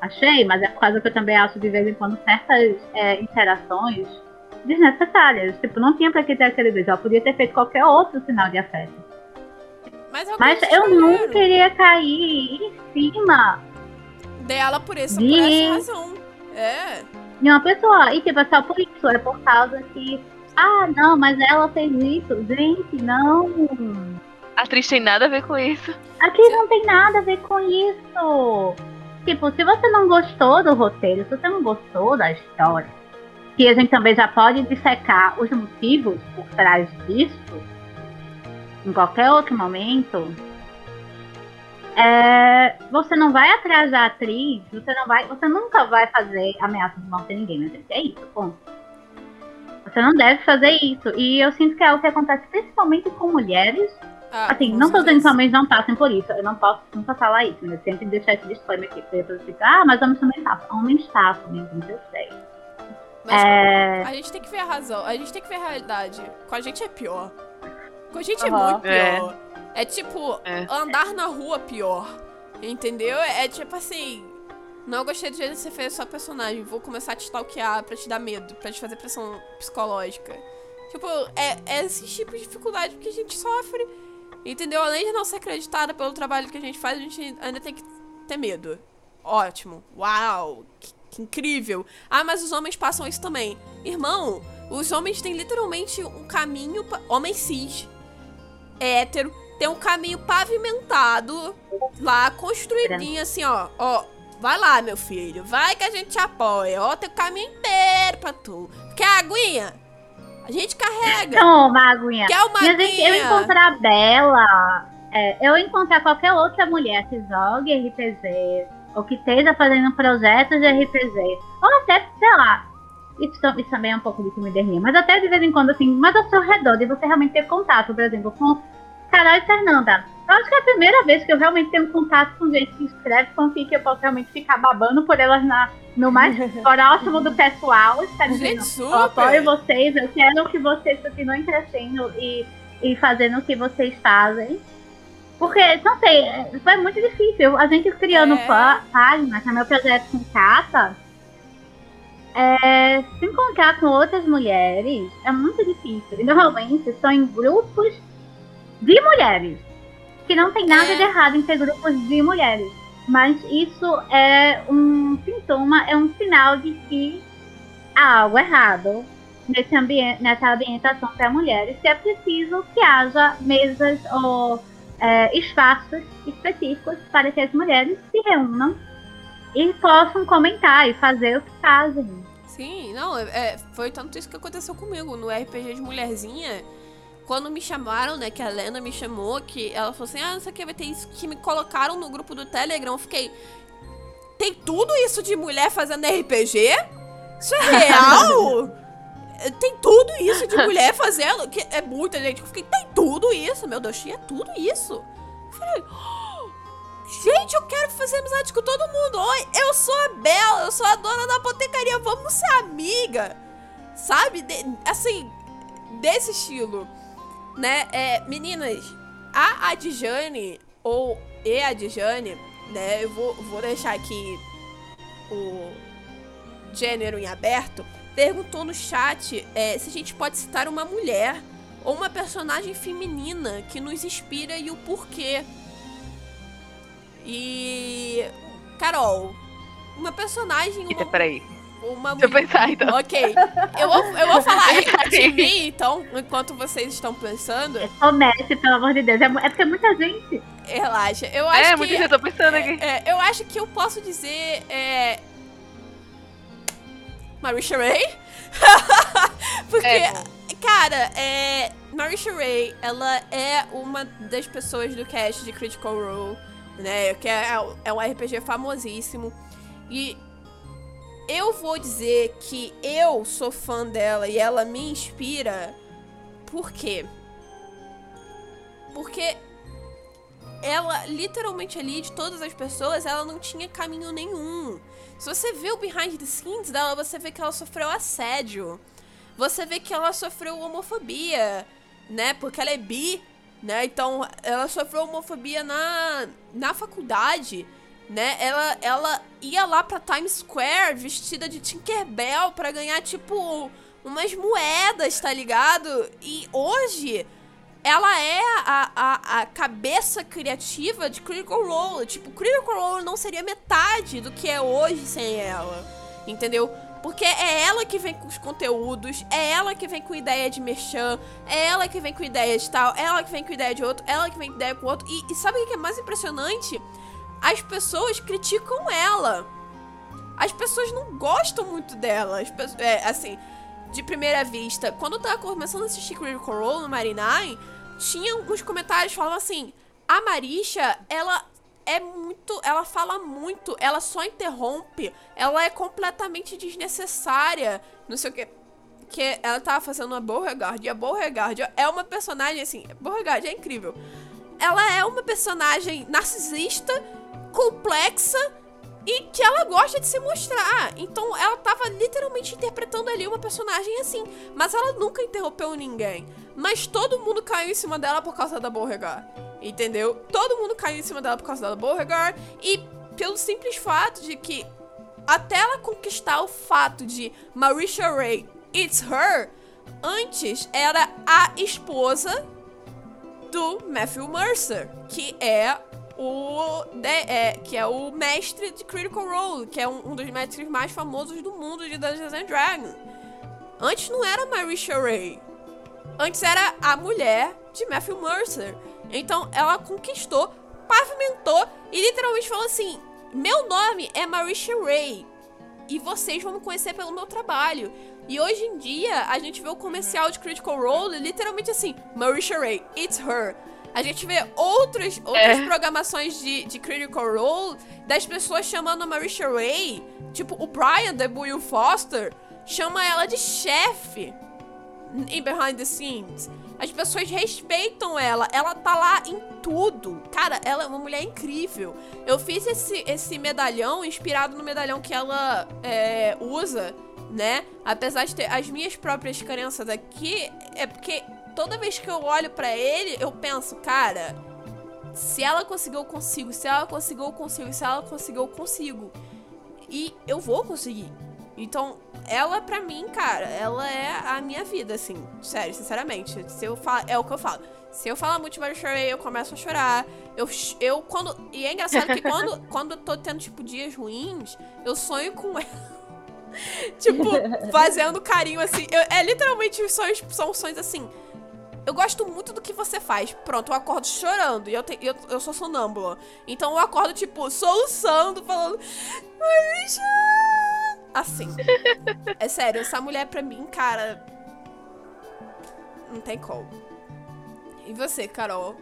Achei, mas é por causa que eu também acho de vez em quando certas é, interações desnecessárias. Tipo, não tinha pra que ter aquele beijo. Ela podia ter feito qualquer outro sinal de afeto. Mas, Mas eu não queria cair em cima dela por, esse, de... por essa razão. É. de uma pessoa. E tipo, é só por isso, é por causa que. Ah, não, mas ela fez isso. Gente, não. A atriz tem nada a ver com isso. Aqui não tem nada a ver com isso. Tipo, se você não gostou do roteiro, se você não gostou da história, que a gente também já pode dissecar os motivos por trás disso, em qualquer outro momento, é, você não vai atrasar a atriz, você não vai, você nunca vai fazer ameaça de morte a ninguém, mas é isso, ponto. Você não deve fazer isso. E eu sinto que é o que acontece principalmente com mulheres. Ah, assim, não tô dizendo que homens não passem por isso. Eu não posso nunca falar isso, mas sempre deixar esse disclaimer aqui. Porque depois fica, ah, mas homens também passam. Homens passam, gente, eu sei. Mas é... a gente tem que ver a razão, a gente tem que ver a realidade. Com a gente é pior. Com a gente uhum. é muito pior. É. É tipo, é. andar na rua pior. Entendeu? É tipo assim. Não gostei do jeito que você fez a sua personagem. Vou começar a te stalkear pra te dar medo, pra te fazer pressão psicológica. Tipo, é, é esse tipo de dificuldade que a gente sofre. Entendeu? Além de não ser acreditada pelo trabalho que a gente faz, a gente ainda tem que ter medo. Ótimo. Uau! Que, que incrível. Ah, mas os homens passam isso também. Irmão, os homens têm literalmente um caminho. Pra... Homem cis, hétero, tem um caminho pavimentado lá, construidinho assim, ó. Ó, vai lá, meu filho. Vai que a gente te apoia. Ó, tem o caminho inteiro pra tu. Quer aguinha? A gente carrega. Toma, aguinha. Quer uma aguinha? Gente, eu encontrar a Bela, é, eu encontrar qualquer outra mulher que jogue RPG, ou que esteja fazendo projetos de RPG, ou até, sei lá, isso, isso também é um pouco de comiderninha, mas até de vez em quando, assim, mas ao seu redor, de você realmente ter contato, por exemplo, com Carol e Fernanda. Eu acho que é a primeira vez que eu realmente tenho contato com gente que escreve fanfic, eu posso realmente ficar babando por elas na, no mais próximo do pessoal. Está dizendo, eu apoio vocês, eu quero que vocês continuem crescendo e, e fazendo o que vocês fazem. Porque, não sei, foi muito difícil. A gente criando é. páginas, que é meu projeto com Cata, é, se encontrar com outras mulheres é muito difícil. E normalmente são em grupos de mulheres. Que não tem nada é. de errado em ter grupos de mulheres. Mas isso é um sintoma, é um sinal de que há algo errado nesse ambiente, nessa ambientação para mulheres, que é preciso que haja mesas ou é, espaços específicos para que as mulheres se reúnam e possam comentar e fazer o que fazem. Sim, não, é, foi tanto isso que aconteceu comigo no RPG de Mulherzinha quando me chamaram, né, que a Lena me chamou, que ela falou assim, ah, não sei o que, vai ter isso, que me colocaram no grupo do Telegram, eu fiquei, tem tudo isso de mulher fazendo RPG? Isso é real? tem tudo isso de mulher fazendo, que é muita gente, eu fiquei, tem tudo isso, meu Deus, tinha tudo isso. Eu falei, oh, gente, eu quero fazer amizade com todo mundo, oi, eu sou a Bela, eu sou a dona da apotecaria, vamos ser amiga, sabe, de, assim, desse estilo né? É, meninas, a Adjane, ou e Adjane, né? Eu vou, vou deixar aqui o gênero em aberto. Perguntou no chat é, se a gente pode citar uma mulher ou uma personagem feminina que nos inspira e o porquê. E. Carol, uma personagem. Eita, uma... peraí uma Deixa eu pensar, então. Ok. Eu vou, eu vou falar de mim, então, enquanto vocês estão pensando. Comece, pelo amor de Deus. É, é porque é muita gente. Relaxa. Eu acho é, que, muita gente, eu tô pensando aqui. É, eu acho que eu posso dizer. É. Marisha Ray? porque, é. cara, é. Marisha Ray, ela é uma das pessoas do cast de Critical Role, né? Que é, é um RPG famosíssimo. E eu vou dizer que eu sou fã dela e ela me inspira. Por quê? Porque ela, literalmente ali, de todas as pessoas, ela não tinha caminho nenhum. Se você vê o behind the scenes dela, você vê que ela sofreu assédio. Você vê que ela sofreu homofobia, né? Porque ela é bi, né? Então, ela sofreu homofobia na, na faculdade né? Ela, ela ia lá pra Times Square vestida de Tinkerbell pra ganhar, tipo, umas moedas, tá ligado? E hoje ela é a, a, a cabeça criativa de Critical Role. Tipo, Critical Role não seria metade do que é hoje sem ela. Entendeu? Porque é ela que vem com os conteúdos, é ela que vem com ideia de merchan, é ela que vem com ideia de tal, é ela que vem com ideia de outro, é ela que vem com ideia com outro. E, e sabe o que é mais impressionante? As pessoas criticam ela. As pessoas não gostam muito dela. As pessoas, é, assim, de primeira vista, quando eu tava começando a assistir Critical Role no Marinai, tinha uns comentários que falavam assim: a Marisha, ela é muito. Ela fala muito, ela só interrompe, ela é completamente desnecessária. Não sei o que. Que ela tava fazendo a Beauregard. E a Beauregard é uma personagem assim. Beauregard é incrível. Ela é uma personagem narcisista, complexa e que ela gosta de se mostrar. Então ela tava literalmente interpretando ali uma personagem assim. Mas ela nunca interrompeu ninguém. Mas todo mundo caiu em cima dela por causa da Beauregard. Entendeu? Todo mundo caiu em cima dela por causa da Beauregard. E pelo simples fato de que até ela conquistar o fato de Marisha Ray, it's her, antes era a esposa do Matthew Mercer, que é o de, é, que é o mestre de Critical Role, que é um, um, dos mestres mais famosos do mundo de Dungeons and Dragons. Antes não era Marisha Ray. Antes era a mulher de Matthew Mercer. Então ela conquistou, pavimentou e literalmente falou assim: Meu nome é Marisha Ray. E vocês vão me conhecer pelo meu trabalho. E hoje em dia, a gente vê o comercial de Critical Role literalmente assim: Marisha Ray, it's her. A gente vê outras, outras é. programações de, de Critical Role das pessoas chamando a Marisha Ray. Tipo, o Brian da Will Foster chama ela de chefe em Behind the Scenes. As pessoas respeitam ela. Ela tá lá em tudo. Cara, ela é uma mulher incrível. Eu fiz esse, esse medalhão inspirado no medalhão que ela é, usa, né? Apesar de ter as minhas próprias crenças aqui, é porque toda vez que eu olho para ele, eu penso, cara, se ela conseguiu, eu consigo. Se ela conseguiu, eu consigo. Se ela conseguiu, eu consigo. E eu vou conseguir. Então, ela pra mim, cara, ela é a minha vida, assim. Sério, sinceramente. Se eu falo, é o que eu falo. Se eu falar muito de chorei, eu começo a chorar. Eu, eu quando. E é engraçado que quando, quando eu tô tendo, tipo, dias ruins, eu sonho com ela. tipo, fazendo carinho assim. Eu, é literalmente os sonhos são sonhos assim eu gosto muito do que você faz. Pronto, eu acordo chorando. E eu, te, eu, eu sou sonâmbula. Então eu acordo, tipo, soluçando, falando. Assim. é sério, essa mulher pra mim, cara. Não tem como. E você, Carol?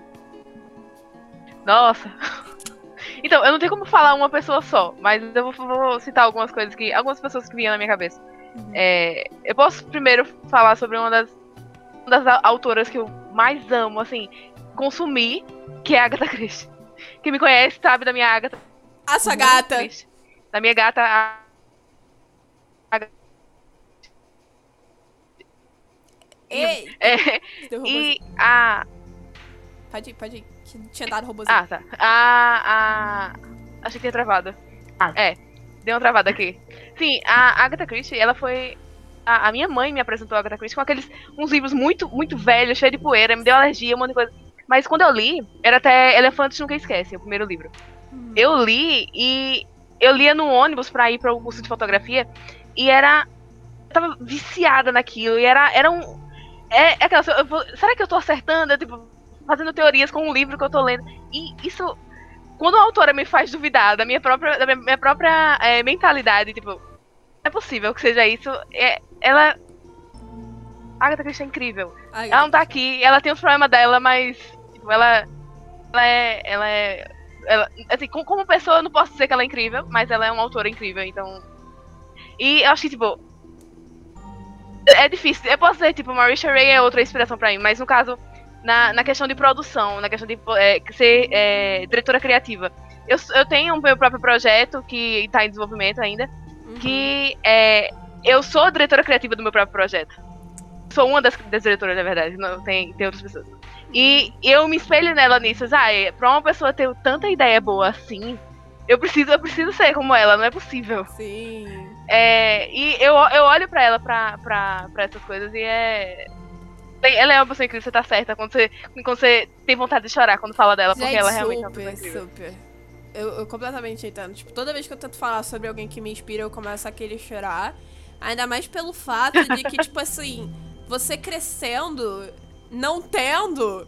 Nossa. Então, eu não tenho como falar uma pessoa só, mas eu vou, vou citar algumas coisas que. Algumas pessoas que vinham na minha cabeça. Uhum. É, eu posso primeiro falar sobre uma das uma das autoras que eu mais amo, assim, consumir, que é a Agatha Christie. Quem me conhece sabe da minha Agatha. A sua gata. Christie. Da minha gata. A... Ei! É, e a. Pode ir, pode ir. Tinha dado robôzinho. Ah, tá. A. a... Achei que tinha travado. Ah. É, deu uma travada aqui. Sim, a Agatha Christie, ela foi a, a, minha mãe me apresentou a Agatha Christie com aqueles uns livros muito, muito velhos, cheios de poeira, me deu alergia, um monte de coisa. Mas quando eu li, era até Elefantes Nunca Esquecem, o primeiro livro. Hum. Eu li e eu lia no ônibus pra ir para o curso de fotografia e era. Eu tava viciada naquilo e era, era um. É, é aquela. Eu vou, será que eu tô acertando? Eu, tipo, fazendo teorias com um livro que eu tô lendo. E isso. Quando a autora me faz duvidar da minha própria, da minha, minha própria é, mentalidade, tipo, é possível que seja isso. É, ela. A Agatha Christie é incrível. Ela não tá aqui, ela tem os problemas dela, mas. Tipo, ela. Ela é. Ela é. Ela, assim, como pessoa eu não posso dizer que ela é incrível, mas ela é uma autora incrível, então. E eu acho que, tipo. É difícil. Eu posso dizer, tipo, Marisha Ray é outra inspiração pra mim, mas no caso, na, na questão de produção, na questão de é, ser é, diretora criativa. Eu, eu tenho o meu próprio projeto que tá em desenvolvimento ainda, uhum. que é, eu sou diretora criativa do meu próprio projeto. Sou uma das, das diretoras, na verdade. Não, tem, tem outras pessoas. E eu me espelho nela nisso. Ah, é, pra uma pessoa ter tanta ideia boa assim, eu preciso, eu preciso ser como ela, não é possível. Sim. É, e eu, eu olho pra ela pra, pra, pra essas coisas e é. Ela é uma pessoa incrível, você tá certa. Quando você, quando você tem vontade de chorar quando fala dela, Gente, porque ela realmente é uma pessoa incrível. Super. Eu, eu completamente entendo. Tipo, toda vez que eu tento falar sobre alguém que me inspira, eu começo a querer chorar. Ainda mais pelo fato de que, tipo assim, você crescendo, não tendo.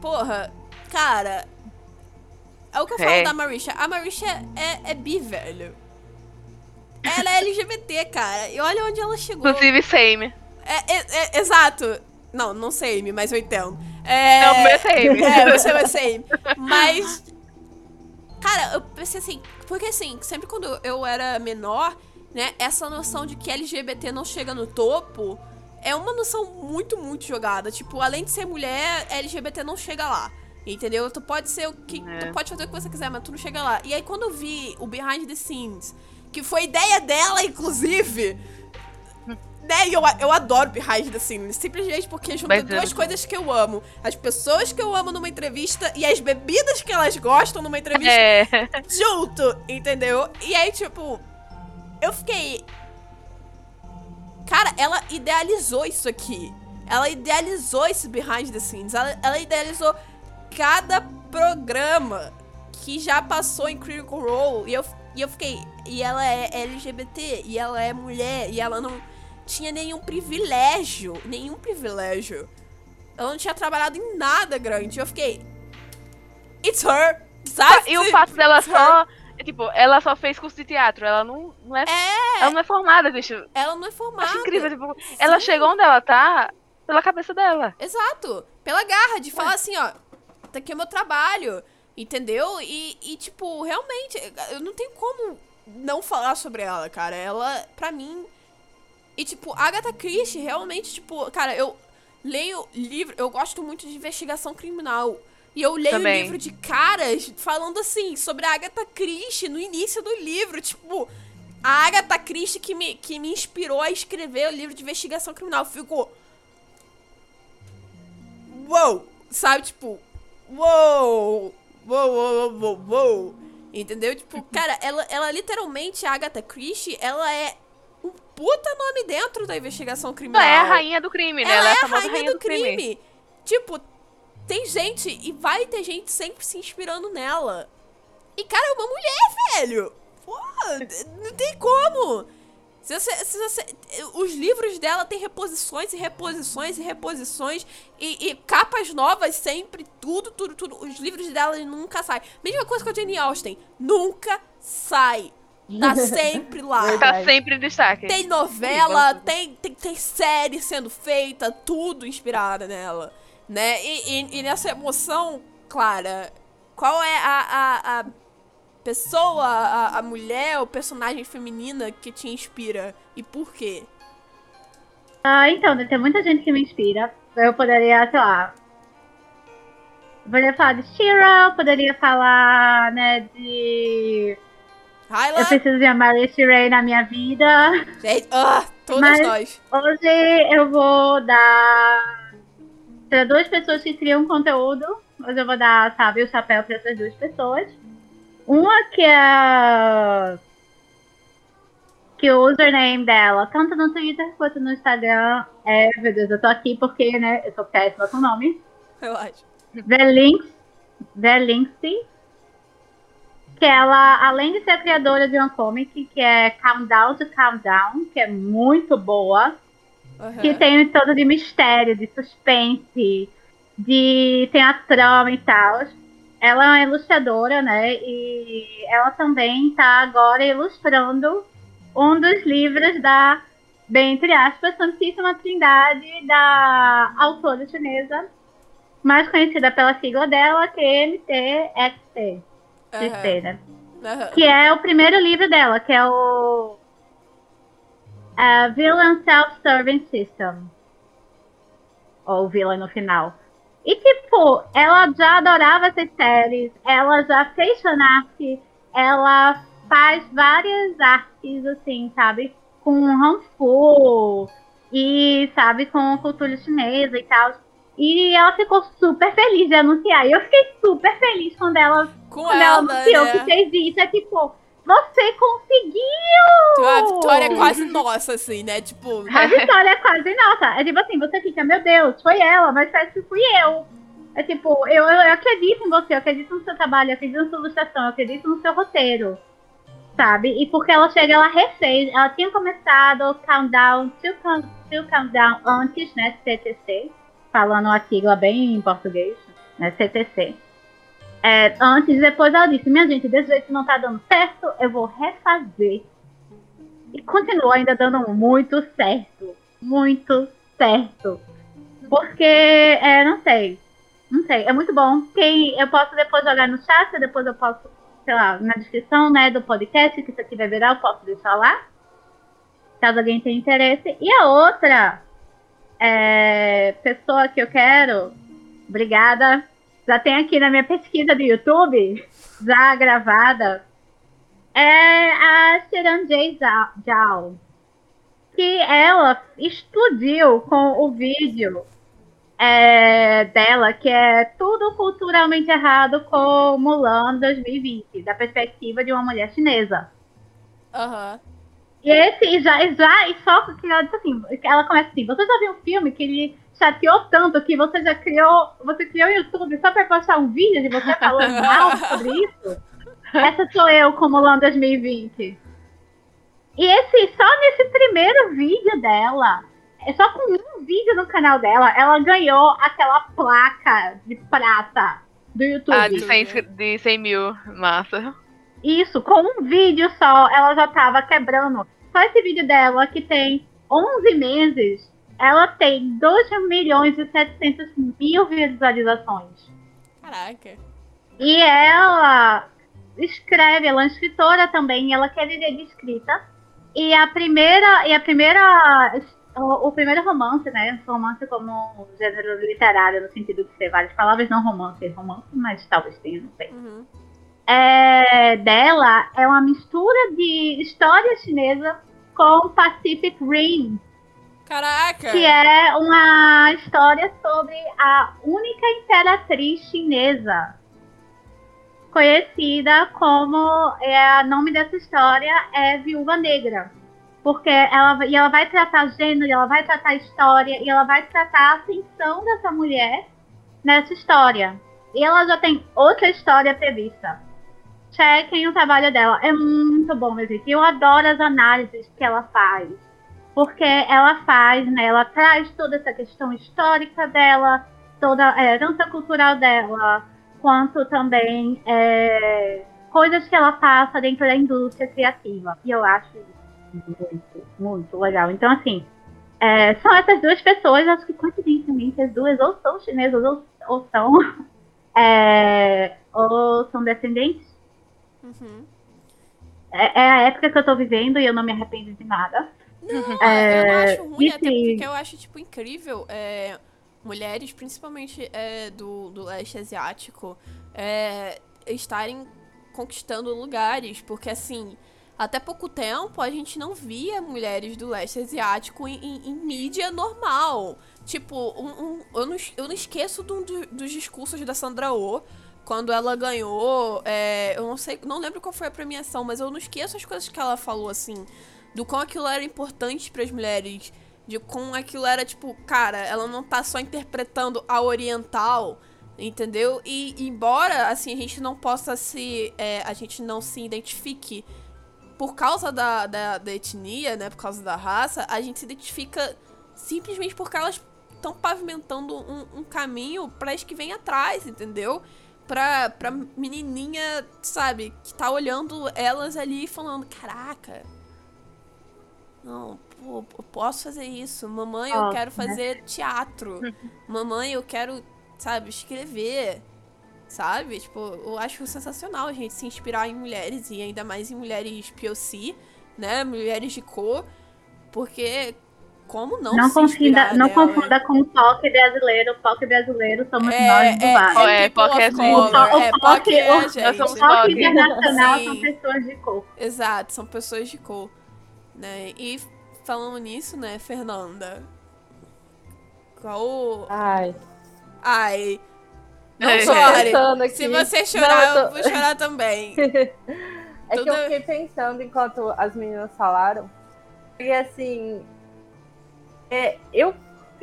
Porra, cara. É o que eu falo É. da Marisha. A Marisha é, é bi, velho. Ela é LGBT, cara. E olha onde ela chegou. Inclusive, same. É, é- é- exato. Não, não sei, mas eu entendo. É, Não, é same. É, o seu é same. Mas. Cara, eu pensei assim. Porque assim, sempre quando eu era menor, né, essa noção de que LGBT não chega no topo é uma noção muito, muito jogada. Tipo, além de ser mulher, LGBT não chega lá. Entendeu? Tu pode ser o que. É. Tu pode fazer o que você quiser, mas tu não chega lá. E aí, quando eu vi o Behind the Scenes, que foi ideia dela, inclusive. Né, e eu, eu adoro Behind the Scenes, simplesmente porque junta Mas duas muito coisas que eu amo. As pessoas que eu amo numa entrevista e as bebidas que elas gostam numa entrevista É. junto, entendeu? E aí, tipo, eu fiquei. Cara, ela idealizou isso aqui. Ela idealizou esse behind the scenes. Ela, ela idealizou cada programa que já passou em Critical Role. E eu, e eu fiquei. E ela é LGBT, e ela é mulher, e ela não tinha nenhum privilégio. Nenhum privilégio. Ela não tinha trabalhado em nada grande. Eu fiquei. It's her! Sabe? E o fato dela It's só. é, Tipo, ela só fez curso de teatro. Ela não, não é, É, Ela não é formada, bicho. ela não é formada. Acho incrível, tipo, ela chegou onde ela tá pela cabeça dela. Exato. Pela garra de falar assim, ó, tá aqui o meu trabalho, entendeu? E, e, tipo, realmente, eu não tenho como não falar sobre ela, cara. Ela, pra mim. E, tipo, Agatha Christie, realmente, tipo, cara, eu leio livro, eu gosto muito de investigação criminal. E eu leio Também. livro de caras falando assim, sobre a Agatha Christie no início do livro, tipo. A Agatha Christie que me, que me inspirou a escrever o livro de investigação criminal. Ficou uou, sabe? Tipo, uou, uou, uou, uou, uou. Entendeu? Tipo, cara, ela, ela literalmente, a Agatha Christie, ela é puta nome dentro da investigação Ela criminal. é a rainha do crime, né? Ela, é a famosa rainha, do crime. Tipo, tem gente, e vai ter gente sempre se inspirando nela. E, cara, é uma mulher, velho. Pô, não tem como. Se você, se você- os livros dela têm reposições e reposições e reposições e, e capas novas sempre, tudo, tudo, tudo. Os livros dela nunca saem. Mesma coisa com a Jane Austen, nunca sai. Tá sempre lá. Tá sempre em destaque. Tem novela, tem, tem, tem série sendo feita, tudo inspirada nela, né? E, e- e nessa emoção, Clara, qual é a, a, a pessoa, a, a mulher, o personagem feminina que te inspira e por quê? Ah, então, tem muita gente que me inspira. Eu poderia, sei lá. eu Poderia falar de Shira, eu poderia falar, né, de. Eu preciso de Marisha Ray na minha vida. gente, ah, todas Mas- nós. Hoje eu vou dar. Para duas pessoas que criam conteúdo. Hoje eu vou dar, sabe, o chapéu para essas duas pessoas. Uma que é. Que o username dela, tanto no Twitter quanto no Instagram, é. Meu Deus, eu tô aqui porque, né? Eu sou péssima com nome. Eu acho. The Links. Que ela, além de ser criadora de uma comic que é Countdown to Countdown, que é muito boa Aham. que tem todo de mistério, de suspense, de tem a trama e tal. Ela é uma ilustradora, né? E ela também está agora ilustrando um dos livros da, bem entre aspas, Santíssima Trindade da autora chinesa, mais conhecida pela sigla dela, que XT, né? Aham. que é o primeiro livro dela, que é o é, Villain Self-Serving System. Ou Villain no final. E tipo, ela já adorava essas séries, ela já fez fanart, ela faz várias artes, assim, sabe? Com Hanfu e, sabe, com cultura chinesa e tal. E ela ficou super feliz de anunciar. E eu fiquei super feliz quando ela Com quando ela anunciou que né? fez isso, é tipo, você conseguiu! A vitória é quase nossa, assim, né? Tipo, A vitória é quase nossa. É tipo assim, você fica, meu Deus, foi ela, mas parece que fui eu. É tipo, eu, eu acredito em você, eu acredito no seu trabalho, eu acredito na sua ilustração, eu acredito no seu roteiro. sabe? E porque ela chega, ela refez, ela tinha começado o Countdown, to, to Countdown antes, né, CTC, falando a sigla bem em português, né, CTC. É, antes, depois ela disse, minha gente, desse jeito não tá dando certo, eu vou refazer. E continua ainda dando muito certo, muito certo. Porque, é, não sei, não sei, é muito bom. Quem, eu posso depois jogar no chat, depois eu posso sei lá, na descrição, né, do podcast, que isso aqui vai virar, eu posso deixar lá, caso alguém tenha interesse. E a outra é, pessoa que eu quero, obrigada, já tem aqui na minha pesquisa do YouTube, já gravada, é a Shiranjay Zhao, que ela explodiu com o vídeo é, dela, que é tudo culturalmente errado com Mulan 2020, da perspectiva de uma mulher chinesa. Aham. Uhum. E esse já, já e só que ela assim, ela começa assim, você já viu um filme que ele chateou tanto que você já criou, você criou o YouTube só para postar um vídeo de você falando mal sobre isso? Essa sou eu com Mulan 2020. E esse, só nesse primeiro vídeo dela, é só com um vídeo no canal dela, ela ganhou aquela placa de prata do YouTube. Ah, de 100, de 100 mil, massa. Isso, com um vídeo só, ela já tava quebrando. Só esse vídeo dela, que tem 11 meses, ela tem 2 milhões e 700 mil visualizações. Caraca. E ela escreve, ela é escritora também, ela quer viver de escrita. E a primeira, e a primeira o, o, primeiro romance, né? Romance como gênero literário, no sentido de ser várias palavras, não romance, romance, mas talvez tenha, não sei. Uhum. É, dela é uma mistura de história chinesa com Pacific Rim. Caraca! Que é uma história sobre a única imperatriz chinesa. Conhecida como. É, o nome dessa história é Viúva Negra porque ela, e ela vai tratar gênero, ela vai tratar história, e ela vai tratar a ascensão dessa mulher nessa história. E ela já tem outra história prevista. Chequem o trabalho dela. É muito bom, meu gente. Eu adoro as análises que ela faz. Porque ela faz, né? Ela traz toda essa questão histórica dela, toda a herança cultural dela, quanto também é, coisas que ela passa dentro da indústria criativa. E eu acho muito, muito legal. Então, assim, é, são essas duas pessoas, acho que coincidentemente as duas ou são chinesas ou, ou são é, ou são descendentes. Uhum. É, é, a época que eu tô vivendo e eu não me arrependo de nada. Não, é, eu não acho ruim, até porque eu acho, tipo, incrível é, mulheres, principalmente é, do, do leste asiático, é, estarem conquistando lugares, porque assim, até pouco tempo, a gente não via mulheres do leste asiático em, em, em mídia normal. Tipo, um, um, eu, não, eu não esqueço do, do, dos discursos da Sandra Oh quando ela ganhou. É, eu não sei, não lembro qual foi a premiação, mas eu não esqueço as coisas que ela falou, assim. Do quão aquilo era importante para as mulheres. De como aquilo era, tipo, cara, ela não tá só interpretando a oriental, entendeu? E embora, assim, a gente não possa se. É, a gente não se identifique por causa da, da, da, etnia, né, por causa da raça, a gente se identifica simplesmente porque elas estão pavimentando um, um caminho para as que vêm atrás, entendeu? Pra, pra menininha, sabe, que tá olhando elas ali e falando: Caraca, não, pô, eu posso fazer isso. Mamãe, eu quero né? fazer teatro. Mamãe, eu quero, sabe, escrever sabe? Tipo, eu acho sensacional a gente se inspirar em mulheres e ainda mais em mulheres POC, né? Mulheres de cor, porque como não não se confunda, Não confunda com o POC brasileiro. O POC brasileiro somos é, nós do é, bar. É, é, POC é, o, o, é, POC é, o, gente. O POC internacional Sim. são pessoas de cor. Exato, são pessoas de cor. Né? E falando nisso, né, Fernanda? Qual... Ai... Ai... Não é. chore. Se você chorar, não, eu, tô... eu, vou chorar também. é Tudo... que eu fiquei pensando enquanto as meninas falaram. E assim. É, eu.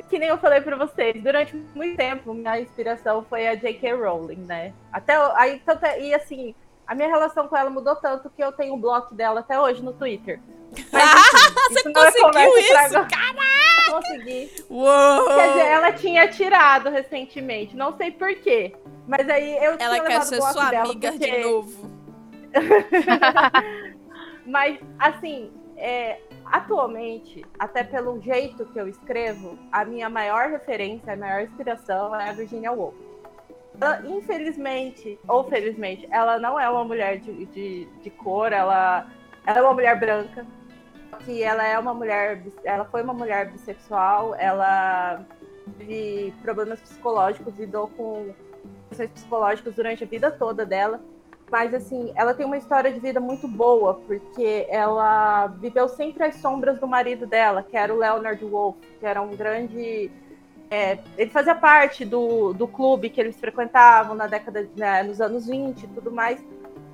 Que nem eu falei pra vocês, durante muito tempo, minha inspiração foi a J.K. Rowling, né? Até aí, tanto, é, e assim, A minha relação com ela mudou tanto que eu tenho o bloco dela até hoje no Twitter. Mas, enfim, Você isso é conseguiu isso? Caraca! Consegui. Uou! Quer dizer, ela tinha tirado recentemente, não sei porquê. Mas aí eu Ela tinha quer ser sua amiga porque... de novo. Mas, assim, é, atualmente, até pelo jeito que eu escrevo, a minha maior referência, a maior inspiração é a Virginia Woolf. Ela, infelizmente, ou felizmente, ela não é uma mulher de, de, de cor, ela, ela é uma mulher branca, que ela é uma mulher, ela foi uma mulher bissexual, ela teve problemas psicológicos, lidou com questões psicológicas durante a vida toda dela. Mas, assim, ela tem uma história de vida muito boa, porque ela viveu sempre às sombras do marido dela, que era o Leonard Wolf, que era um grande. É, ele fazia parte do, do clube que eles frequentavam na década, né, nos anos 20 e tudo mais.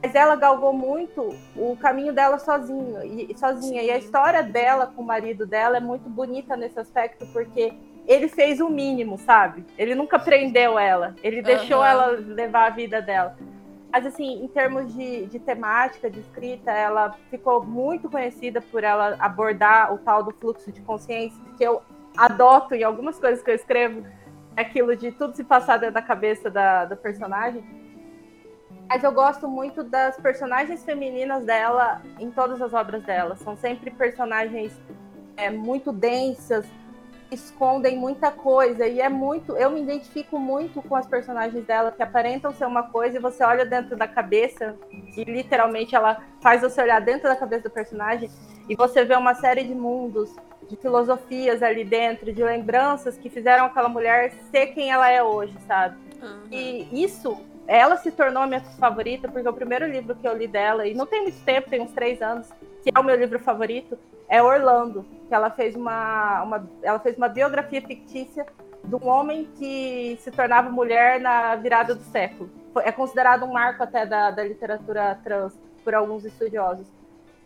Mas ela galgou muito o caminho dela sozinho, e, sozinha. E a história dela com o marido dela é muito bonita nesse aspecto, porque ele fez o mínimo, sabe? Ele nunca prendeu ela, ele deixou uhum. ela levar a vida dela. Mas, assim, em termos de, de temática, de escrita, ela ficou muito conhecida por ela abordar o tal do fluxo de consciência, que eu adoto em algumas coisas que eu escrevo, aquilo de tudo se passar dentro da cabeça da, da personagem. Mas eu gosto muito das personagens femininas dela em todas as obras dela. São sempre personagens é, muito densas, escondem muita coisa e é muito, eu me identifico muito com as personagens dela que aparentam ser uma coisa e você olha dentro da cabeça e literalmente ela faz você olhar dentro da cabeça do personagem e você vê uma série de mundos, de filosofias ali dentro, de lembranças que fizeram aquela mulher ser quem ela é hoje, sabe? Uhum. E isso, ela se tornou a minha favorita porque o primeiro livro que eu li dela e não tem muito tempo, tem uns três anos, que é o meu livro favorito, é Orlando, que ela fez uma, uma, ela fez uma biografia fictícia de um homem que se tornava mulher na virada do século. É considerado um marco até da, da literatura trans por alguns estudiosos.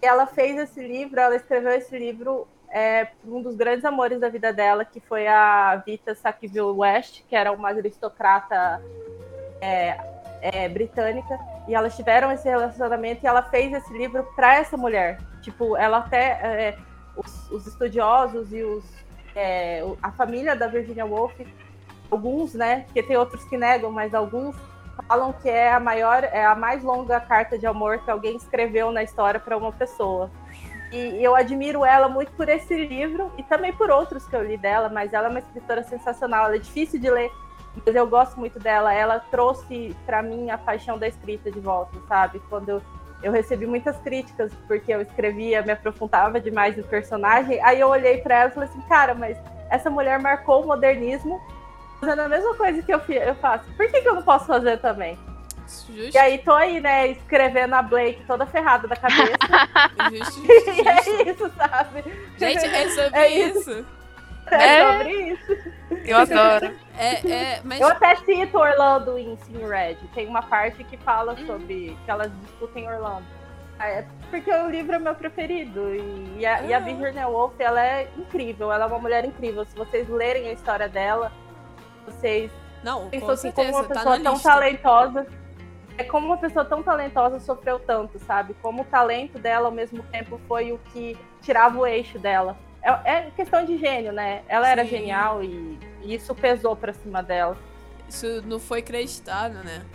E ela fez esse livro, ela escreveu esse livro é, um dos grandes amores da vida dela, que foi a Vita Sackville West, que era uma aristocrata é, é, britânica, e elas tiveram esse relacionamento e ela fez esse livro para essa mulher. Tipo, ela até. É, os, os, estudiosos e os, é, a família da Virginia Woolf, alguns, né? Porque tem outros que negam, mas alguns falam que é a maior, é a mais longa carta de amor que alguém escreveu na história para uma pessoa. E eu admiro ela muito por esse livro e também por outros que eu li dela, mas ela é uma escritora sensacional, ela é difícil de ler, mas eu gosto muito dela. Ela trouxe para mim a paixão da escrita de volta, sabe? Quando eu, eu recebi muitas críticas porque eu escrevia, me aprofundava demais no personagem, aí eu olhei para ela e falei assim, cara, mas essa mulher marcou o modernismo fazendo a mesma coisa que eu, eu faço. Por que, que eu não posso fazer também? Justo. E aí tô aí, né, escrevendo a Blake toda ferrada da cabeça. justo, justo, e é isso, sabe? Gente, é sobre é isso. isso. É, é sobre isso. Eu adoro. É, é, mas... Eu até cito Orlando em Sim Red. Tem uma parte que fala hum. sobre que elas discutem Orlando. É porque o livro é meu preferido. E a, e a ah. Virginia Woolf, ela é incrível. Ela é uma mulher incrível. Se vocês lerem a história dela, vocês não, pensam assim, certeza, como uma tá pessoa tão lista. talentosa. É como uma pessoa tão talentosa sofreu tanto, sabe? Como o talento dela, ao mesmo tempo, foi o que tirava o eixo dela. É, é questão de gênio, né? Ela Sim. era genial e, e isso pesou pra cima dela. Isso não foi acreditado, né?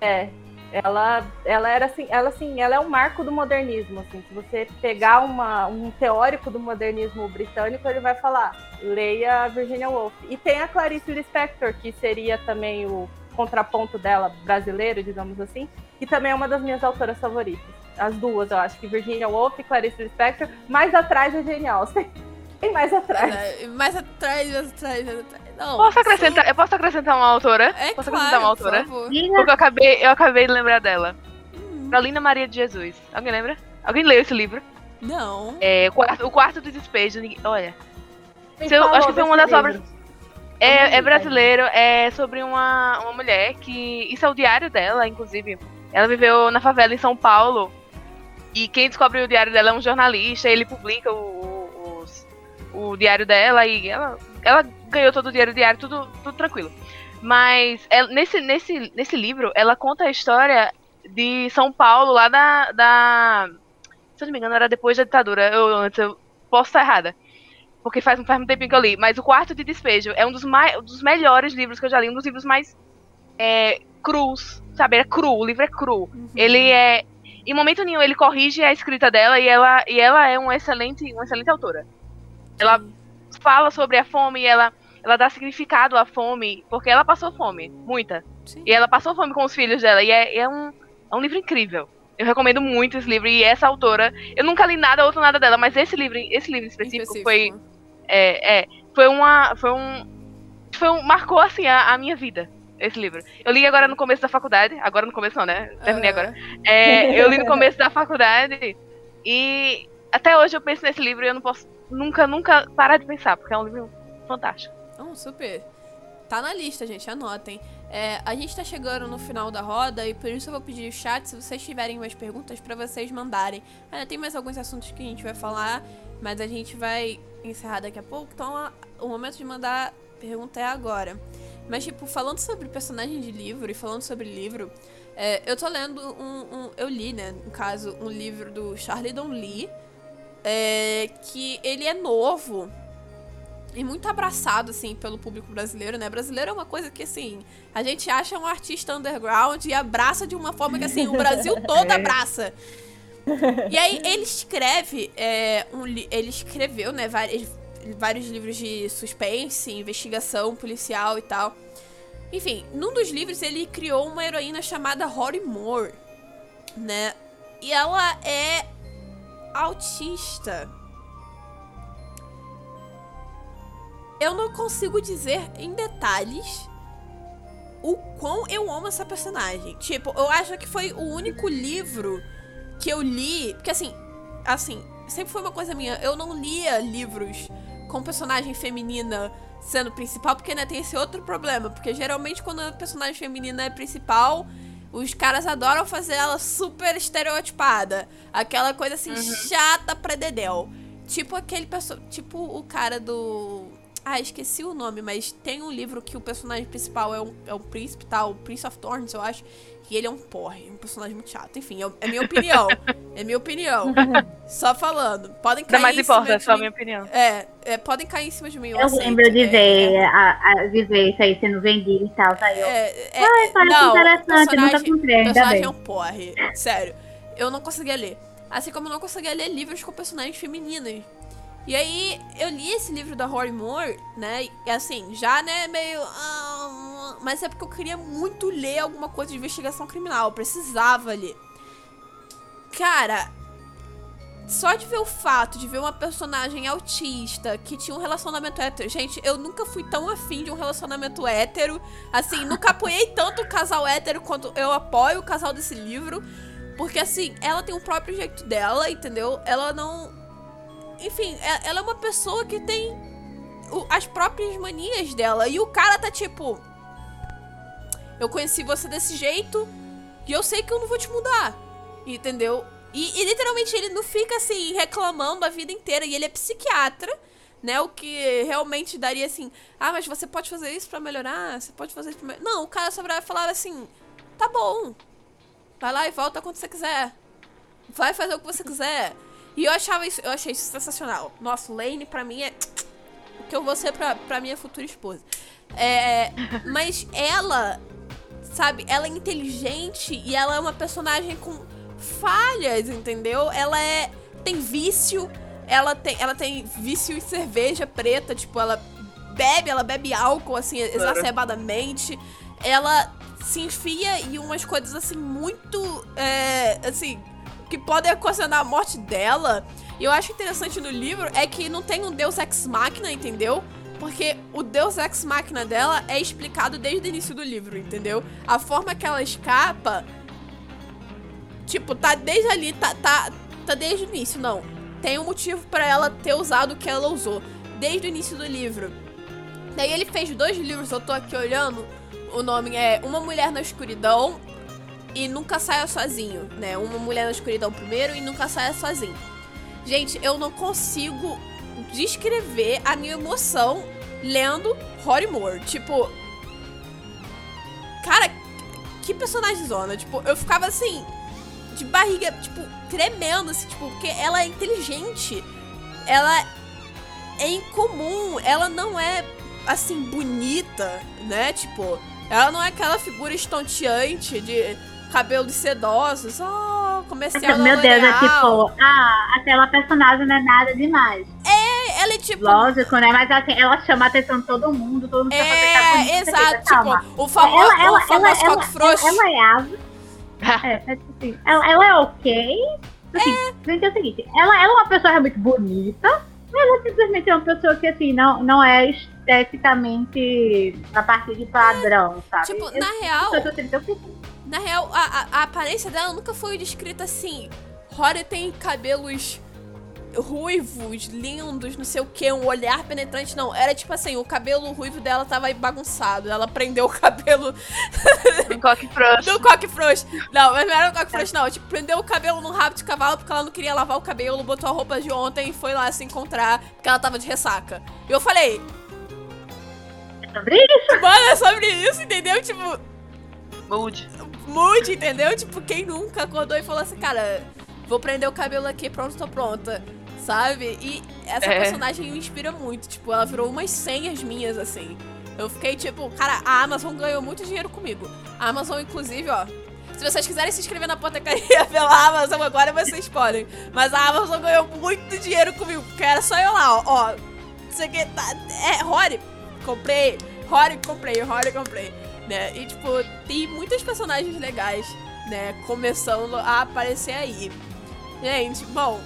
É, ela, ela era assim, ela assim, ela é um marco do modernismo, assim. Se você pegar uma, um teórico do modernismo britânico, ele vai falar, leia Virginia Woolf. E tem a Clarice Lispector, que seria também o contraponto dela brasileiro, digamos assim, que também é uma das minhas autoras favoritas. As duas, eu acho que Virginia Woolf e Clarice Lispector. Mais atrás é genial. Tem mais atrás. É, mais atrás, mais atrás, mais atrás. Não, posso acrescentar, eu posso acrescentar uma autora? É posso claro, acrescentar uma autora? Por Porque eu acabei, eu acabei de lembrar dela. Hum. Carolina Maria de Jesus. Alguém lembra? Alguém leu esse livro? Não. É, o quarto, o quarto do despejo. Olha. Eu, acho que foi uma das livro. obras. É, é brasileiro, é sobre uma, uma mulher que. Isso é o diário dela, inclusive. Ela viveu na favela em São Paulo e quem descobre o diário dela é um jornalista, ele publica o, o, o diário dela e ela, ela ganhou todo o diário, diário tudo, tudo tranquilo. Mas ela, nesse, nesse, nesse livro, ela conta a história de São Paulo, lá da, da. Se eu não me engano, era depois da ditadura. Eu, antes, eu posso estar errada. Porque faz, faz um tempinho que eu li. Mas O Quarto de Despejo é um dos, mais, um dos melhores livros que eu já li. Um dos livros mais é, crus, sabe? É cru, o livro é cru. Uhum. Ele é. Em momento nenhum ele corrige a escrita dela e ela, e ela é um excelente, uma excelente autora. Ela fala sobre a fome e ela, ela dá significado à fome, porque ela passou fome, muita. Sim. E ela passou fome com os filhos dela. E é, é, um, é um livro incrível. Eu recomendo muito esse livro. E essa autora, eu nunca li nada outro nada dela, mas esse livro, esse livro específico, específico. foi. É, é, foi uma. Foi um. Foi um. Marcou assim a, a minha vida esse livro. Eu li agora no começo da faculdade. Agora no começo não, né? Terminei agora. É, eu li no começo da faculdade. E até hoje eu penso nesse livro e eu não posso nunca, nunca parar de pensar, porque é um livro fantástico. Oh, super. Tá na lista, gente, anotem. É, a gente tá chegando no final da roda e por isso eu vou pedir o chat, se vocês tiverem mais perguntas, para vocês mandarem. Ainda tem mais alguns assuntos que a gente vai falar, mas a gente vai encerrar daqui a pouco, então o momento de mandar pergunta é agora. Mas, tipo, falando sobre personagem de livro e falando sobre livro, é, eu tô lendo um, um, Eu li, né, no caso, um livro do Charlie Don Lee, é, que ele é novo e muito abraçado, assim, pelo público brasileiro, né? Brasileiro é uma coisa que, assim, a gente acha um artista underground e abraça de uma forma que, assim, o Brasil todo é. abraça. E aí ele escreve, é, um, ele escreveu, né, vários, vários livros de suspense, investigação policial e tal. Enfim, num dos livros ele criou uma heroína chamada Rory Moore, né? E ela é autista. Eu não consigo dizer em detalhes o quão eu amo essa personagem. Tipo, eu acho que foi o único livro que eu li. Porque assim, assim, sempre foi uma coisa minha. Eu não lia livros com personagem feminina sendo principal, porque né, tem esse outro problema. Porque geralmente quando a personagem feminina é principal, os caras adoram fazer ela super estereotipada. Aquela coisa assim, uhum. chata pra dedéu. Tipo aquele Tipo o cara do. Ah, esqueci o nome, mas tem um livro que o personagem principal é um, é um príncipe, tá? O Prince of Thorns, eu acho. E ele é um porre, um personagem muito chato. Enfim, é, é minha opinião. é minha opinião. Só falando. Podem cair. Não mais importa, é só a minha opinião. É, é, podem cair em cima de mim. Eu, eu lembro de é, ver, é, a, a, de ver isso aí sendo vendido e tal. Tá? Eu, é, é, Ai, parece não, interessante, nunca comprei. O personagem é um porre. Sério. Eu não conseguia ler. Assim como eu não conseguia ler livros com personagens femininas. E aí, eu li esse livro da Rory Moore, né? E assim, já, né, meio. Uh, mas é porque eu queria muito ler alguma coisa de investigação criminal. Eu precisava ler. Cara, só de ver o fato de ver uma personagem autista que tinha um relacionamento hétero. Gente, eu nunca fui tão afim de um relacionamento hétero. Assim, nunca apoiei tanto o casal hétero quanto eu apoio o casal desse livro. Porque, assim, ela tem o próprio jeito dela, entendeu? Ela não enfim, é, ela é uma pessoa que tem as próprias manias dela. E o cara tá tipo. Eu conheci você desse jeito e eu sei que eu não vou te mudar. Entendeu? E, e, literalmente ele não fica assim reclamando a vida inteira. E ele é psiquiatra, né? O que realmente daria assim: ah, mas você pode fazer isso para melhorar? Você pode fazer isso pra melhorar? Não, o cara só falar assim: tá bom. Vai lá e volta quando você quiser. Vai fazer o que você quiser. E eu achava isso, eu achei isso sensacional. Nossa, Lane pra mim é o que eu vou ser pra, pra minha futura esposa. É, mas ela, sabe, ela é inteligente e ela é uma personagem com falhas, entendeu? Ela é tem vício, ela tem, ela tem vício em cerveja preta, tipo, ela bebe, ela bebe álcool assim exacerbadamente. Ela se enfia em umas coisas assim muito é, assim que podem ocasionar a morte dela. E eu acho interessante no livro é que não tem um Deus Ex Machina, entendeu? Porque o Deus Ex Machina dela é explicado desde o início do livro, entendeu? A forma que ela escapa. Tipo, tá desde ali, tá, tá, tá desde o início, não. Tem um motivo para ela ter usado o que ela usou. Desde o início do livro. Daí ele fez dois livros, eu tô aqui olhando. O nome é Uma Mulher na Escuridão e Nunca Saia Sozinho, né? Uma Mulher na Escuridão primeiro e Nunca Saia Sozinho. Gente, eu não consigo descrever a minha emoção lendo Rory Moore. Tipo. Cara, que personagem zona. Tipo, eu ficava assim, de barriga, tipo, tremendo, assim, tipo, porque ela é inteligente. Ela é incomum, ela não é, assim, bonita, né? Tipo, ela não é aquela figura estonteante de cabelos sedosos. Oh, comecei a Meu Deus, é tipo, ah, aquela personagem não é nada demais. É, ela é tipo. Lógico, né? Mas assim, ela chama a atenção de todo mundo, todo mundo É, exato. Tipo, o, famo ela, ela, o famoso ela, frouxo. Ela, ela é asa. é, é tipo assim, ela, ela é ok. Assim, é. Gente, é o seguinte, ela, ela é uma pessoa realmente bonita, mas ela simplesmente é uma pessoa que, assim, não, não é esteticamente a partir de padrão, sabe? Tipo, na real. Na real, a, a, a, aparência dela nunca foi descrita assim. Rory tem cabelos ruivos, lindos, não sei o que, um olhar penetrante, não. Era tipo assim, o cabelo ruivo dela tava bagunçado. Ela prendeu o cabelo. Do coque frouxo. Do coque frouxo. Não, mas não era o coque frouxo, não. Tipo, prendeu o cabelo no rabo de cavalo porque ela não queria lavar o cabelo, botou a roupa de ontem e foi lá se encontrar porque ela tava de ressaca. E eu falei. Sobre isso? Mano, é sobre isso, entendeu? Tipo. Mood. Mood, entendeu? Tipo, quem nunca acordou e falou assim, cara. Vou prender o cabelo aqui, pronto, tô pronta sabe? E essa é. personagem me inspira muito. Tipo, ela virou umas senhas minhas, assim. Eu fiquei tipo, cara, a Amazon ganhou muito dinheiro comigo. A Amazon, inclusive, ó. Se vocês quiserem se inscrever na Potecaria pela Amazon, agora vocês podem. Mas a Amazon ganhou muito dinheiro comigo, porque era só eu lá, ó. ó isso aqui tá. É, Rory, comprei. Rory, comprei. Rory, comprei. Né? E, tipo, tem muitos personagens legais, né? Começando a aparecer aí. Gente, bom,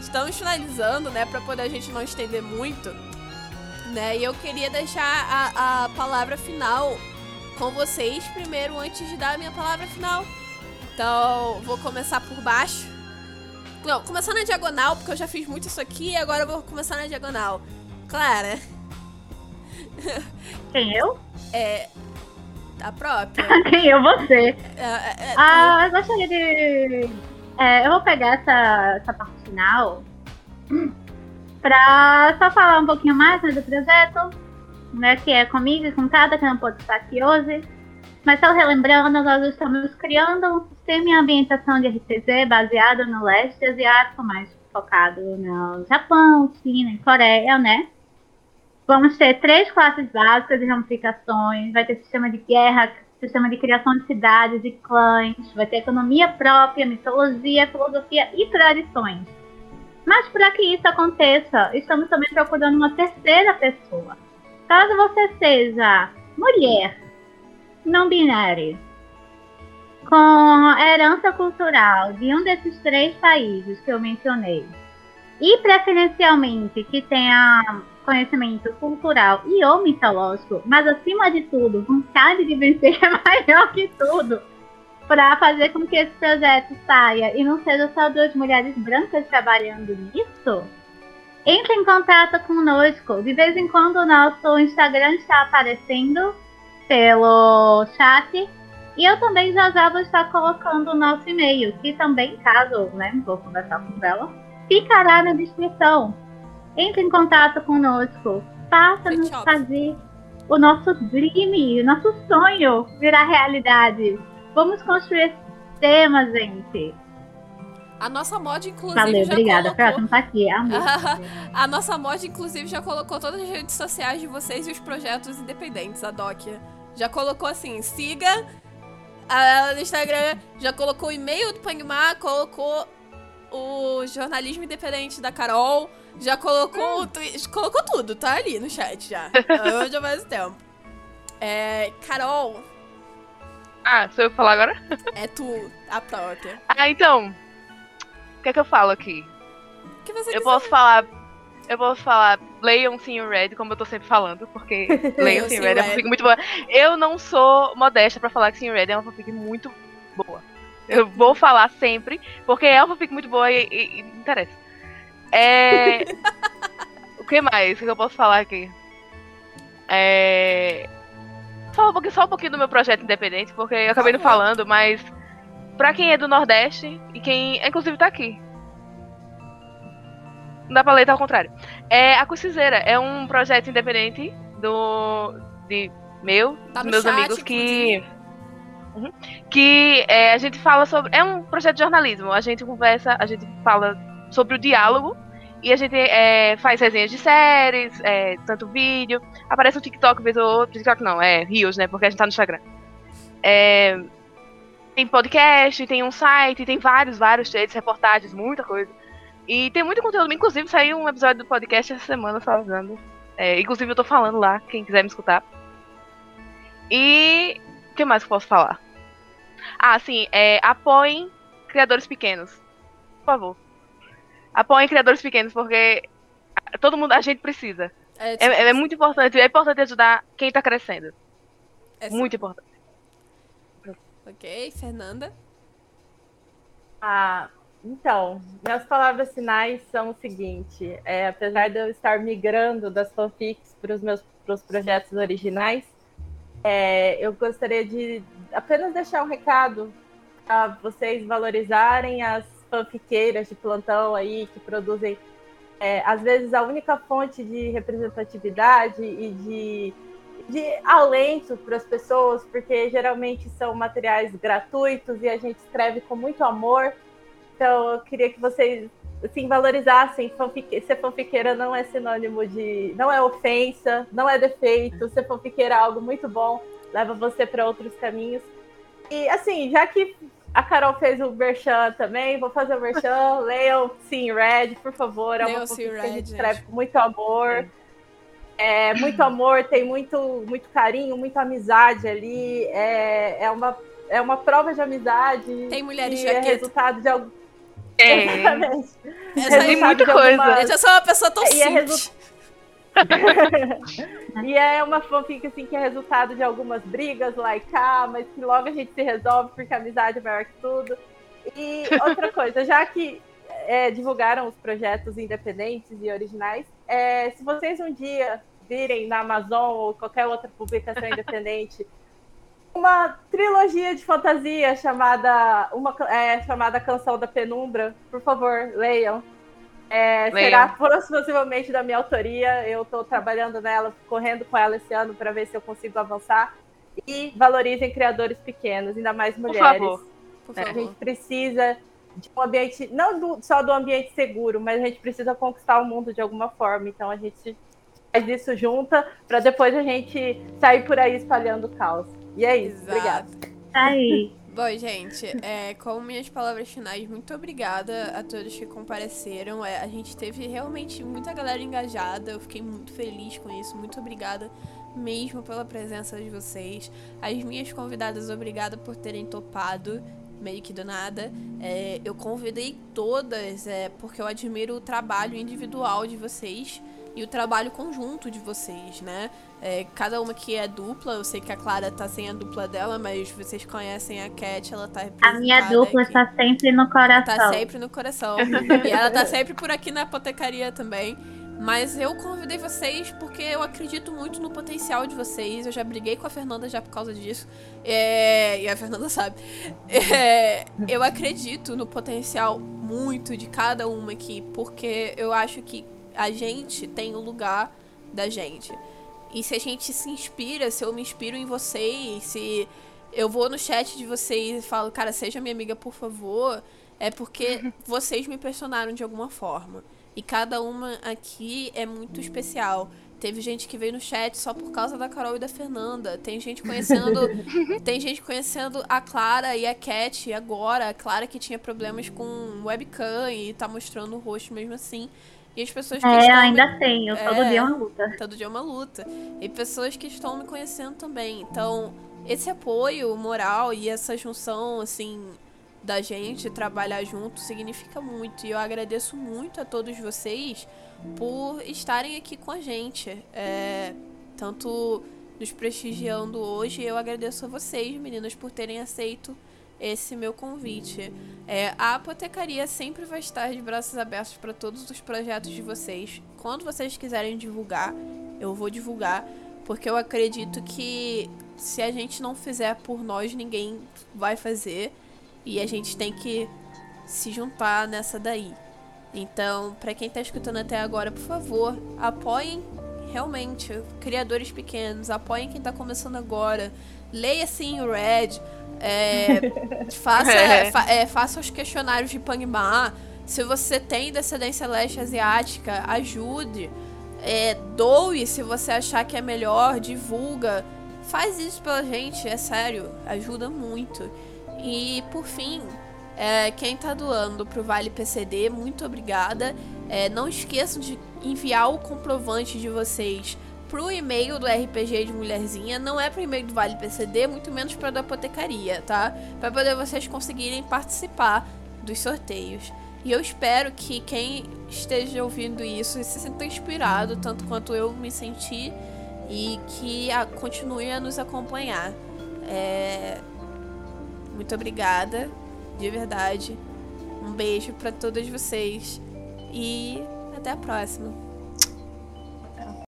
estamos finalizando, né, para poder a gente não estender muito, né? E eu queria deixar a, a palavra final com vocês primeiro antes de dar a minha palavra final. Então, vou começar por baixo. Não, começar na diagonal, porque eu já fiz muito isso aqui e agora eu vou começar na diagonal. Clara. Quem eu? É. A própria. Quem eu? Você. É, é, é, ah, eu gostaria de é, eu vou pegar essa, essa parte final para só falar um pouquinho mais né, do projeto, né, que é comigo e com cada que não pode estar aqui hoje. Mas só relembrando, nós estamos criando um sistema em ambientação de RPG baseado no leste asiático, mais focado no Japão, China e Coreia, né? Vamos ter três classes básicas de ramificações, vai ter sistema de guerra, sistema de criação de cidades e clãs, vai ter economia própria, mitologia, filosofia e tradições. Mas para que isso aconteça, estamos também procurando uma terceira pessoa. Caso você seja mulher, não binária, com herança cultural de um desses três países que eu mencionei, e preferencialmente que tenha conhecimento cultural e ou mitológico, mas acima de tudo, vontade de vencer é maior que tudo, para fazer com que esse projeto saia e não seja só duas mulheres brancas trabalhando nisso, entre em contato conosco. De vez em quando o nosso Instagram está aparecendo pelo chat. E eu também já já vou estar colocando o nosso e-mail, que também, caso né, vou conversar com ela, ficará na descrição. Entre em contato conosco. Faça-nos fazer o nosso dream, o nosso sonho virar realidade. Vamos construir temas, gente. A nossa mod, inclusive, Valeu, já obrigada. colocou... Próximo tá aqui. a nossa mod, inclusive, já colocou todas as redes sociais de vocês e os projetos independentes, a Dokia. Já colocou assim, siga ela no Instagram, já colocou o e-mail do Pangmar, colocou o jornalismo independente da Carol, já colocou o tweet, colocou tudo, tá ali no chat já. já faz tempo. É, Carol. Ah, sou eu falar agora? É tu, a própria. Ah, então. O que é que eu falo aqui? O que você Eu quiser. posso falar. Eu posso falar leiam Sim Red, como eu tô sempre falando, porque leiam Sim Red é uma fanfic muito boa. Eu não sou modesta pra falar que Sim Red é uma fanfic muito boa. Eu vou falar sempre, porque é uma fanfic muito boa e, e, e interessa. É. o que mais que eu posso falar aqui? É. Só um, pouquinho, só um pouquinho do meu projeto independente, porque eu acabei não falando, mas pra quem é do Nordeste e quem, inclusive, tá aqui. Não dá pra ler, tá ao contrário. É, a Cuciseira é um projeto independente do. de meu, tá dos meus chat, amigos que. Uhum. Que é, a gente fala sobre. É um projeto de jornalismo. A gente conversa, a gente fala sobre o diálogo. E a gente é, faz resenhas de séries, é, tanto vídeo. Aparece no TikTok, vez ou outro. TikTok não, é Rios, né? Porque a gente tá no Instagram. É, tem podcast, tem um site, tem vários, vários textos, reportagens, muita coisa. E tem muito conteúdo. Inclusive, saiu um episódio do podcast essa semana falando. É, inclusive, eu tô falando lá, quem quiser me escutar. E. O que mais eu posso falar? Ah, sim, é, apoiem criadores pequenos. Por favor. Apoiem criadores pequenos, porque todo mundo, a gente precisa. É, é, é, é muito importante. É importante ajudar quem tá crescendo. É muito importante. Ok, Fernanda? Ah, então, minhas palavras finais são o seguinte: é, apesar de eu estar migrando das fanfics para os meus pros projetos originais, é, eu gostaria de apenas deixar um recado para vocês valorizarem as fanfiqueiras de plantão aí que produzem, é, às vezes, a única fonte de representatividade e de, de alento para as pessoas, porque geralmente são materiais gratuitos e a gente escreve com muito amor. Então, eu queria que vocês assim, valorizassem. Fanfique... Ser fanfiqueira não é sinônimo de. não é ofensa, não é defeito. Ser fanfiqueira é algo muito bom, leva você para outros caminhos. E, assim, já que a Carol fez o Merchan também, vou fazer o Merchan. Leiam Sim Red, por favor. É uma fanfic que a gente escreve com muito amor. É, muito amor, tem muito, muito carinho, muita amizade ali. É, é, uma, é uma prova de amizade. Tem mulheres que é resultado de algum é. Exatamente. Tem muita coisa. Alguma... Eu sou uma pessoa tão e simples. É e é uma fanfic assim, que é resultado de algumas brigas lá e cá, mas que logo a gente se resolve porque a amizade é maior que tudo. E outra coisa, já que é, divulgaram os projetos independentes e originais, é, se vocês um dia virem na Amazon ou qualquer outra publicação independente uma trilogia de fantasia chamada uma é, chamada Canção da Penumbra. Por favor, leiam. É, será possivelmente da minha autoria. Eu estou trabalhando nela, correndo com ela esse ano para ver se eu consigo avançar. E valorizem criadores pequenos, ainda mais mulheres. Por favor. Por favor. A gente precisa de um ambiente, não do, só do ambiente seguro, mas a gente precisa conquistar o mundo de alguma forma. Então a gente faz isso junta para depois a gente sair por aí espalhando caos. E é isso. Exato. Obrigada. Aí. Bom, gente, é, com minhas palavras finais, muito obrigada a todos que compareceram. É, a gente teve realmente muita galera engajada. Eu fiquei muito feliz com isso. Muito obrigada mesmo pela presença de vocês. As minhas convidadas, obrigada por terem topado meio que do nada. É, eu convidei todas é, porque eu admiro o trabalho individual de vocês e o trabalho conjunto de vocês, né? É, cada uma que é dupla, eu sei que a Clara tá sem a dupla dela, mas vocês conhecem a Cat, ela tá A minha dupla aqui. tá sempre no coração. Tá sempre no coração. e ela tá sempre por aqui na apotecaria também. Mas eu convidei vocês porque eu acredito muito no potencial de vocês. Eu já briguei com a Fernanda já por causa disso. É... E a Fernanda sabe. É... Eu acredito no potencial muito de cada uma aqui. Porque eu acho que a gente tem o lugar da gente. E se a gente se inspira, se eu me inspiro em vocês, se eu vou no chat de vocês e falo, cara, seja minha amiga, por favor, é porque vocês me pressionaram de alguma forma. E cada uma aqui é muito especial. Teve gente que veio no chat só por causa da Carol e da Fernanda. Tem gente conhecendo. tem gente conhecendo a Clara e a Cat agora. A Clara que tinha problemas com webcam e tá mostrando o rosto mesmo assim. E as pessoas que é, estão. ainda me... tenho. Todo é, dia é uma luta. Todo dia é uma luta. E pessoas que estão me conhecendo também. Então, esse apoio moral e essa junção, assim, da gente trabalhar junto significa muito. E eu agradeço muito a todos vocês por estarem aqui com a gente. É, tanto nos prestigiando hoje. Eu agradeço a vocês, meninas, por terem aceito esse meu convite. É, a apotecaria sempre vai estar de braços abertos para todos os projetos de vocês. Quando vocês quiserem divulgar, eu vou divulgar, porque eu acredito que se a gente não fizer por nós, ninguém vai fazer e a gente tem que se juntar nessa daí. Então, para quem está escutando até agora, por favor, apoiem realmente, criadores pequenos, apoiem quem tá começando agora. Leia sim o Red. É, faça, é. Fa, é, faça os questionários de Pangma. Se você tem descendência leste asiática, ajude. É, doe se você achar que é melhor, divulga. Faz isso pela gente, é sério, ajuda muito. E por fim, é, quem tá doando pro Vale PCD, muito obrigada. É, não esqueçam de enviar o comprovante de vocês pro e-mail do RPG de Mulherzinha, não é pro e-mail do Vale PCD, muito menos para da apotecaria, tá? Para poder vocês conseguirem participar dos sorteios. E eu espero que quem esteja ouvindo isso se sinta inspirado, tanto quanto eu me senti, e que a, continue a nos acompanhar. É... Muito obrigada, de verdade. Um beijo para todas vocês e até a próxima.